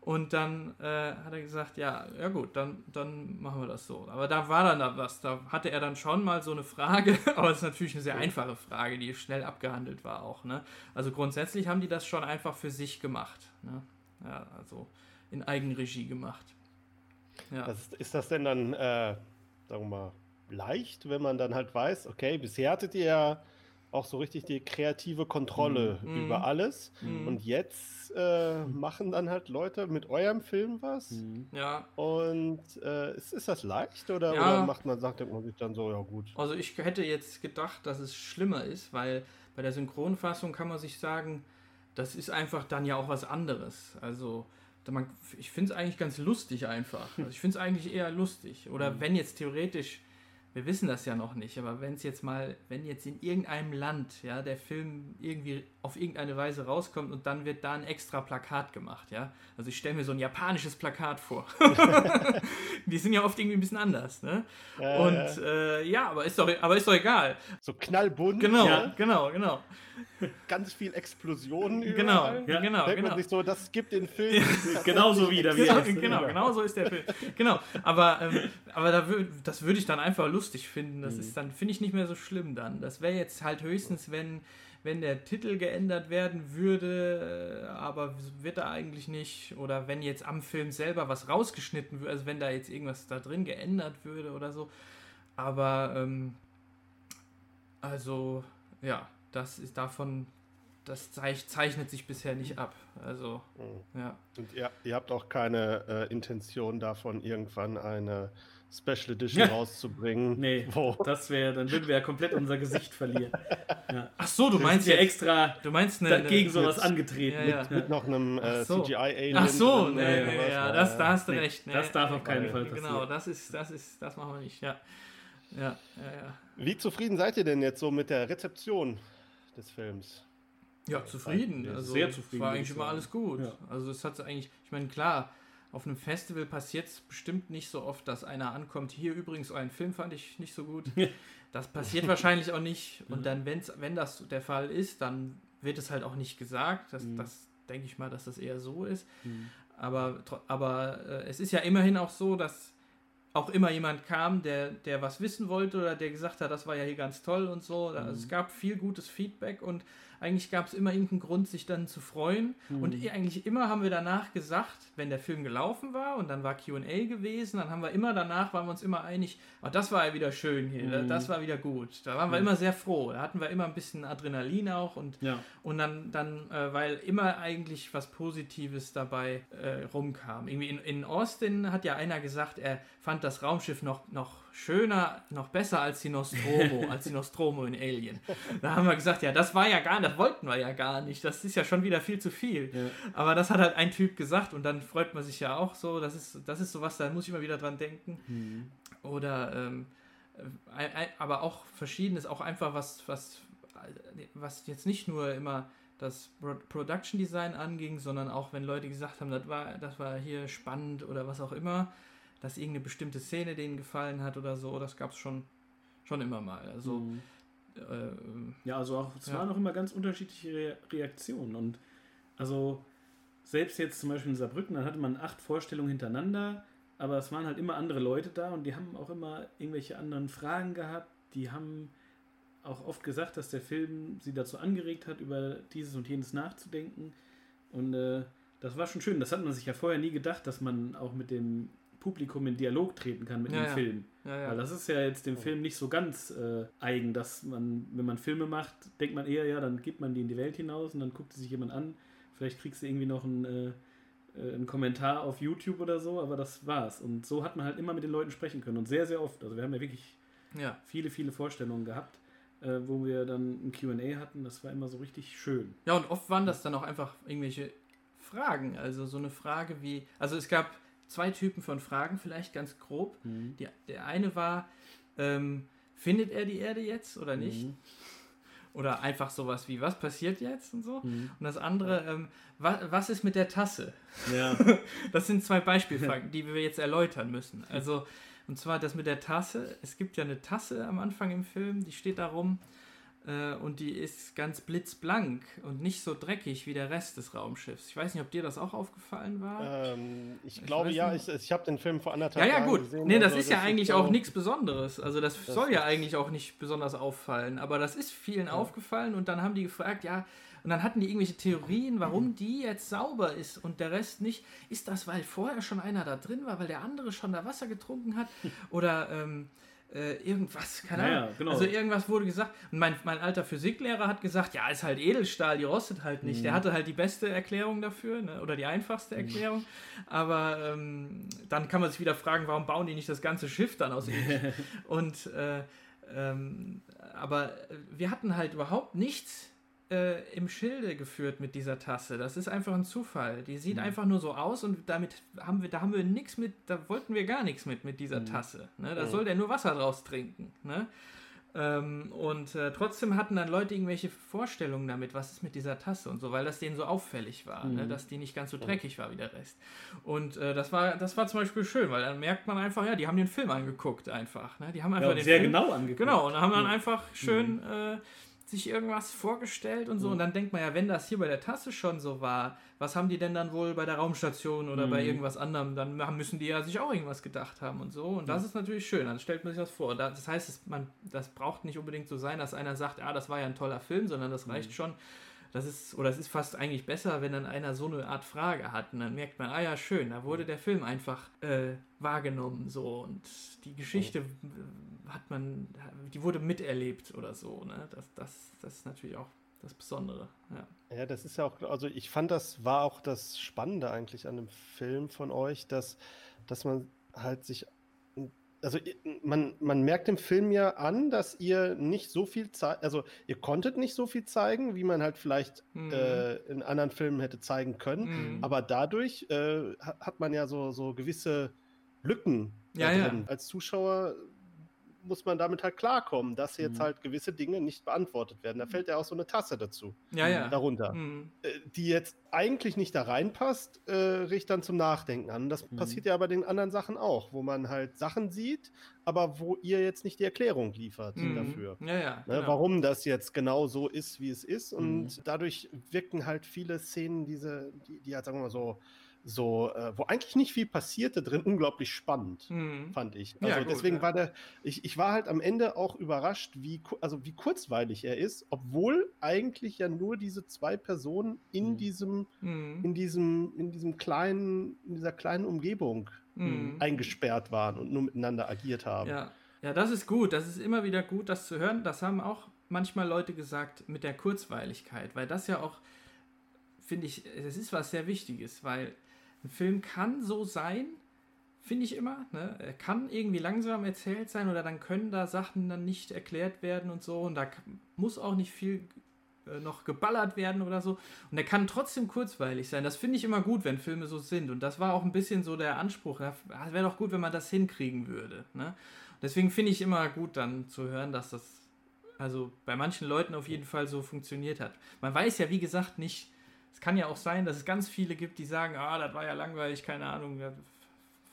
Und dann äh, hat er gesagt, ja, ja gut, dann, dann machen wir das so. Aber da war dann da was. Da hatte er dann schon mal so eine Frage, aber es ist natürlich eine sehr einfache Frage, die schnell abgehandelt war auch. Ne? Also grundsätzlich haben die das schon einfach für sich gemacht. Ne? Ja, also in Eigenregie gemacht. Ja. Das, ist das denn dann, äh, sagen wir mal, leicht, wenn man dann halt weiß, okay, bisher hattet ihr ja auch so richtig die kreative Kontrolle mhm. über alles. Mhm. Und jetzt äh, machen dann halt Leute mit eurem Film was. Mhm. Ja. Und äh, ist, ist das leicht oder, ja. oder macht man, sagt man sich dann so, ja gut. Also ich hätte jetzt gedacht, dass es schlimmer ist, weil bei der Synchronfassung kann man sich sagen, das ist einfach dann ja auch was anderes. Also ich finde es eigentlich ganz lustig einfach. Also ich finde es eigentlich eher lustig. Oder mhm. wenn jetzt theoretisch wir wissen das ja noch nicht, aber wenn es jetzt mal, wenn jetzt in irgendeinem Land, ja, der Film irgendwie auf irgendeine Weise rauskommt und dann wird da ein extra Plakat gemacht, ja. Also ich stelle mir so ein japanisches Plakat vor. Die sind ja oft irgendwie ein bisschen anders, ne? Äh, und äh, ja, aber ist doch, aber ist doch egal. So knallbunt. Genau, ja. genau, genau. Ganz viel Explosionen Genau, ja, genau, Denkt genau. Man sich so, das gibt den Film. genauso wieder wie ja, Genau, genau so ist der Film. Genau, aber, ähm, aber da würd, das würde ich dann einfach lustig finden. Das mhm. ist dann, finde ich nicht mehr so schlimm dann. Das wäre jetzt halt höchstens, wenn wenn der Titel geändert werden würde, äh, aber wird er eigentlich nicht, oder wenn jetzt am Film selber was rausgeschnitten würde, also wenn da jetzt irgendwas da drin geändert würde oder so. Aber, ähm, also, ja, das ist davon, das zeichnet sich bisher nicht ab. Also, mhm. ja. Und ihr, ihr, habt auch keine äh, Intention davon, irgendwann eine Special Edition rauszubringen. Nee, wo das wäre, dann würden wir ja komplett unser Gesicht verlieren. Ja. Ach so, du meinst ja extra, du meinst eine, dagegen sowas mit, angetreten. Ja, ja. Mit, mit, noch einem äh, so. CGI-Alien. Ach so, drin, nee, nee, ja, das, da hast du nee, recht. Nee, das darf auf keinen Fall passieren. Genau, das ist, das ist, das machen wir nicht, ja. Ja, ja, ja. Wie zufrieden seid ihr denn jetzt so mit der Rezeption des Films? Ja, zufrieden. Also, sehr zufrieden. War eigentlich immer alles gut. Also es hat eigentlich, ich meine, klar, auf einem Festival passiert es bestimmt nicht so oft, dass einer ankommt. Hier übrigens, euren Film fand ich nicht so gut. Das passiert wahrscheinlich auch nicht. Und dann, wenn's, wenn das der Fall ist, dann wird es halt auch nicht gesagt. Das, mhm. das denke ich mal, dass das eher so ist. Mhm. Aber, aber äh, es ist ja immerhin auch so, dass auch immer jemand kam, der, der was wissen wollte oder der gesagt hat, das war ja hier ganz toll und so. Also mhm. es gab viel gutes Feedback und eigentlich gab es immer irgendeinen Grund, sich dann zu freuen. Mhm. Und eigentlich immer haben wir danach gesagt, wenn der Film gelaufen war und dann war QA gewesen, dann haben wir immer danach, waren wir uns immer einig, oh, das war ja wieder schön hier, mhm. das war wieder gut. Da waren wir mhm. immer sehr froh. Da hatten wir immer ein bisschen Adrenalin auch und, ja. und dann, dann äh, weil immer eigentlich was Positives dabei äh, rumkam. Irgendwie in, in Austin hat ja einer gesagt, er fand das Raumschiff noch, noch schöner, noch besser als die Nostromo, als die Nostromo in Alien. Da haben wir gesagt, ja, das war ja gar, das wollten wir ja gar nicht. Das ist ja schon wieder viel zu viel. Ja. Aber das hat halt ein Typ gesagt und dann freut man sich ja auch so. Das ist, das ist sowas, da muss ich immer wieder dran denken. Mhm. Oder, ähm, äh, aber auch verschiedenes, auch einfach was, was, was jetzt nicht nur immer das Production Design anging, sondern auch wenn Leute gesagt haben, das war, das war hier spannend oder was auch immer dass irgendeine bestimmte Szene denen gefallen hat oder so. Das gab es schon, schon immer mal. Also, mhm. äh, ja, also auch, es ja. waren auch immer ganz unterschiedliche Re Reaktionen. Und also selbst jetzt zum Beispiel in Saarbrücken, dann hatte man acht Vorstellungen hintereinander, aber es waren halt immer andere Leute da und die haben auch immer irgendwelche anderen Fragen gehabt. Die haben auch oft gesagt, dass der Film sie dazu angeregt hat, über dieses und jenes nachzudenken. Und äh, das war schon schön. Das hat man sich ja vorher nie gedacht, dass man auch mit dem Publikum in Dialog treten kann mit ja, dem ja. Film. Ja, Weil das ist ja jetzt dem Film nicht so ganz äh, eigen, dass man, wenn man Filme macht, denkt man eher, ja, dann gibt man die in die Welt hinaus und dann guckt sich jemand an. Vielleicht kriegst du irgendwie noch einen, äh, äh, einen Kommentar auf YouTube oder so, aber das war's. Und so hat man halt immer mit den Leuten sprechen können und sehr, sehr oft. Also wir haben ja wirklich viele, viele Vorstellungen gehabt. Äh, wo wir dann ein QA hatten, das war immer so richtig schön. Ja, und oft waren das dann auch einfach irgendwelche Fragen. Also so eine Frage wie, also es gab zwei Typen von Fragen, vielleicht ganz grob. Mhm. Die, der eine war, ähm, findet er die Erde jetzt oder nicht? Mhm. Oder einfach sowas wie, was passiert jetzt und so. Mhm. Und das andere, ähm, wa, was ist mit der Tasse? Ja. das sind zwei Beispielfragen, die wir jetzt erläutern müssen. Also, Und zwar das mit der Tasse. Es gibt ja eine Tasse am Anfang im Film, die steht da rum. Äh, und die ist ganz blitzblank und nicht so dreckig wie der Rest des Raumschiffs. Ich weiß nicht, ob dir das auch aufgefallen war. Ähm, ich, glaube ja, ich, ich habe den Film vor anderthalb ja, ja, Jahren gut. gesehen. Nee, das also ist ja eigentlich so- auch nichts Besonderes. Also das, Das soll ja ist- eigentlich auch nicht besonders auffallen. Aber das ist vielen aufgefallen und dann haben die gefragt, ja, und dann hatten die irgendwelche Theorien, warum die jetzt sauber ist und der Rest nicht. Ist das, weil vorher schon einer da drin war, weil der andere schon da Wasser getrunken hat? Oder ähm, äh, irgendwas, keine Naja, Ahnung. genau. Also irgendwas wurde gesagt. Und mein, mein alter Physiklehrer hat gesagt, ja, ist halt Edelstahl, die rostet halt nicht. Mhm. Der hatte halt die beste Erklärung dafür, ne? oder die einfachste Erklärung. Aber ähm, dann kann man sich wieder fragen, warum bauen die nicht das ganze Schiff dann aus Edelstahl? Und äh, ähm, aber wir hatten halt überhaupt nichts äh, im Schilde geführt mit dieser Tasse. Das ist einfach ein Zufall. Die sieht einfach nur so aus und damit haben wir, da haben wir nichts mit, da wollten wir gar nichts mit mit dieser Tasse. Ne? Da soll der nur Wasser draus trinken. Ne? Ähm, und äh, trotzdem hatten dann Leute irgendwelche Vorstellungen damit, was ist mit dieser Tasse und so, weil das denen so auffällig war, ne? dass die nicht ganz so dreckig war wie der Rest. Und äh, das war, das war zum Beispiel schön, weil dann merkt man einfach, ja, die haben den Film angeguckt einfach. Ne? Die haben einfach Ja, den sehr Film, genau angeguckt. Genau, und haben dann einfach schön äh, sich irgendwas vorgestellt und so. Mhm. Und dann denkt man ja, wenn das hier bei der Tasse schon so war, was haben die denn dann wohl bei der Raumstation oder bei Mhm. irgendwas anderem? Dann müssen die ja sich auch irgendwas gedacht haben und so. Und das ist natürlich schön. Dann stellt man sich das vor. Da- Das heißt, es, man, das braucht nicht unbedingt so sein, dass einer sagt, ah, das war ja ein toller Film, sondern das Mhm. reicht schon. Das ist, oder es ist fast eigentlich besser, wenn dann einer so eine Art Frage hat. Und dann merkt man, ah ja, schön, da wurde der Film einfach äh, wahrgenommen so. Und die Geschichte äh, hat man, die wurde miterlebt oder so. Ne? Das, das, das ist natürlich auch das Besondere. Ja. Ja, das ist ja auch, also ich fand, das war auch das Spannende eigentlich an dem Film von euch, dass, dass man halt sich, also ihr- man, man merkt im Film ja an, dass ihr nicht so viel Zeit, also ihr konntet nicht so viel zeigen, wie man halt vielleicht Mhm. äh, in anderen Filmen hätte zeigen können, Mhm. aber dadurch äh, ha- hat man ja so, so gewisse Lücken Ja, ja. Als Zuschauer muss man damit halt klarkommen, dass jetzt Mhm. halt gewisse Dinge nicht beantwortet werden. Da fällt ja auch so eine Tasse dazu, Ja, ja. darunter Mhm. äh, die jetzt eigentlich nicht da reinpasst, äh, riecht dann zum Nachdenken an. Das Mhm. passiert ja bei den anderen Sachen auch, wo man halt Sachen sieht, aber wo ihr jetzt nicht die Erklärung liefert Mhm. dafür. Ja, ja. Ne, genau. Warum das jetzt genau so ist, wie es ist. Und Mhm. dadurch wirken halt viele Szenen, diese, die, die halt, sagen wir mal so, so äh, wo eigentlich nicht viel passierte drin, unglaublich spannend. Mhm. Fand ich. Ja, Also gut, deswegen ja. war der, ich, ich war halt am Ende auch überrascht, wie, also wie kurzweilig er ist, obwohl eigentlich ja nur diese zwei Personen in Mhm. diesem, Mhm. in diesem, in diesem kleinen, in dieser kleinen Umgebung Mhm. eingesperrt waren und nur miteinander agiert haben. Ja. ja, das ist gut. Das ist immer wieder gut, das zu hören. Das haben auch manchmal Leute gesagt mit der Kurzweiligkeit, weil das ja auch, finde ich, das ist was sehr Wichtiges, weil ein Film kann so sein, finde ich immer. Ne? Er kann irgendwie langsam erzählt sein oder dann können da Sachen dann nicht erklärt werden und so und da muss auch nicht viel äh, noch geballert werden oder so. Und er kann trotzdem kurzweilig sein. Das finde ich immer gut, wenn Filme so sind. Und das war auch ein bisschen so der Anspruch. Ja, Wäre doch gut, wenn man das hinkriegen würde. Ne? Deswegen finde ich immer gut dann zu hören, dass das also bei manchen Leuten auf jeden Fall so funktioniert hat. Man weiß ja, wie gesagt, nicht. Es kann ja auch sein, dass es ganz viele gibt, die sagen, ah, das war ja langweilig, keine Ahnung.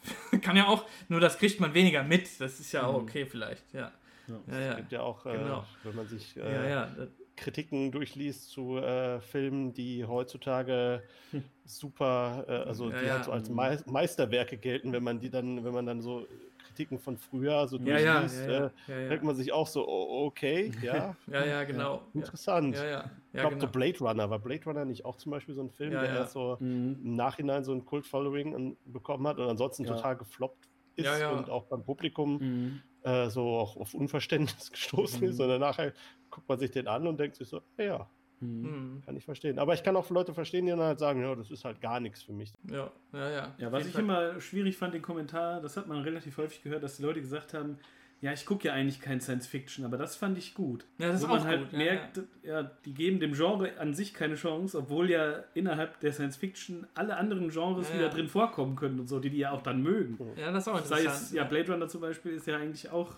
Kann ja auch, nur das kriegt man weniger mit. Das ist ja auch Mhm. okay vielleicht. Ja, Ja. Es gibt ja auch, äh, Genau. wenn man sich äh, Kritiken durchliest zu äh, Filmen, die heutzutage super, äh, also die halt so als Mei Meisterwerke gelten, wenn man die dann, wenn man dann so Kritiken von früher so Ja, durchliest, ja, ja, äh, ja, ja. denkt man sich auch so, oh, okay, ja, Ja, ja, genau. Interessant. ja, ja. ich glaube, genau. so Blade Runner, war Blade Runner nicht auch zum Beispiel so ein Film, Ja, der ja. erst so Mhm. im Nachhinein so ein Kult-Following an- bekommen hat und ansonsten Ja. total gefloppt ist Ja, ja. und auch beim Publikum Mhm. äh, so auch auf Unverständnis gestoßen Mhm. ist und dann nachher guckt man sich den an und denkt sich so, ja. Hm, kann ich verstehen. Aber ich kann auch Leute verstehen, die dann halt sagen, ja, das ist halt gar nichts für mich. Ja, ja, ja. Ja, was ich Fall. immer schwierig fand, den Kommentar, das hat man relativ häufig gehört, dass die Leute gesagt haben, ja, ich gucke ja eigentlich kein Science Fiction, aber das fand ich gut. Ja, das Wo ist man auch halt gut. ja, merkt, ja. die geben dem Genre an sich keine Chance, obwohl ja innerhalb der Science Fiction alle anderen Genres Ja, wieder ja. drin vorkommen können und so, die die ja auch dann mögen. Ja. ja, das ist auch Sei interessant. es, ja, Blade Runner zum Beispiel ist ja eigentlich auch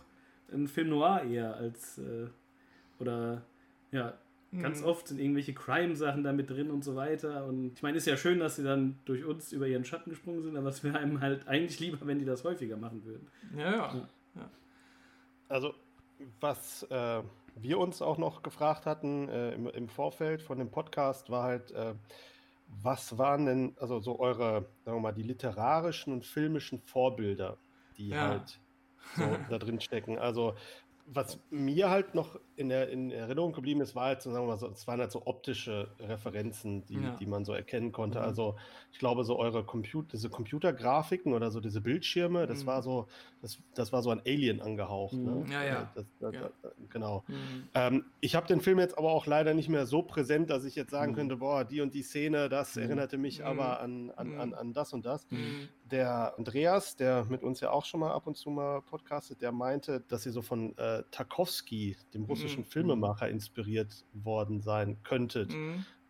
ein Film noir eher als, äh, oder, ja, Ganz oft sind irgendwelche Crime-Sachen da mit drin und so weiter. Und ich meine, ist ja schön, dass sie dann durch uns über ihren Schatten gesprungen sind, aber es wäre einem halt eigentlich lieber, wenn die das häufiger machen würden. Ja, ja. ja. Also, was äh, wir uns auch noch gefragt hatten äh, im, im, Vorfeld von dem Podcast, war halt, äh, was waren denn, also so eure, sagen wir mal, die literarischen und filmischen Vorbilder, die ja. halt so da drin stecken. Also was mir halt noch in, der, in Erinnerung geblieben ist, war halt, sagen wir mal, so, es waren halt so optische Referenzen, die, ja. die man so erkennen konnte. Mhm. Also ich glaube, so eure Computer, diese Computergrafiken oder so diese Bildschirme, das mhm. war so, das, das war so ein Alien angehaucht. Ne? Mhm. Ja, ja. Das, das, ja. Genau. Mhm. Ähm, ich habe den Film jetzt aber auch leider nicht mehr so präsent, dass ich jetzt sagen mhm. könnte, boah, die und die Szene, das mhm. erinnerte mich aber an, an, an, an das und das. Der Andreas, der mit uns ja auch schon mal ab und zu mal podcastet, der meinte, dass sie so von äh, Tarkovsky, dem russischen Filmemacher, inspiriert worden sein könntet.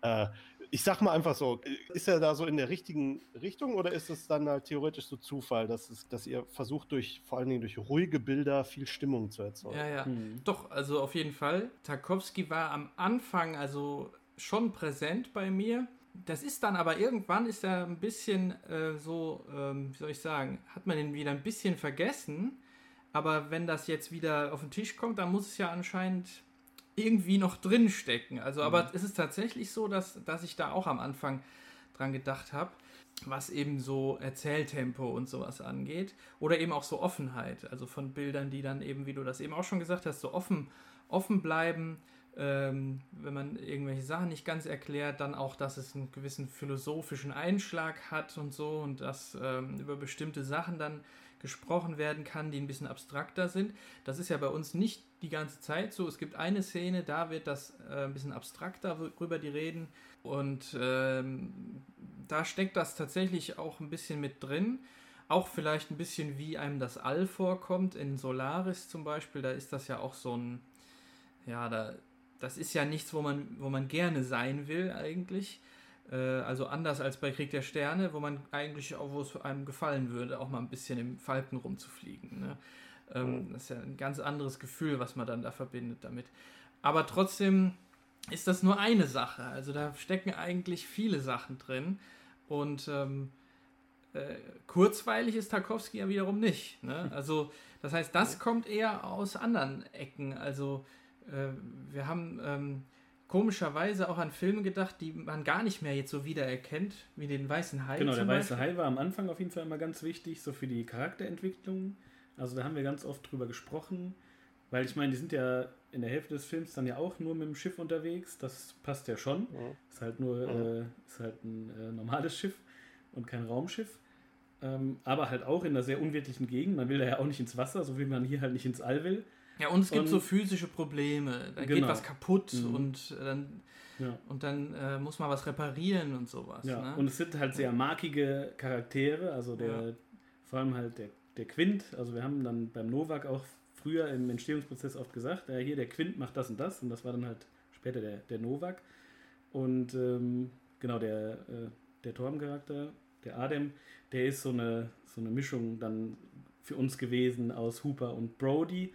Äh, ich sag mal einfach so, ist er da so in der richtigen Richtung oder ist es dann halt theoretisch so Zufall, dass, es, dass ihr versucht, durch vor allen Dingen durch ruhige Bilder viel Stimmung zu erzeugen? Ja, ja. Hm. Doch, also auf jeden Fall. Tarkovsky war am Anfang also schon präsent bei mir. Das ist dann aber irgendwann ist er ein bisschen äh, so, ähm, wie soll ich sagen, hat man ihn wieder ein bisschen vergessen. Aber wenn das jetzt wieder auf den Tisch kommt, dann muss es ja anscheinend irgendwie noch drin stecken. Also, mhm. aber es ist tatsächlich so, dass, dass ich da auch am Anfang dran gedacht habe, was eben so Erzähltempo und sowas angeht. Oder eben auch so Offenheit, also von Bildern, die dann eben, wie du das eben auch schon gesagt hast, so offen, offen bleiben. Ähm, wenn man irgendwelche Sachen nicht ganz erklärt, dann auch, dass es einen gewissen philosophischen Einschlag hat und so und dass ähm, über bestimmte Sachen dann gesprochen werden kann, die ein bisschen abstrakter sind. Das ist ja bei uns nicht die ganze Zeit so. Es gibt eine Szene, da wird das äh, ein bisschen abstrakter, worüber die reden. Und ähm, da steckt das tatsächlich auch ein bisschen mit drin. Auch vielleicht ein bisschen, wie einem das All vorkommt. In Solaris zum Beispiel, da ist das ja auch so ein, ja, da, das ist ja nichts, wo man, wo man gerne sein will eigentlich. Äh, also anders als bei Krieg der Sterne, wo man eigentlich, auch, wo es einem gefallen würde, auch mal ein bisschen im Falken rumzufliegen. Ne? Ähm, das ist ja ein ganz anderes Gefühl, was man dann da verbindet damit. Aber trotzdem ist das nur eine Sache. Also da stecken eigentlich viele Sachen drin. Und ähm, äh, kurzweilig ist Tarkovsky ja wiederum nicht. Ne? Also das heißt, das kommt eher aus anderen Ecken. Also äh, wir haben ähm, komischerweise auch an Filme gedacht, die man gar nicht mehr jetzt so wiedererkennt, wie den Weißen Hai. Genau, der Weiße Hai war am Anfang auf jeden Fall immer ganz wichtig, so für die Charakterentwicklung. Also da haben wir ganz oft drüber gesprochen, weil ich meine, die sind ja in der Hälfte des Films dann ja auch nur mit dem Schiff unterwegs. Das passt ja schon. Ja. Ist halt nur ja. äh, ist halt ein äh, normales Schiff und kein Raumschiff. Ähm, aber halt auch in einer sehr unwirtlichen Gegend. Man will da ja auch nicht ins Wasser, so wie man hier halt nicht ins All will. Ja, und es gibt und, so physische Probleme. Da genau. geht was kaputt mhm. und dann, ja. und dann äh, muss man was reparieren und sowas. Ja. Ne? Und es sind halt sehr markige Charaktere, also der, ja. vor allem halt der, der Quint, also wir haben dann beim Novak auch früher im Entstehungsprozess oft gesagt, äh, hier der Quint macht das und das und das war dann halt später der, der Novak. Und ähm, genau, der, äh, der Torm-Charakter, der Adem, der ist so eine, so eine Mischung dann für uns gewesen aus Hooper und Brody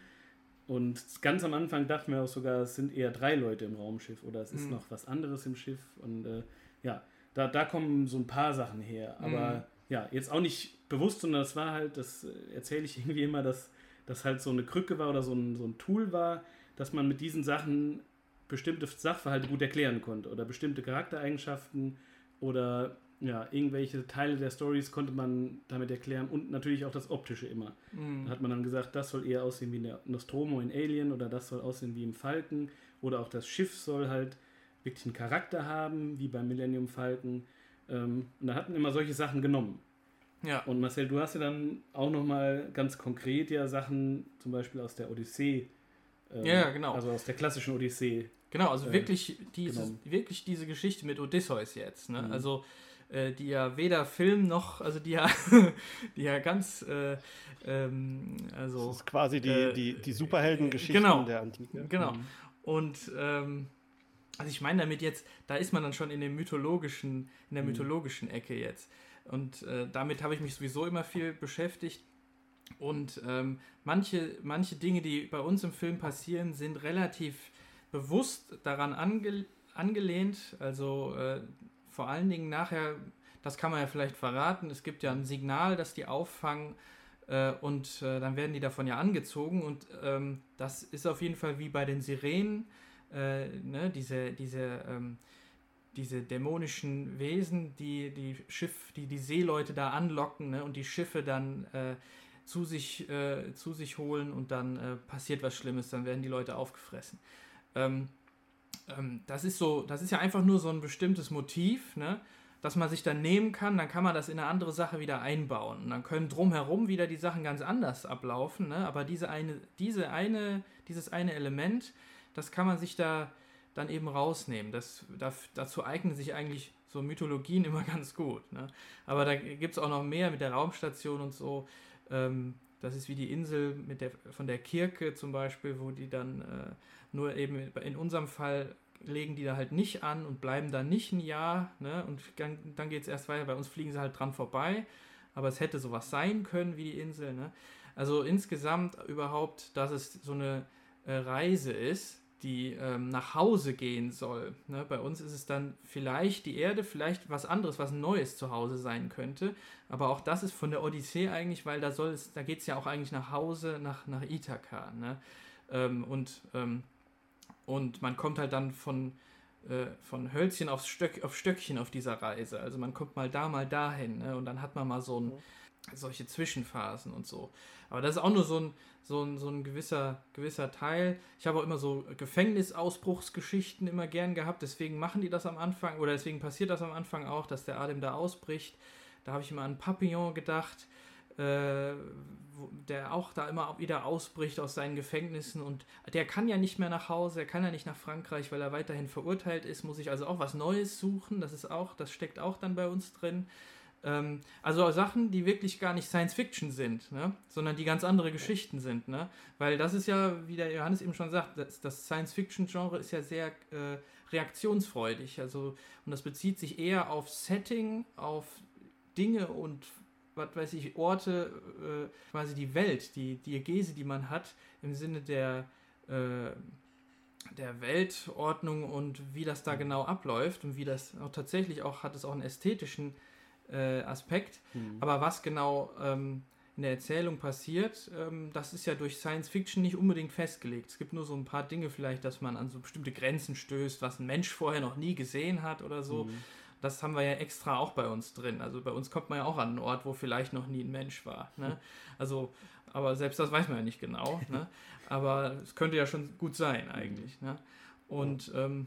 und ganz am Anfang dachten wir auch sogar, es sind eher drei Leute im Raumschiff oder es ist mhm. noch was anderes im Schiff. Und äh, ja, da, da kommen so ein paar Sachen her. Aber mhm. ja, jetzt auch nicht bewusst, sondern das war halt, das äh, erzähle ich irgendwie immer, dass das halt so eine Krücke war oder so ein, so ein Tool war, dass man mit diesen Sachen bestimmte Sachverhalte gut erklären konnte oder bestimmte Charaktereigenschaften oder ja, irgendwelche Teile der Stories konnte man damit erklären und natürlich auch das Optische immer. Mhm. Da hat man dann gesagt, das soll eher aussehen wie der Nostromo in Alien oder das soll aussehen wie im Falken oder auch das Schiff soll halt wirklich einen Charakter haben, wie beim Millennium Falken. Ähm, und da hatten immer solche Sachen genommen. Ja. Und Marcel, du hast ja dann auch nochmal ganz konkret ja Sachen, zum Beispiel aus der Odyssee. Ähm, ja, genau. Also aus der klassischen Odyssee. Genau, also äh, wirklich, dieses, wirklich diese Geschichte mit Odysseus jetzt. Ne? Mhm. Also die ja weder Film noch, also die ja, die ja ganz, äh, ähm, also. Das ist quasi die, äh, die, die Superheldengeschichten genau, der Antike. Genau. Mhm. Und ähm, also ich meine damit jetzt, da ist man dann schon in dem mythologischen, in der mhm. mythologischen Ecke jetzt. Und äh, damit habe ich mich sowieso immer viel beschäftigt. Und ähm, manche, manche Dinge, die bei uns im Film passieren, sind relativ bewusst daran ange, angelehnt. Also äh, vor allen Dingen nachher, das kann man ja vielleicht verraten, es gibt ja ein Signal, das die auffangen äh, und äh, dann werden die davon ja angezogen und ähm, das ist auf jeden Fall wie bei den Sirenen, äh, ne, diese, diese, ähm, diese dämonischen Wesen, die die Schiff, die die Seeleute da anlocken ne, und die Schiffe dann äh, zu sich, äh, zu sich holen und dann äh, passiert was Schlimmes, dann werden die Leute aufgefressen. Ähm, ähm, das ist so, das ist ja einfach nur so ein bestimmtes Motiv, ne? das man sich dann nehmen kann, dann kann man das in eine andere Sache wieder einbauen. Und dann können drumherum wieder die Sachen ganz anders ablaufen. Ne? Aber diese eine, diese eine, dieses eine Element, das kann man sich da dann eben rausnehmen. Das, das, dazu eignen sich eigentlich so Mythologien immer ganz gut. Ne? Aber da gibt es auch noch mehr mit der Raumstation und so. Ähm, das ist wie die Insel mit der, von der Kirke zum Beispiel, wo die dann äh, nur eben in unserem Fall legen die da halt nicht an und bleiben da nicht ein Jahr. Ne? Und dann, dann geht es erst weiter. Bei uns fliegen sie halt dran vorbei. Aber es hätte sowas sein können wie die Insel. Ne? Also insgesamt überhaupt, dass es so eine äh, Reise ist, die ähm, nach Hause gehen soll. Ne? Bei uns ist es dann vielleicht die Erde, vielleicht was anderes, was Neues zu Hause sein könnte. Aber auch das ist von der Odyssee eigentlich, weil da soll es, da geht es ja auch eigentlich nach Hause, nach, nach Ithaka. Ne? Ähm, und ähm, und man kommt halt dann von, äh, von Hölzchen aufs Stöck, auf Stöckchen auf dieser Reise. Also man kommt mal da, mal dahin. Ne? Und dann hat man mal so ein, solche Zwischenphasen und so. Aber das ist auch nur so ein, so ein, so ein gewisser, gewisser Teil. Ich habe auch immer so Gefängnisausbruchsgeschichten immer gern gehabt. Deswegen machen die das am Anfang. Oder deswegen passiert das am Anfang auch, dass der Adem da ausbricht. Da habe ich immer an Papillon gedacht äh, der auch da immer wieder ausbricht aus seinen Gefängnissen und der kann ja nicht mehr nach Hause, er kann ja nicht nach Frankreich, weil er weiterhin verurteilt ist, muss ich also auch was Neues suchen, das ist auch, das steckt auch dann bei uns drin. Ähm, also Sachen, die wirklich gar nicht Science Fiction sind, ne? sondern die ganz andere Geschichten sind, ne? Weil das ist ja, wie der Johannes eben schon sagt, das, das Science Fiction Genre ist ja sehr äh, reaktionsfreudig, also und das bezieht sich eher auf Setting, auf Dinge und was weiß ich, Orte, äh, quasi die Welt, die Diegese, die man hat, im Sinne der, äh, der Weltordnung und wie das da mhm. genau abläuft und wie das auch tatsächlich auch hat es auch einen ästhetischen äh, Aspekt. Mhm. Aber was genau ähm, in der Erzählung passiert, ähm, das ist ja durch Science Fiction nicht unbedingt festgelegt. Es gibt nur so ein paar Dinge vielleicht, dass man an so bestimmte Grenzen stößt, was ein Mensch vorher noch nie gesehen hat oder so. Mhm das haben wir ja extra auch bei uns drin. Also bei uns kommt man ja auch an einen Ort, wo vielleicht noch nie ein Mensch war. Ne? Also, aber selbst das weiß man ja nicht genau. Ne? Aber es könnte ja schon gut sein eigentlich. Ne? Und ähm,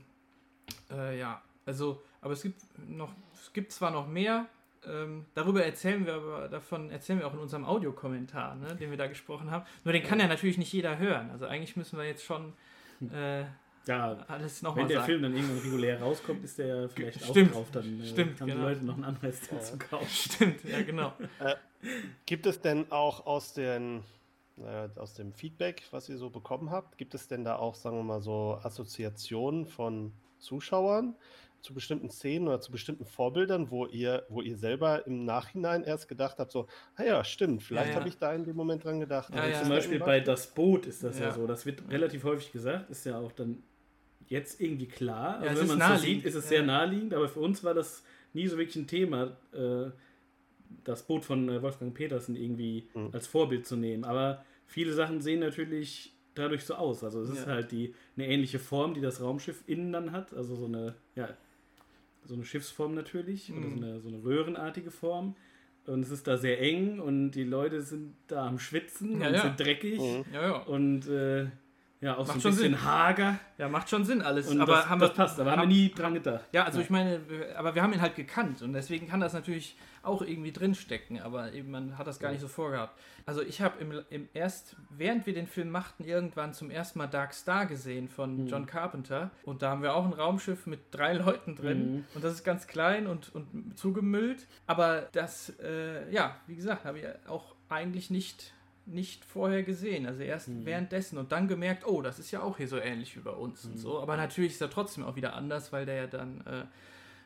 äh, ja, also, aber es gibt noch, es gibt zwar noch mehr. Ähm, darüber erzählen wir aber, davon erzählen wir auch in unserem Audiokommentar, ne, den wir da gesprochen haben. Nur den kann ja natürlich nicht jeder hören. Also eigentlich müssen wir jetzt schon äh, ja, alles noch Wenn der sagen. Film dann irgendwann regulär rauskommt, ist der ja vielleicht Stimmt. auch drauf. Dann äh, Stimmt, haben genau. die Leute noch einen Anreiz, den zu kaufen. Stimmt, ja, genau. äh, gibt es denn auch aus, den, äh, aus dem Feedback, was ihr so bekommen habt, gibt es denn da auch, sagen wir mal, so Assoziationen von Zuschauern zu bestimmten Szenen oder zu bestimmten Vorbildern, wo ihr, wo ihr selber im Nachhinein erst gedacht habt, so, ah ja, stimmt, vielleicht ja, ja. habe ich da in dem Moment dran gedacht. Ja, ja. Zum Beispiel bei Das Boot ist das ja. so, das wird relativ häufig gesagt, ist ja auch dann jetzt irgendwie klar. Ja, also wenn man es so sieht, ist es ja. sehr naheliegend, aber für uns war das nie so wirklich ein Thema, äh, das Boot von äh, Wolfgang Petersen irgendwie mhm. als Vorbild zu nehmen. Aber viele Sachen sehen natürlich dadurch so aus. Also es ja. ist halt die, eine ähnliche Form, die das Raumschiff innen dann hat. Also so eine, ja, so eine Schiffsform natürlich. Mhm. Oder so eine, so eine röhrenartige Form. Und es ist da sehr eng und die Leute sind da am Schwitzen ja, und ja. sind dreckig. Mhm. Ja, und äh, ja, auch macht so ein bisschen Sinn. hager. Ja, macht schon Sinn alles. Und aber das, haben das wir, passt, aber haben wir nie dran gedacht. Ja, also ja. ich meine, aber wir haben ihn halt gekannt und deswegen kann das natürlich auch irgendwie drinstecken, aber eben man hat das gar nicht so vorgehabt. Also ich habe im, im erst, während wir den Film machten, irgendwann zum ersten Mal Dark Star gesehen von mhm. John Carpenter und da haben wir auch ein Raumschiff mit drei Leuten drin mhm. und das ist ganz klein und, und zugemüllt, aber das, äh, ja, wie gesagt, habe ich auch eigentlich nicht nicht vorher gesehen. Also erst mhm. währenddessen und dann gemerkt, oh, das ist ja auch hier so ähnlich wie bei uns mhm. und so. Aber natürlich ist er trotzdem auch wieder anders, weil der ja dann äh,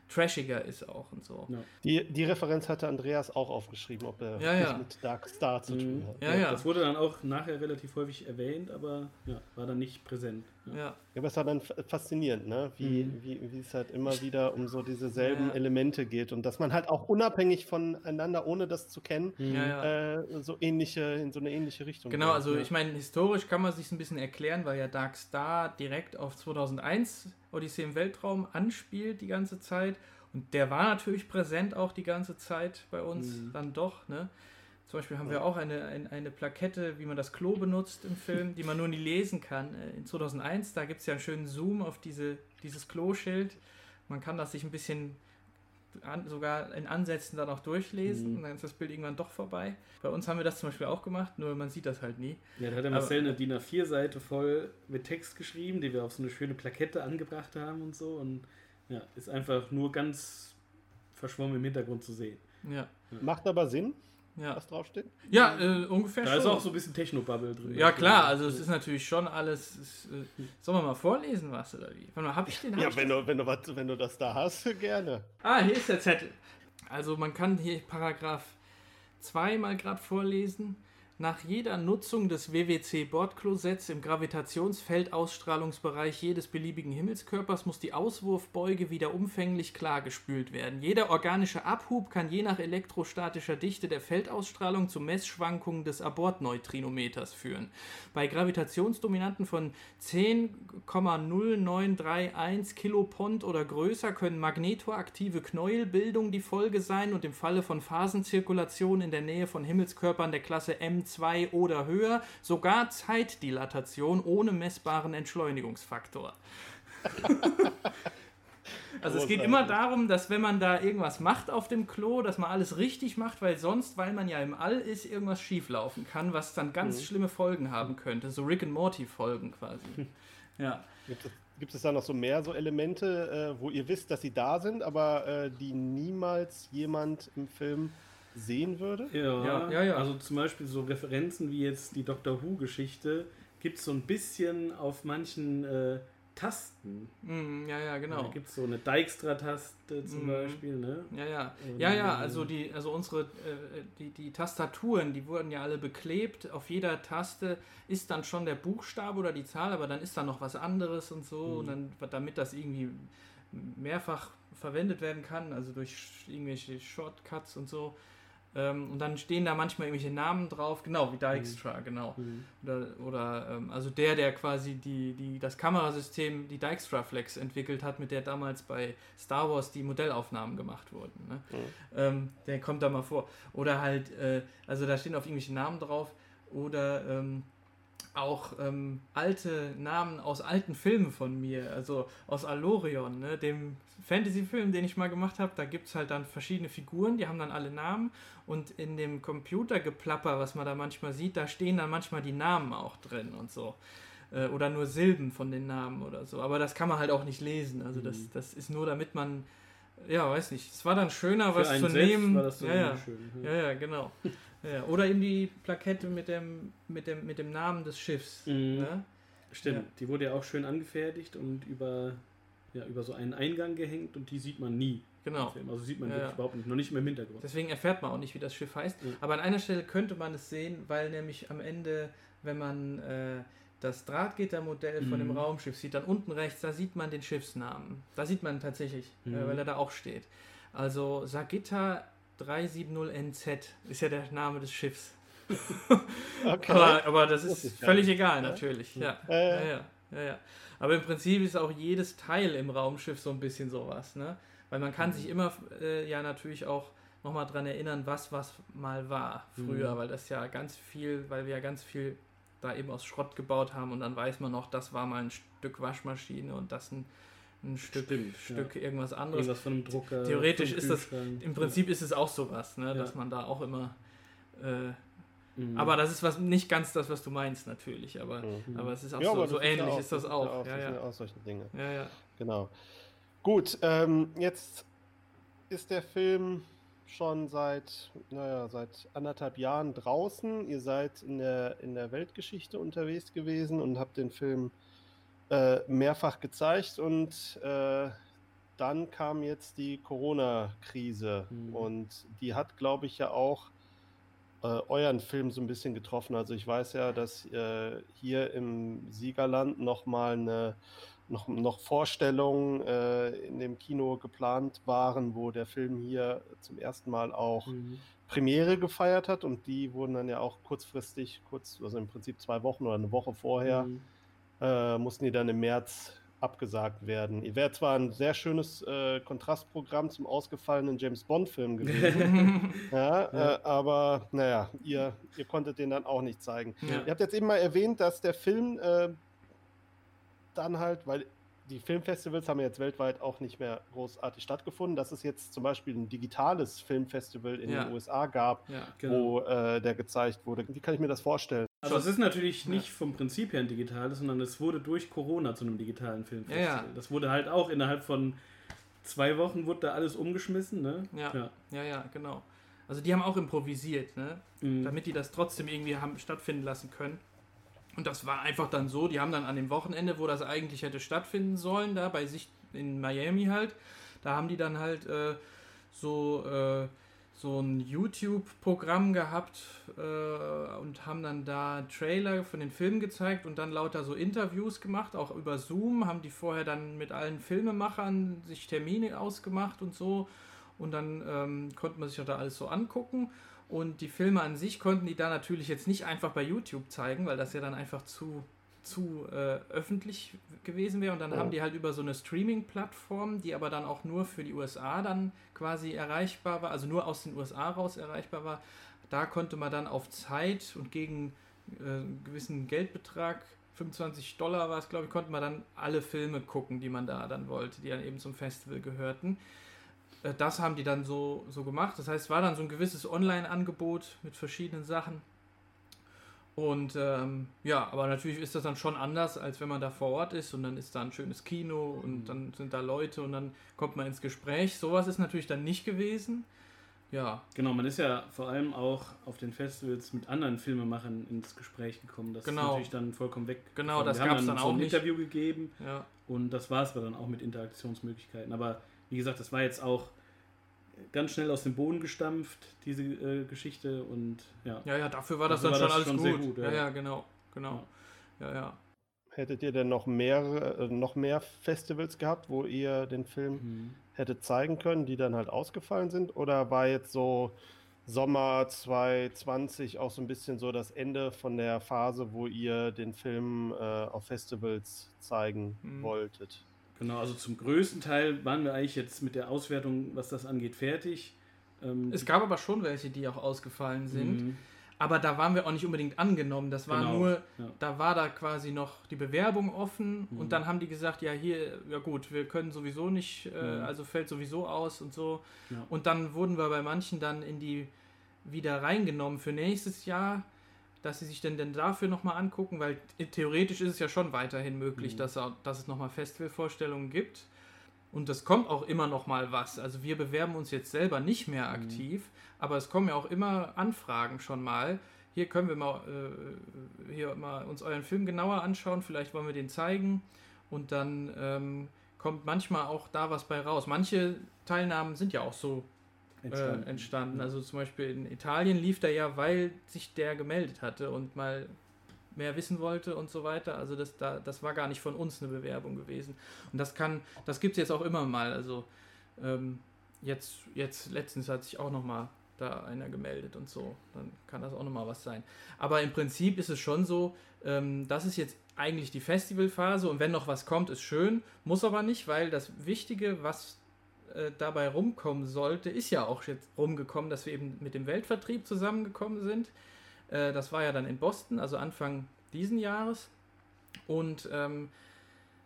trashiger ist auch und so. Ja. Die, die Referenz hatte Andreas auch aufgeschrieben, ob er ja, ja. mit Dark Star zu tun hat. Ja, ja, Das wurde dann auch nachher relativ häufig erwähnt, aber war dann nicht präsent. Ja, ja. aber es war dann faszinierend, ne? wie, mhm. wie, wie es halt immer wieder um so diese selben Elemente geht und dass man halt auch unabhängig voneinander, ohne das zu kennen, mhm. äh, so ähnliche, in so eine ähnliche Richtung Genau, geht. also ich meine, historisch kann man sich ein bisschen erklären, weil ja Dark Star direkt auf 2001 Odyssee im Weltraum anspielt die ganze Zeit. Und der war natürlich präsent auch die ganze Zeit bei uns, mhm. dann doch. Ne? Zum Beispiel haben ja. wir auch eine, eine, eine, Plakette, wie man das Klo benutzt im Film, die man nur nie lesen kann. Äh, in 2001, da gibt es ja einen schönen Zoom auf diese, dieses Klo-Schild. Man kann das sich ein bisschen an, sogar in Ansätzen dann auch durchlesen mhm. und dann ist das Bild irgendwann doch vorbei. Bei uns haben wir das zum Beispiel auch gemacht, nur man sieht das halt nie. Ja, da hat der Marcel eine DIN A4-Seite voll mit Text geschrieben, die wir auf so eine schöne Plakette angebracht haben und so und ja, ist einfach nur ganz verschwommen im Hintergrund zu sehen. Ja. Macht aber Sinn ja. was draufsteht? Ja, äh, ungefähr da schon. Da ist auch so ein bisschen Technobubble drin. Ja, klar, also es ist natürlich schon alles. Ist, äh, sollen wir mal vorlesen, was oder wie? Warte mal, hab ich den? ja, wenn du, wenn, du was, wenn du das da hast, gerne. Ah, hier ist der Zettel. Also man kann hier Paragraph 2 mal gerade vorlesen. Nach jeder Nutzung des WWC-Bordklosetts im Gravitationsfeldausstrahlungsbereich jedes beliebigen Himmelskörpers muss die Auswurfbeuge wieder umfänglich klargespült werden. Jeder organische Abhub kann je nach elektrostatischer Dichte der Feldausstrahlung zu Messschwankungen des Abortneutrinometers führen. Bei Gravitationsdominanten von 10,0931 Kilopont oder größer können magnetoaktive Knäuelbildungen die Folge sein und im Falle von Phasenzirkulation in der Nähe von Himmelskörpern der Klasse M 2 oder höher, sogar Zeitdilatation ohne messbaren Entschleunigungsfaktor. Also es geht immer darum, dass wenn man da irgendwas macht auf dem Klo, dass man alles richtig macht, weil sonst, weil man ja im All ist, irgendwas schieflaufen kann, was dann ganz mhm. schlimme Folgen haben könnte. So Rick and Morty Folgen quasi. ja. Gibt es, gibt es da noch so mehr so Elemente, äh, wo ihr wisst, dass sie da sind, aber äh, die niemals jemand im Film sehen würde. Ja, ja, ja, ja. Also zum Beispiel so Referenzen wie jetzt die Doctor Who-Geschichte gibt es so ein bisschen auf manchen äh, Tasten. Mm, ja, ja, genau. Da gibt es so eine Dijkstra-Taste zum mm. Beispiel, ne? Ja, ja. Und ja, ja, also die, also unsere, äh, die, die Tastaturen, die wurden ja alle beklebt. Auf jeder Taste ist dann schon der Buchstabe oder die Zahl, aber dann ist da noch was anderes und so. Mm. Und dann, damit das irgendwie mehrfach verwendet werden kann, also durch irgendwelche Shortcuts und so, ähm, und dann stehen da manchmal irgendwelche Namen drauf, genau, wie Dijkstra, mhm. genau. Mhm. Oder, oder ähm, also der, der quasi die, die, das Kamerasystem, die Dijkstra Flex entwickelt hat, mit der damals bei Star Wars die Modellaufnahmen gemacht wurden. Ne? Mhm. Ähm, der kommt da mal vor. Oder halt, äh, also da stehen auf irgendwelche Namen drauf. Oder ähm, auch ähm, alte Namen aus alten Filmen von mir, also aus Alorion, ne, dem Fantasy-Film, den ich mal gemacht habe, da gibt es halt dann verschiedene Figuren, die haben dann alle Namen und in dem Computergeplapper, was man da manchmal sieht, da stehen dann manchmal die Namen auch drin und so. Äh, oder nur Silben von den Namen oder so. Aber das kann man halt auch nicht lesen. Also das, mhm. das ist nur, damit man, ja, weiß nicht. Es war dann schöner, Für was zu nehmen. War das so ja, ja. Schön, ja, ja, genau. ja, oder eben die Plakette mit dem, mit dem, mit dem Namen des Schiffs. Mhm. Ne? Stimmt, ja. die wurde ja auch schön angefertigt und über ja, über so einen Eingang gehängt und die sieht man nie. Genau. Also sieht man ja, wirklich überhaupt nicht, noch nicht mehr im Hintergrund. Deswegen erfährt man auch nicht, wie das Schiff heißt. Ja. Aber an einer Stelle könnte man es sehen, weil nämlich am Ende, wenn man äh, das Drahtgittermodell mhm. von dem mhm. Raumschiff sieht, dann unten rechts, da sieht man den Schiffsnamen. Da sieht man tatsächlich, äh, mhm. äh, weil er da auch steht. Also Sagitta 370NZ ist ja der Name des Schiffs. okay. aber, aber, das ist völlig egal, natürlich. Ja. Ja, ja, ja, ja. Aber im Prinzip ist auch jedes Teil im Raumschiff so ein bisschen sowas, ne? Weil man kann mhm. sich immer äh, ja natürlich auch nochmal dran erinnern, was was mal war früher, mhm. weil das ja ganz viel, weil wir ja ganz viel da eben aus Schrott gebaut haben und dann weiß man noch, das war mal ein Stück Waschmaschine und das ein, ein Stück, Stimmt, Stück ja. irgendwas anderes. Irgendwas von einem Drucker. Theoretisch ist das, im Prinzip ist es auch sowas, ne, ja. dass man da auch immer äh, Mhm. Aber das ist was nicht ganz das, was du meinst, natürlich. Aber, mhm. aber es ist auch ja, so, so ähnlich ist, auch, ist das auch. auch ja, ja. auch solche Dinge. Ja, ja. Genau. Gut, ähm, jetzt ist der Film schon seit, naja, seit anderthalb Jahren draußen. Ihr seid in der, in der Weltgeschichte unterwegs gewesen und habt den Film äh, mehrfach gezeigt und äh, dann kam jetzt die Corona-Krise Mhm. und die hat, glaube ich, ja auch äh, euren Film so ein bisschen getroffen. Also ich weiß ja, dass äh, hier im Siegerland noch mal eine noch, noch Vorstellungen äh, in dem Kino geplant waren, wo der Film hier zum ersten Mal auch Mhm. Premiere gefeiert hat und die wurden dann ja auch kurzfristig, kurz, also im Prinzip zwei Wochen oder eine Woche vorher, Mhm. äh, mussten die dann im März abgesagt werden. Ihr wäre zwar ein sehr schönes äh, Kontrastprogramm zum ausgefallenen James Bond-Film gewesen, ja, Ja. Äh, aber naja, ihr, ihr konntet den dann auch nicht zeigen. Ja. Ihr habt jetzt eben mal erwähnt, dass der Film äh, dann halt, weil die Filmfestivals haben ja jetzt weltweit auch nicht mehr großartig stattgefunden, dass es jetzt zum Beispiel ein digitales Filmfestival in den USA gab. Genau. wo äh, der gezeigt wurde. Wie kann ich mir das vorstellen? Also es ist natürlich nicht vom Prinzip her ein digitales, sondern es wurde durch Corona zu einem digitalen Filmfestival. Ja, ja. Das wurde halt auch innerhalb von zwei Wochen wurde da alles umgeschmissen, ne? Ja. ja. Ja, ja, genau. Also die haben auch improvisiert, ne? Mhm. damit die das trotzdem irgendwie haben stattfinden lassen können. Und das war einfach dann so, die haben dann an dem Wochenende, wo das eigentlich hätte stattfinden sollen, da bei sich in Miami halt, da haben die dann halt äh, so, äh, so ein YouTube-Programm gehabt äh, und haben dann da Trailer von den Filmen gezeigt und dann lauter so Interviews gemacht, auch über Zoom, haben die vorher dann mit allen Filmemachern sich Termine ausgemacht und so. Und dann ähm, konnte man sich da alles so angucken. Und die Filme an sich konnten die da natürlich jetzt nicht einfach bei YouTube zeigen, weil das ja dann einfach zu, zu äh, öffentlich gewesen wäre. Und dann Oh. haben die halt über so eine Streaming-Plattform, die aber dann auch nur für die USA dann quasi erreichbar war, also nur aus den USA raus erreichbar war. Da konnte man dann auf Zeit und gegen äh, einen gewissen Geldbetrag, 25 Dollar war es, glaube ich, konnte man dann alle Filme gucken, die man da dann wollte, die dann eben zum Festival gehörten. Äh, Das haben die dann so, so gemacht. Das heißt, es war dann so ein gewisses Online-Angebot mit verschiedenen Sachen. Und ähm, ja, aber natürlich ist das dann schon anders, als wenn man da vor Ort ist und dann ist da ein schönes Kino und dann sind da Leute und dann kommt man ins Gespräch. Sowas ist natürlich dann nicht gewesen. Ja, Genau, man ist ja vor allem auch auf den Festivals mit anderen Filmemachern ins Gespräch gekommen. Das ist Genau. natürlich dann vollkommen weg. Genau, das haben gab's dann so auch ein nicht. Interview gegeben ja. und das war es dann auch mit Interaktionsmöglichkeiten. Aber wie gesagt, das war jetzt auch ganz schnell aus dem Boden gestampft, diese äh, Geschichte und ja. Ja, ja, dafür war das Dafür dann war schon das alles schon gut. sehr Ja, gut, ja, ja. genau, genau. Ja, ja. Hättet ihr denn noch mehr, äh, noch mehr Festivals gehabt, wo ihr den Film Mhm. hättet zeigen können, die dann halt ausgefallen sind? Oder war jetzt so Sommer 2020 auch so ein bisschen so das Ende von der Phase, wo ihr den Film äh, auf Festivals zeigen Mhm. wolltet? Genau, also zum größten Teil waren wir eigentlich jetzt mit der Auswertung, was das angeht, fertig. Ähm, Es gab aber schon welche, die auch ausgefallen sind. Mhm. Aber da waren wir auch nicht unbedingt angenommen. Das war Genau, nur, ja. da war da quasi noch die Bewerbung offen Mhm. und dann haben die gesagt, ja hier, ja gut, wir können sowieso nicht, äh, Mhm. also fällt sowieso aus und so. Ja. Und dann wurden wir bei manchen dann in die wieder reingenommen für nächstes Jahr, dass sie sich denn, denn dafür nochmal angucken, weil theoretisch ist es ja schon weiterhin möglich, Mhm. dass, auch- dass es nochmal Festivalvorstellungen gibt. Und es kommt auch immer noch mal was. Also wir bewerben uns jetzt selber nicht mehr Mhm. aktiv, aber es kommen ja auch immer Anfragen schon mal. Hier können wir mal, äh, hier mal uns euren Film genauer anschauen, vielleicht wollen wir den zeigen. Und dann ähm, kommt manchmal auch da was bei raus. Manche Teilnahmen sind ja auch so entstanden. Äh, entstanden. Also zum Beispiel in Italien lief der ja, weil sich der gemeldet hatte und mal mehr wissen wollte und so weiter. Also das, da, das war gar nicht von uns eine Bewerbung gewesen. Und das kann, das gibt es jetzt auch immer mal. Also ähm, jetzt, jetzt letztens hat sich auch noch mal da einer gemeldet und so. Dann kann das auch noch mal was sein. Aber im Prinzip ist es schon so, ähm, das ist jetzt eigentlich die Festivalphase und wenn noch was kommt, ist schön, muss aber nicht, weil das Wichtige, was äh, dabei rumkommen sollte, ist ja auch jetzt rumgekommen, dass wir eben mit dem Weltvertrieb zusammengekommen sind. Äh, das war ja dann in Boston, also Anfang diesen Jahres. Und ähm,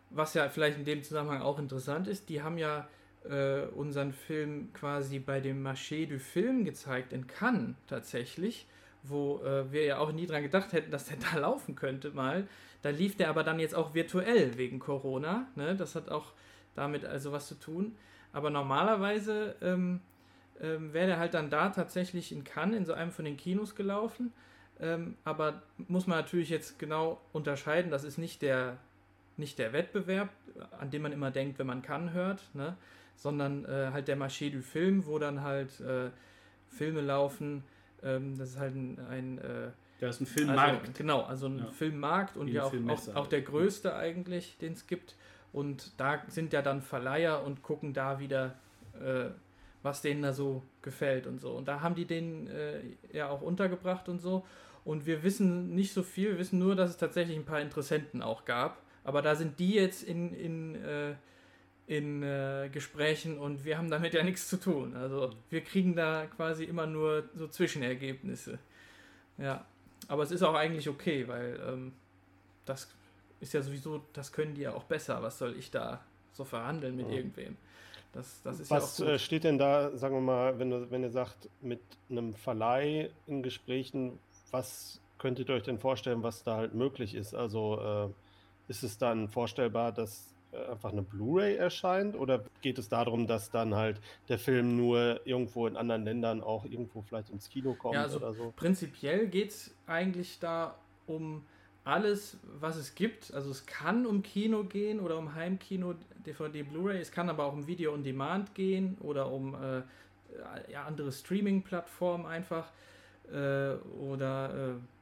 was ja vielleicht in dem Zusammenhang auch interessant ist, die haben ja äh, unseren Film quasi bei dem Marché du Film gezeigt in Cannes tatsächlich, wo äh, wir ja auch nie dran gedacht hätten, dass der da laufen könnte mal. Da lief der aber dann jetzt auch virtuell wegen Corona. Ne? Das hat auch damit also was zu tun. Aber normalerweise ähm, ähm, wäre der halt dann da tatsächlich in Cannes in so einem von den Kinos gelaufen. Ähm, aber muss man natürlich jetzt genau unterscheiden, das ist nicht der nicht der Wettbewerb, an dem man immer denkt, wenn man kann, hört, ne? sondern äh, halt der Marché du Film, wo dann halt äh, Filme laufen. Ähm, das ist halt ein, ein äh, Da ist ein Filmmarkt. also, genau, also ein Ja. Filmmarkt und Wie ja auch, auch, auch halt. der größte eigentlich, den es gibt. Und da sind ja dann Verleiher und gucken da wieder, äh, was denen da so gefällt und so. Und da haben die den äh, ja auch untergebracht und so. Und wir wissen nicht so viel, wir wissen nur, dass es tatsächlich ein paar Interessenten auch gab. Aber da sind die jetzt in, in, äh, in äh, Gesprächen und wir haben damit ja nichts zu tun. Also wir kriegen da quasi immer nur so Zwischenergebnisse. Ja, aber es ist auch eigentlich okay, weil ähm, das ist ja sowieso, das können die ja auch besser. Was soll ich da so verhandeln mit Ja. irgendwem? Das, das ist Was ja äh, steht denn da, sagen wir mal, wenn, du, wenn ihr sagt, mit einem Verleih in Gesprächen, was könntet ihr euch denn vorstellen, was da halt möglich ist? Also äh, ist es dann vorstellbar, dass äh, einfach eine Blu-ray erscheint oder geht es darum, dass dann halt der Film nur irgendwo in anderen Ländern auch irgendwo vielleicht ins Kino kommt Ja, also oder so? Prinzipiell geht es eigentlich da um alles, was es gibt. Also es kann um Kino gehen oder um Heimkino, DVD, Blu-ray. Es kann aber auch um Video on Demand gehen oder um äh, ja, andere Streaming-Plattformen einfach. Äh, oder äh,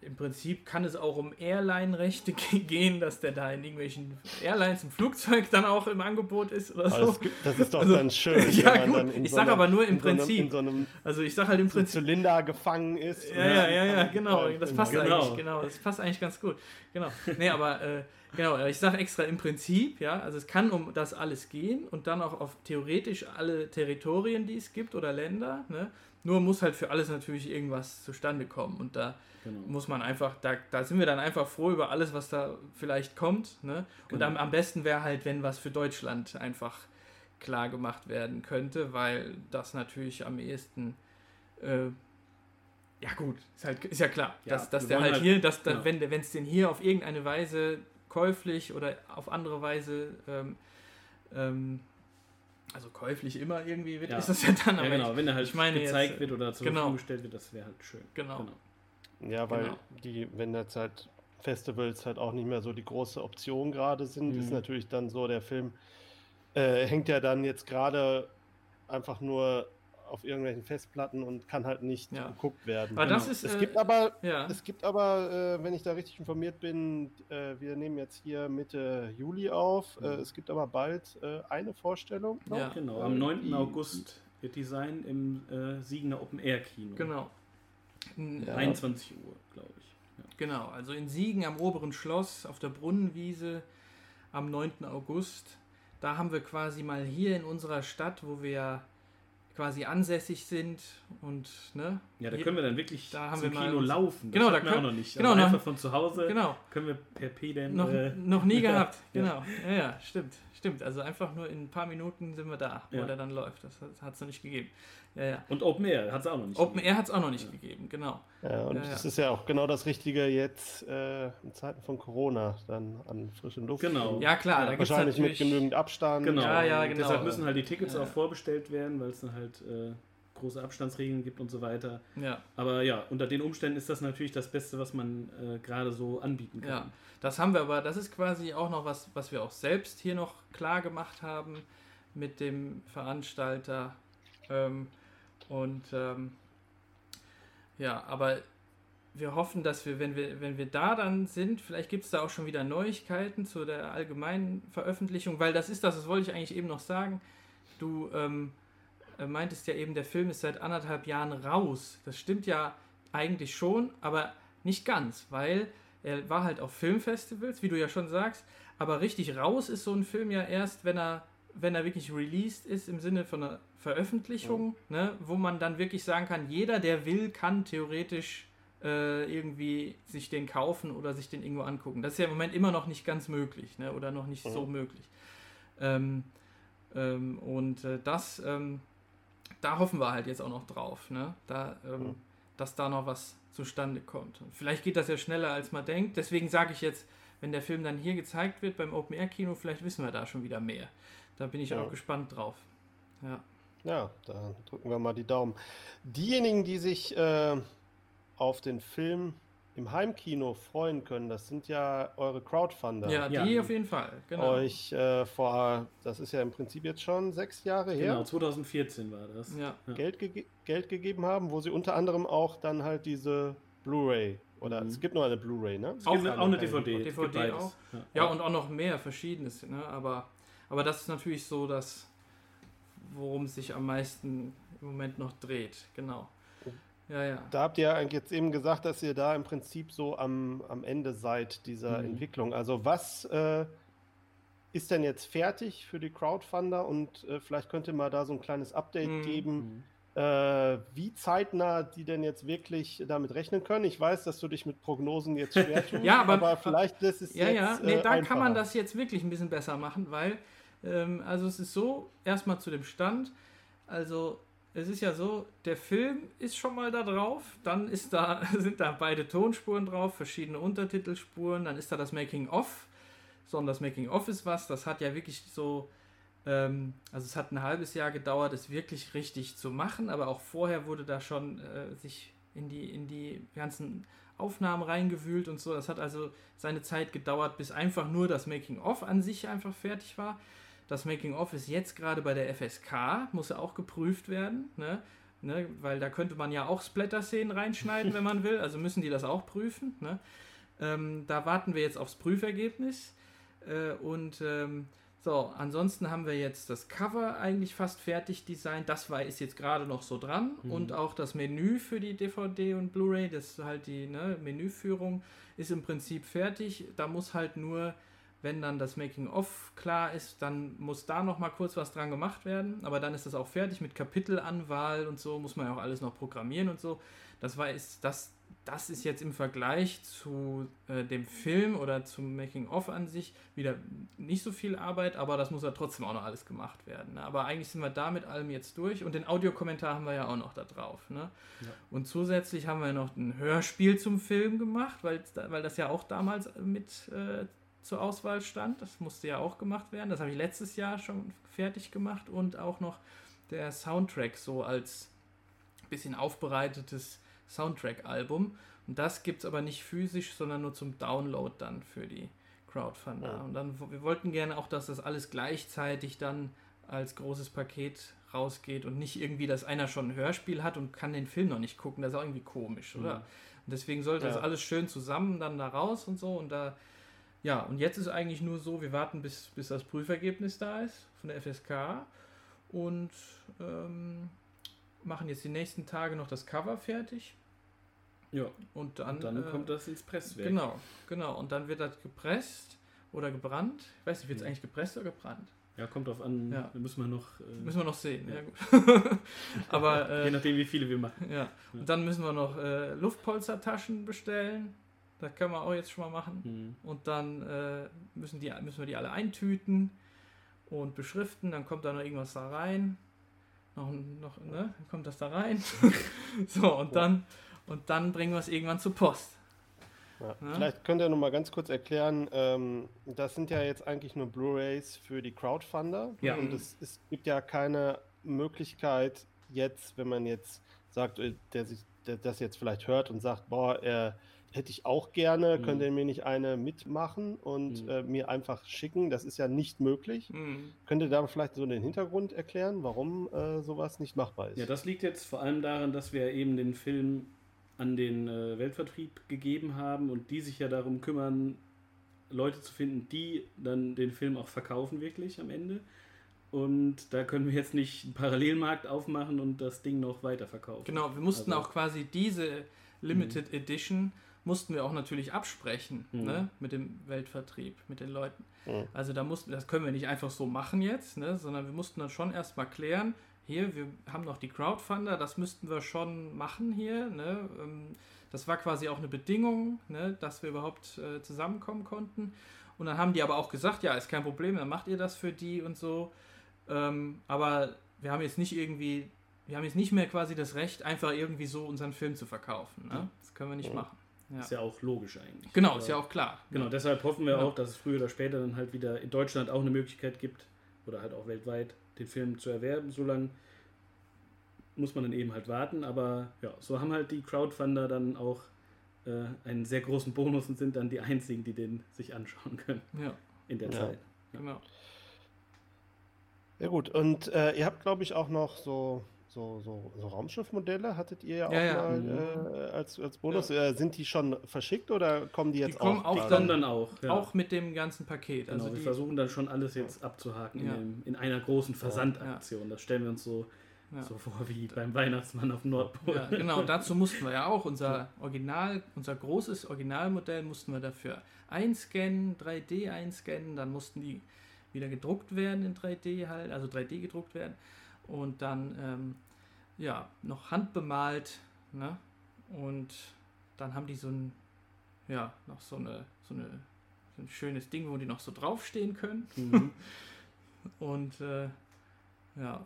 im Prinzip kann es auch um Airline-Rechte gehen, dass der da in irgendwelchen Airlines im Flugzeug dann auch im Angebot ist oder so. das, ist doch Also, dann schön, ja, wenn man gut. dann in Ich so sag einer- aber nur im in so einem- Prinzip. in so einem Also ich sag halt im Prinzip. Zylinder gefangen ist. Ja, ja, ja, ja, genau. Das passt Genau. eigentlich, genau. Das passt eigentlich ganz gut. Genau. Nee, aber äh, genau, ich sage extra im Prinzip, ja, also es kann um das alles gehen und dann auch auf theoretisch alle Territorien, die es gibt oder Länder, ne? Nur muss halt für alles natürlich irgendwas zustande kommen. Und da Genau. muss man einfach, da, da sind wir dann einfach froh über alles, was da vielleicht kommt. Ne? Und Genau. am, am besten wäre halt, wenn was für Deutschland einfach klar gemacht werden könnte, weil das natürlich am ehesten äh, ja gut, ist, halt, ist ja klar, Ja, dass, dass der halt halt- hier, dass, da- genau. wenn wenn es den hier auf irgendeine Weise käuflich oder auf andere Weise ähm, ähm, also käuflich immer irgendwie wird, Ja. ist das ja dann Ja, aber genau, wenn er halt ich meine gezeigt jetzt, wird oder zur genau. Verfügung gestellt wird, das wäre halt schön. Genau. Ja, weil Genau. die, wenn jetzt halt Festivals halt auch nicht mehr so die große Option gerade sind, ist Mhm. natürlich dann so, der Film äh, hängt ja dann jetzt gerade einfach nur auf irgendwelchen Festplatten und kann halt nicht Ja. geguckt werden. aber das Genau. ist Es äh, gibt aber, ja. es gibt aber, äh, wenn ich da richtig informiert bin, äh, wir nehmen jetzt hier Mitte Juli auf. Äh, Mhm. es gibt aber bald äh, eine Vorstellung. noch. Ja. Genau, Äh, am 9. die- August wird die sein im äh, Siegener Open Air Kino. Genau. Ja. 21 Uhr, glaube ich. Ja. Genau, also in Siegen am oberen Schloss auf der Brunnenwiese am 9. August. Da haben wir quasi mal hier in unserer Stadt, wo wir ja quasi ansässig sind und ne? Ja, da können wir dann wirklich da haben zum wir Kino laufen. Genau, da hatten wir können- auch noch nicht. genau, also noch- einfach von zu Hause Genau, können wir per P dann noch, äh, noch nie gehabt. ja. Genau, ja, ja, stimmt, stimmt. Also einfach nur in ein paar Minuten sind wir da, wo Ja. der dann läuft. Das hat es noch nicht gegeben. Ja, ja. und Open Air hat es auch noch nicht. Open gegeben. Air hat es auch noch nicht gegeben, genau. Ja, und Ja, ja. das ist ja auch genau das Richtige jetzt äh, in Zeiten von Corona, dann an frischen Luft. Genau. Ja, klar, da gibt es Wahrscheinlich mit genügend Abstand. Genau. Ja, ja, genau. Deshalb müssen halt die Tickets Ja. auch vorbestellt werden, weil es dann halt äh, große Abstandsregeln gibt und so weiter. Ja. Aber ja, unter den Umständen ist das natürlich das Beste, was man äh, gerade so anbieten kann. Ja, das haben wir aber, das ist quasi auch noch was, was wir auch selbst hier noch klar gemacht haben mit dem Veranstalter. Ähm, und ähm, ja, aber wir hoffen, dass wir, wenn wir, wenn wir da dann sind, vielleicht gibt es da auch schon wieder Neuigkeiten zu der allgemeinen Veröffentlichung, weil das ist das, das wollte ich eigentlich eben noch sagen. Du ähm, äh, meintest ja eben, der Film ist seit anderthalb Jahren raus. Das stimmt ja eigentlich schon, aber nicht ganz, weil er war halt auf Filmfestivals, wie du ja schon sagst, aber richtig raus ist so ein Film ja erst, wenn er, wenn er wirklich released ist im Sinne von einer Veröffentlichung, ne, wo man dann wirklich sagen kann, jeder, der will, kann theoretisch äh, irgendwie sich den kaufen oder sich den irgendwo angucken. Das ist ja im Moment immer noch nicht ganz möglich, ne, oder noch nicht so möglich. Ähm, ähm, und äh, das, ähm, da hoffen wir halt jetzt auch noch drauf, ne, da, ähm, Mhm. dass da noch was zustande kommt. Vielleicht geht das ja schneller, als man denkt. Deswegen sage ich jetzt, wenn der Film dann hier gezeigt wird beim Open Air Kino, vielleicht wissen wir da schon wieder mehr. Da bin ich Ja. auch gespannt drauf. Ja. Ja, da drücken wir mal die Daumen. Diejenigen, die sich äh, auf den Film im Heimkino freuen können, das sind ja eure Crowdfunder. Ja, Ja. die auf jeden Fall. Genau. Euch äh, vor, das ist ja im Prinzip jetzt schon sechs Jahre her, Genau, 2014 war das. Ja. Ja. Geld, gege Geld gegeben haben, wo sie unter anderem auch dann halt diese Blu-ray oder Mhm. es gibt nur eine Blu-ray, ne? Auch, gibt eine, auch eine DVD. DVD auch. Ja. Ja, und auch noch mehr Verschiedenes. Ne? Aber, aber das ist natürlich so, dass worum es sich am meisten im Moment noch dreht. Genau. Ja, ja. Da habt ihr eigentlich jetzt eben gesagt, dass ihr da im Prinzip so am, am Ende seid dieser Mhm. Entwicklung. Also was äh, ist denn jetzt fertig für die Crowdfunder und äh, vielleicht könnt ihr mal da so ein kleines Update Mhm. geben, Mhm. äh, wie zeitnah die denn jetzt wirklich damit rechnen können. Ich weiß, dass du dich mit Prognosen jetzt schwer tust, Ja, aber- vielleicht das ist Ja, jetzt, ja, nee, äh, da kann man einfacher. das jetzt wirklich ein bisschen besser machen, weil, ähm, also es ist so, erstmal zu dem Stand, also es ist ja so, der Film ist schon mal da drauf, dann ist da, sind da beide Tonspuren drauf, verschiedene Untertitelspuren, dann ist da das Making-of, so und das Making-of ist was, das hat ja wirklich so, ähm, also es hat ein halbes Jahr gedauert, es wirklich richtig zu machen, aber auch vorher wurde da schon äh, sich in die, in die ganzen Aufnahmen reingewühlt und so. Das hat also seine Zeit gedauert, bis einfach nur das Making-of an sich einfach fertig war. Das Making-of ist jetzt gerade bei der FSK, muss ja auch geprüft werden, ne? Ne? weil da könnte man ja auch Splatter-Szenen reinschneiden, wenn man will, also müssen die das auch prüfen. Ne? Ähm, da warten wir jetzt aufs Prüfergebnis. Äh, und ähm, so, ansonsten haben wir jetzt das Cover eigentlich fast fertig designt. Das war ist jetzt gerade noch so dran. Mhm. Und auch das Menü für die DVD und Blu-ray, das ist halt die ne, Menüführung, ist im Prinzip fertig. Da muss halt nur, wenn dann das Making-of klar ist, dann muss da noch mal kurz was dran gemacht werden. Aber dann ist das auch fertig mit Kapitelanwahl und so, muss man ja auch alles noch programmieren und so. Das war ist das das ist jetzt im Vergleich zu äh, dem Film oder zum Making-of an sich wieder nicht so viel Arbeit, aber das muss ja trotzdem auch noch alles gemacht werden. Ne? Aber eigentlich sind wir da mit allem jetzt durch und den Audiokommentar haben wir ja auch noch da drauf. Ne? Ja. Und zusätzlich haben wir noch ein Hörspiel zum Film gemacht, weil, weil das ja auch damals mit äh, zur Auswahl stand. Das musste ja auch gemacht werden. Das habe ich letztes Jahr schon fertig gemacht und auch noch der Soundtrack so als bisschen aufbereitetes Soundtrack-Album. Und das gibt es aber nicht physisch, sondern nur zum Download dann für die Crowdfunder. Ja. Und dann, wir wollten gerne auch, dass das alles gleichzeitig dann als großes Paket rausgeht und nicht irgendwie, dass einer schon ein Hörspiel hat und kann den Film noch nicht gucken. Das ist auch irgendwie komisch, oder? Mhm. Und deswegen sollte das Ja. alles schön zusammen dann da raus und so. Und da, ja, und jetzt ist eigentlich nur so, wir warten, bis, bis das Prüfergebnis da ist von der FSK und ähm, machen jetzt die nächsten Tage noch das Cover fertig. Ja, Und dann, und dann äh, kommt das ins Presswerk. Genau, genau. Und dann wird das gepresst oder gebrannt. Ich weiß nicht, wird es Mhm. eigentlich gepresst oder gebrannt? Ja, kommt drauf an. Ja. Müssen wir noch. Äh, Müssen wir noch sehen. Ja. Ja. gut. Aber je äh, nachdem, wie viele wir machen. ja. Und dann müssen wir noch äh, Luftpolstertaschen bestellen. Das können wir auch jetzt schon mal machen. Mhm. Und dann äh, müssen, die, müssen wir die alle eintüten und beschriften. Dann kommt da noch irgendwas da rein. Noch, noch ne? Dann kommt das da rein. so, und dann, und dann bringen wir es irgendwann zur Post. Ja. Ja. Vielleicht könnt ihr noch mal ganz kurz erklären, ähm, das sind ja jetzt eigentlich nur Blu-rays für die Crowdfunder Ja. und es, es gibt ja keine Möglichkeit jetzt, wenn man jetzt sagt, äh, der sich der das jetzt vielleicht hört und sagt, boah, äh, hätte ich auch gerne, Mhm. könnt ihr mir nicht eine mitmachen und Mhm. äh, mir einfach schicken? Das ist ja nicht möglich. Mhm. Könnt ihr da vielleicht so den Hintergrund erklären, warum äh, sowas nicht machbar ist? Ja, das liegt jetzt vor allem daran, dass wir eben den Film an den äh, Weltvertrieb gegeben haben und die sich ja darum kümmern, Leute zu finden, die dann den Film auch verkaufen wirklich am Ende. Und da können wir jetzt nicht einen Parallelmarkt aufmachen und das Ding noch weiterverkaufen. Genau, wir mussten Also- auch quasi diese Limited Edition mussten wir auch natürlich absprechen Mhm. ne, mit dem Weltvertrieb, mit den Leuten. Mhm. Also da mussten, das können wir nicht einfach so machen jetzt, ne, sondern wir mussten dann schon erstmal klären, hier, wir haben noch die Crowdfunder, das müssten wir schon machen hier. Ne, ähm, das war quasi auch eine Bedingung, ne, dass wir überhaupt äh, zusammenkommen konnten. Und dann haben die aber auch gesagt, ja, ist kein Problem, dann macht ihr das für die und so. Ähm, aber wir haben jetzt nicht irgendwie, wir haben jetzt nicht mehr quasi das Recht, einfach irgendwie so unseren Film zu verkaufen. Ne? Ja. Das können wir nicht Ja. machen. Ja. Ist ja auch logisch eigentlich. Genau, Aber- ist ja auch klar. Genau, deshalb hoffen wir Ja. auch, dass es früher oder später dann halt wieder in Deutschland auch eine Möglichkeit gibt, oder halt auch weltweit, den Film zu erwerben. So lange muss man dann eben halt warten, aber ja, so haben halt die Crowdfunder dann auch äh, einen sehr großen Bonus und sind dann die einzigen, die den sich anschauen können Ja, in der Ja. Zeit. genau. Ja gut, und äh, ihr habt, glaube ich, auch noch so, so, so, so Raumschiffmodelle, hattet ihr ja auch Ja, ja. mal Mhm. äh, als, als Bonus. Äh, sind die schon verschickt oder kommen die jetzt kommen auch? gerade? Dann dann auch. Ja. Auch mit dem ganzen Paket. Genau, Also wir die, versuchen dann schon alles jetzt abzuhaken Ja. in, dem, in einer großen Versandaktion. Das stellen wir uns so, Ja. so vor wie beim Weihnachtsmann auf dem Nordpol. Ja, genau, dazu mussten wir ja auch unser Original, unser großes Originalmodell mussten wir dafür einscannen, 3D einscannen, dann mussten die wieder gedruckt werden in 3D halt, also 3D gedruckt werden und dann ähm, ja, noch handbemalt, ne? Und dann haben die so ein ja, noch so eine so eine so ein schönes Ding, wo die noch so draufstehen können Mhm. und äh, ja,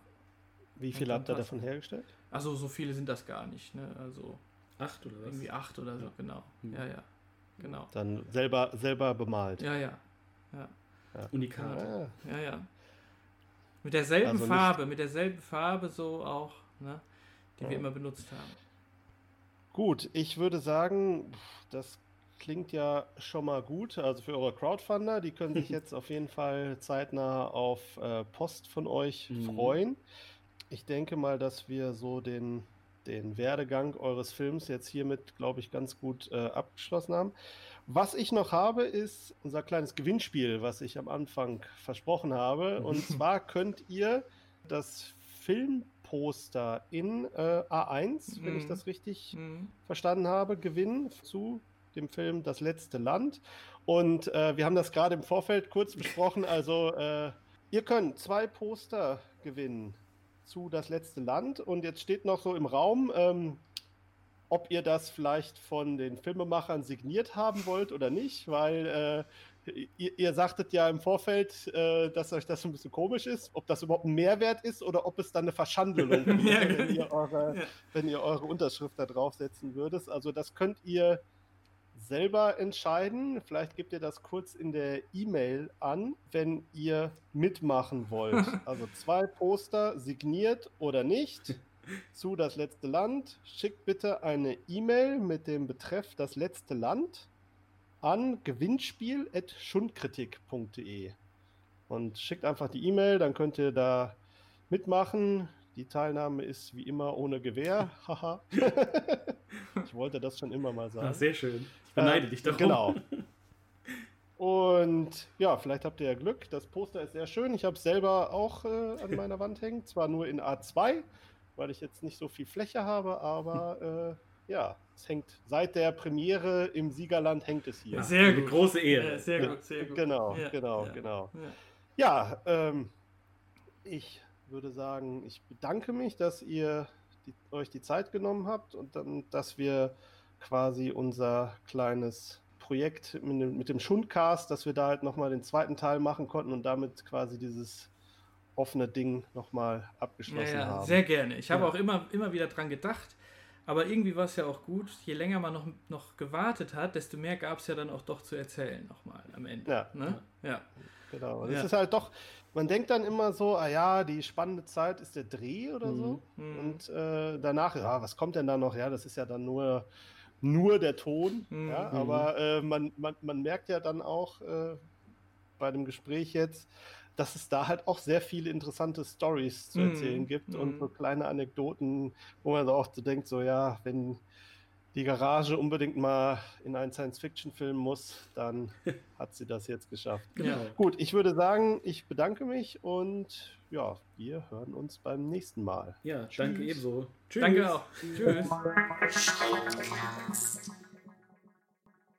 Wie viel Ja, habt ihr davon hergestellt? also so viele sind das gar nicht, ne? Also Acht oder was? Irgendwie acht oder so, Ja. genau. Hm. Ja, ja. Genau. Dann selber, selber bemalt. Ja, ja. Unikate. Ah, Ja, ja. Mit derselben Also Farbe, mit derselben Farbe so auch, ne? Die wir Ja. immer benutzt haben. Gut, ich würde sagen, das klingt ja schon mal gut. Also für eure Crowdfunder, die können sich jetzt auf jeden Fall zeitnah auf äh, Post von euch Mhm. freuen. Ich denke mal, dass wir so den, den Werdegang eures Films jetzt hiermit, glaube ich, ganz gut äh, abgeschlossen haben. Was ich noch habe, ist unser kleines Gewinnspiel, was ich am Anfang versprochen habe. Und zwar könnt ihr das Filmposter in äh, A1, wenn ich Mhm. das richtig Mhm. verstanden habe, gewinnen zu dem Film Das letzte Land. Und äh, wir haben das gerade im Vorfeld kurz besprochen. Also äh, ihr könnt zwei Poster gewinnen zu Das letzte Land. Und jetzt steht noch so im Raum, ähm, ob ihr das vielleicht von den Filmemachern signiert haben wollt oder nicht, weil äh, ihr, ihr sagtet ja im Vorfeld, äh, dass euch das ein bisschen komisch ist, ob das überhaupt ein Mehrwert ist oder ob es dann eine Verschandelung ist, wenn, ihr eure, Ja. wenn ihr eure Unterschrift da draufsetzen würdet. Also das könnt ihr selber entscheiden. Vielleicht gebt ihr das kurz in der E-Mail an, wenn ihr mitmachen wollt. Also zwei Poster signiert oder nicht zu das letzte Land. Schickt bitte eine E-Mail mit dem Betreff das letzte Land an gewinnspiel.schundkritik.de und schickt einfach die E-Mail, dann könnt ihr da mitmachen. Die Teilnahme ist wie immer ohne Gewähr. Haha. ich wollte das schon immer mal sagen. Ah, sehr schön. Ich beneide Äh, dich darum. Genau. Und ja, vielleicht habt ihr ja Glück. Das Poster ist sehr schön. Ich habe es selber auch äh, an meiner Wand hängen. Zwar nur in A2, weil ich jetzt nicht so viel Fläche habe, aber äh, ja, es hängt seit der Premiere im Siegerland hängt es hier. Ja, Sehr eine gut. große Ehre. Ja, sehr gut, sehr gut. Genau, Ja, genau, ja. genau. Ja. Ja, ähm, ich würde sagen, ich bedanke mich, dass ihr die, euch die Zeit genommen habt und dann, dass wir quasi unser kleines Projekt mit dem, mit dem Schundcast, dass wir da halt nochmal den zweiten Teil machen konnten und damit quasi dieses offene Ding nochmal Ja, abgeschlossen ja, haben. sehr gerne. Ich habe Ja. auch immer, immer wieder dran gedacht. Aber irgendwie war es ja auch gut, je länger man noch, noch gewartet hat, desto mehr gab es ja dann auch doch zu erzählen nochmal am Ende. Ja. Ne? ja. Genau. Das Ja. ist halt doch, man denkt dann immer so, ah ja, die spannende Zeit ist der Dreh oder so. Mhm. Und äh, danach, ja, was kommt denn da noch? Ja, das ist ja dann nur, nur der Ton. Mhm. Ja, aber äh, man, man, man merkt ja dann auch äh, bei dem Gespräch jetzt, dass es da halt auch sehr viele interessante Stories zu Mhm. erzählen gibt und Mhm. so kleine Anekdoten, wo man so auch so denkt, so ja, wenn die Garage unbedingt mal in einen Science-Fiction-Film muss, dann hat sie das jetzt geschafft. Genau. Gut, ich würde sagen, ich bedanke mich und ja, wir hören uns beim nächsten Mal. Ja, danke Tschüss. ebenso. Tschüss. Danke auch. Tschüss.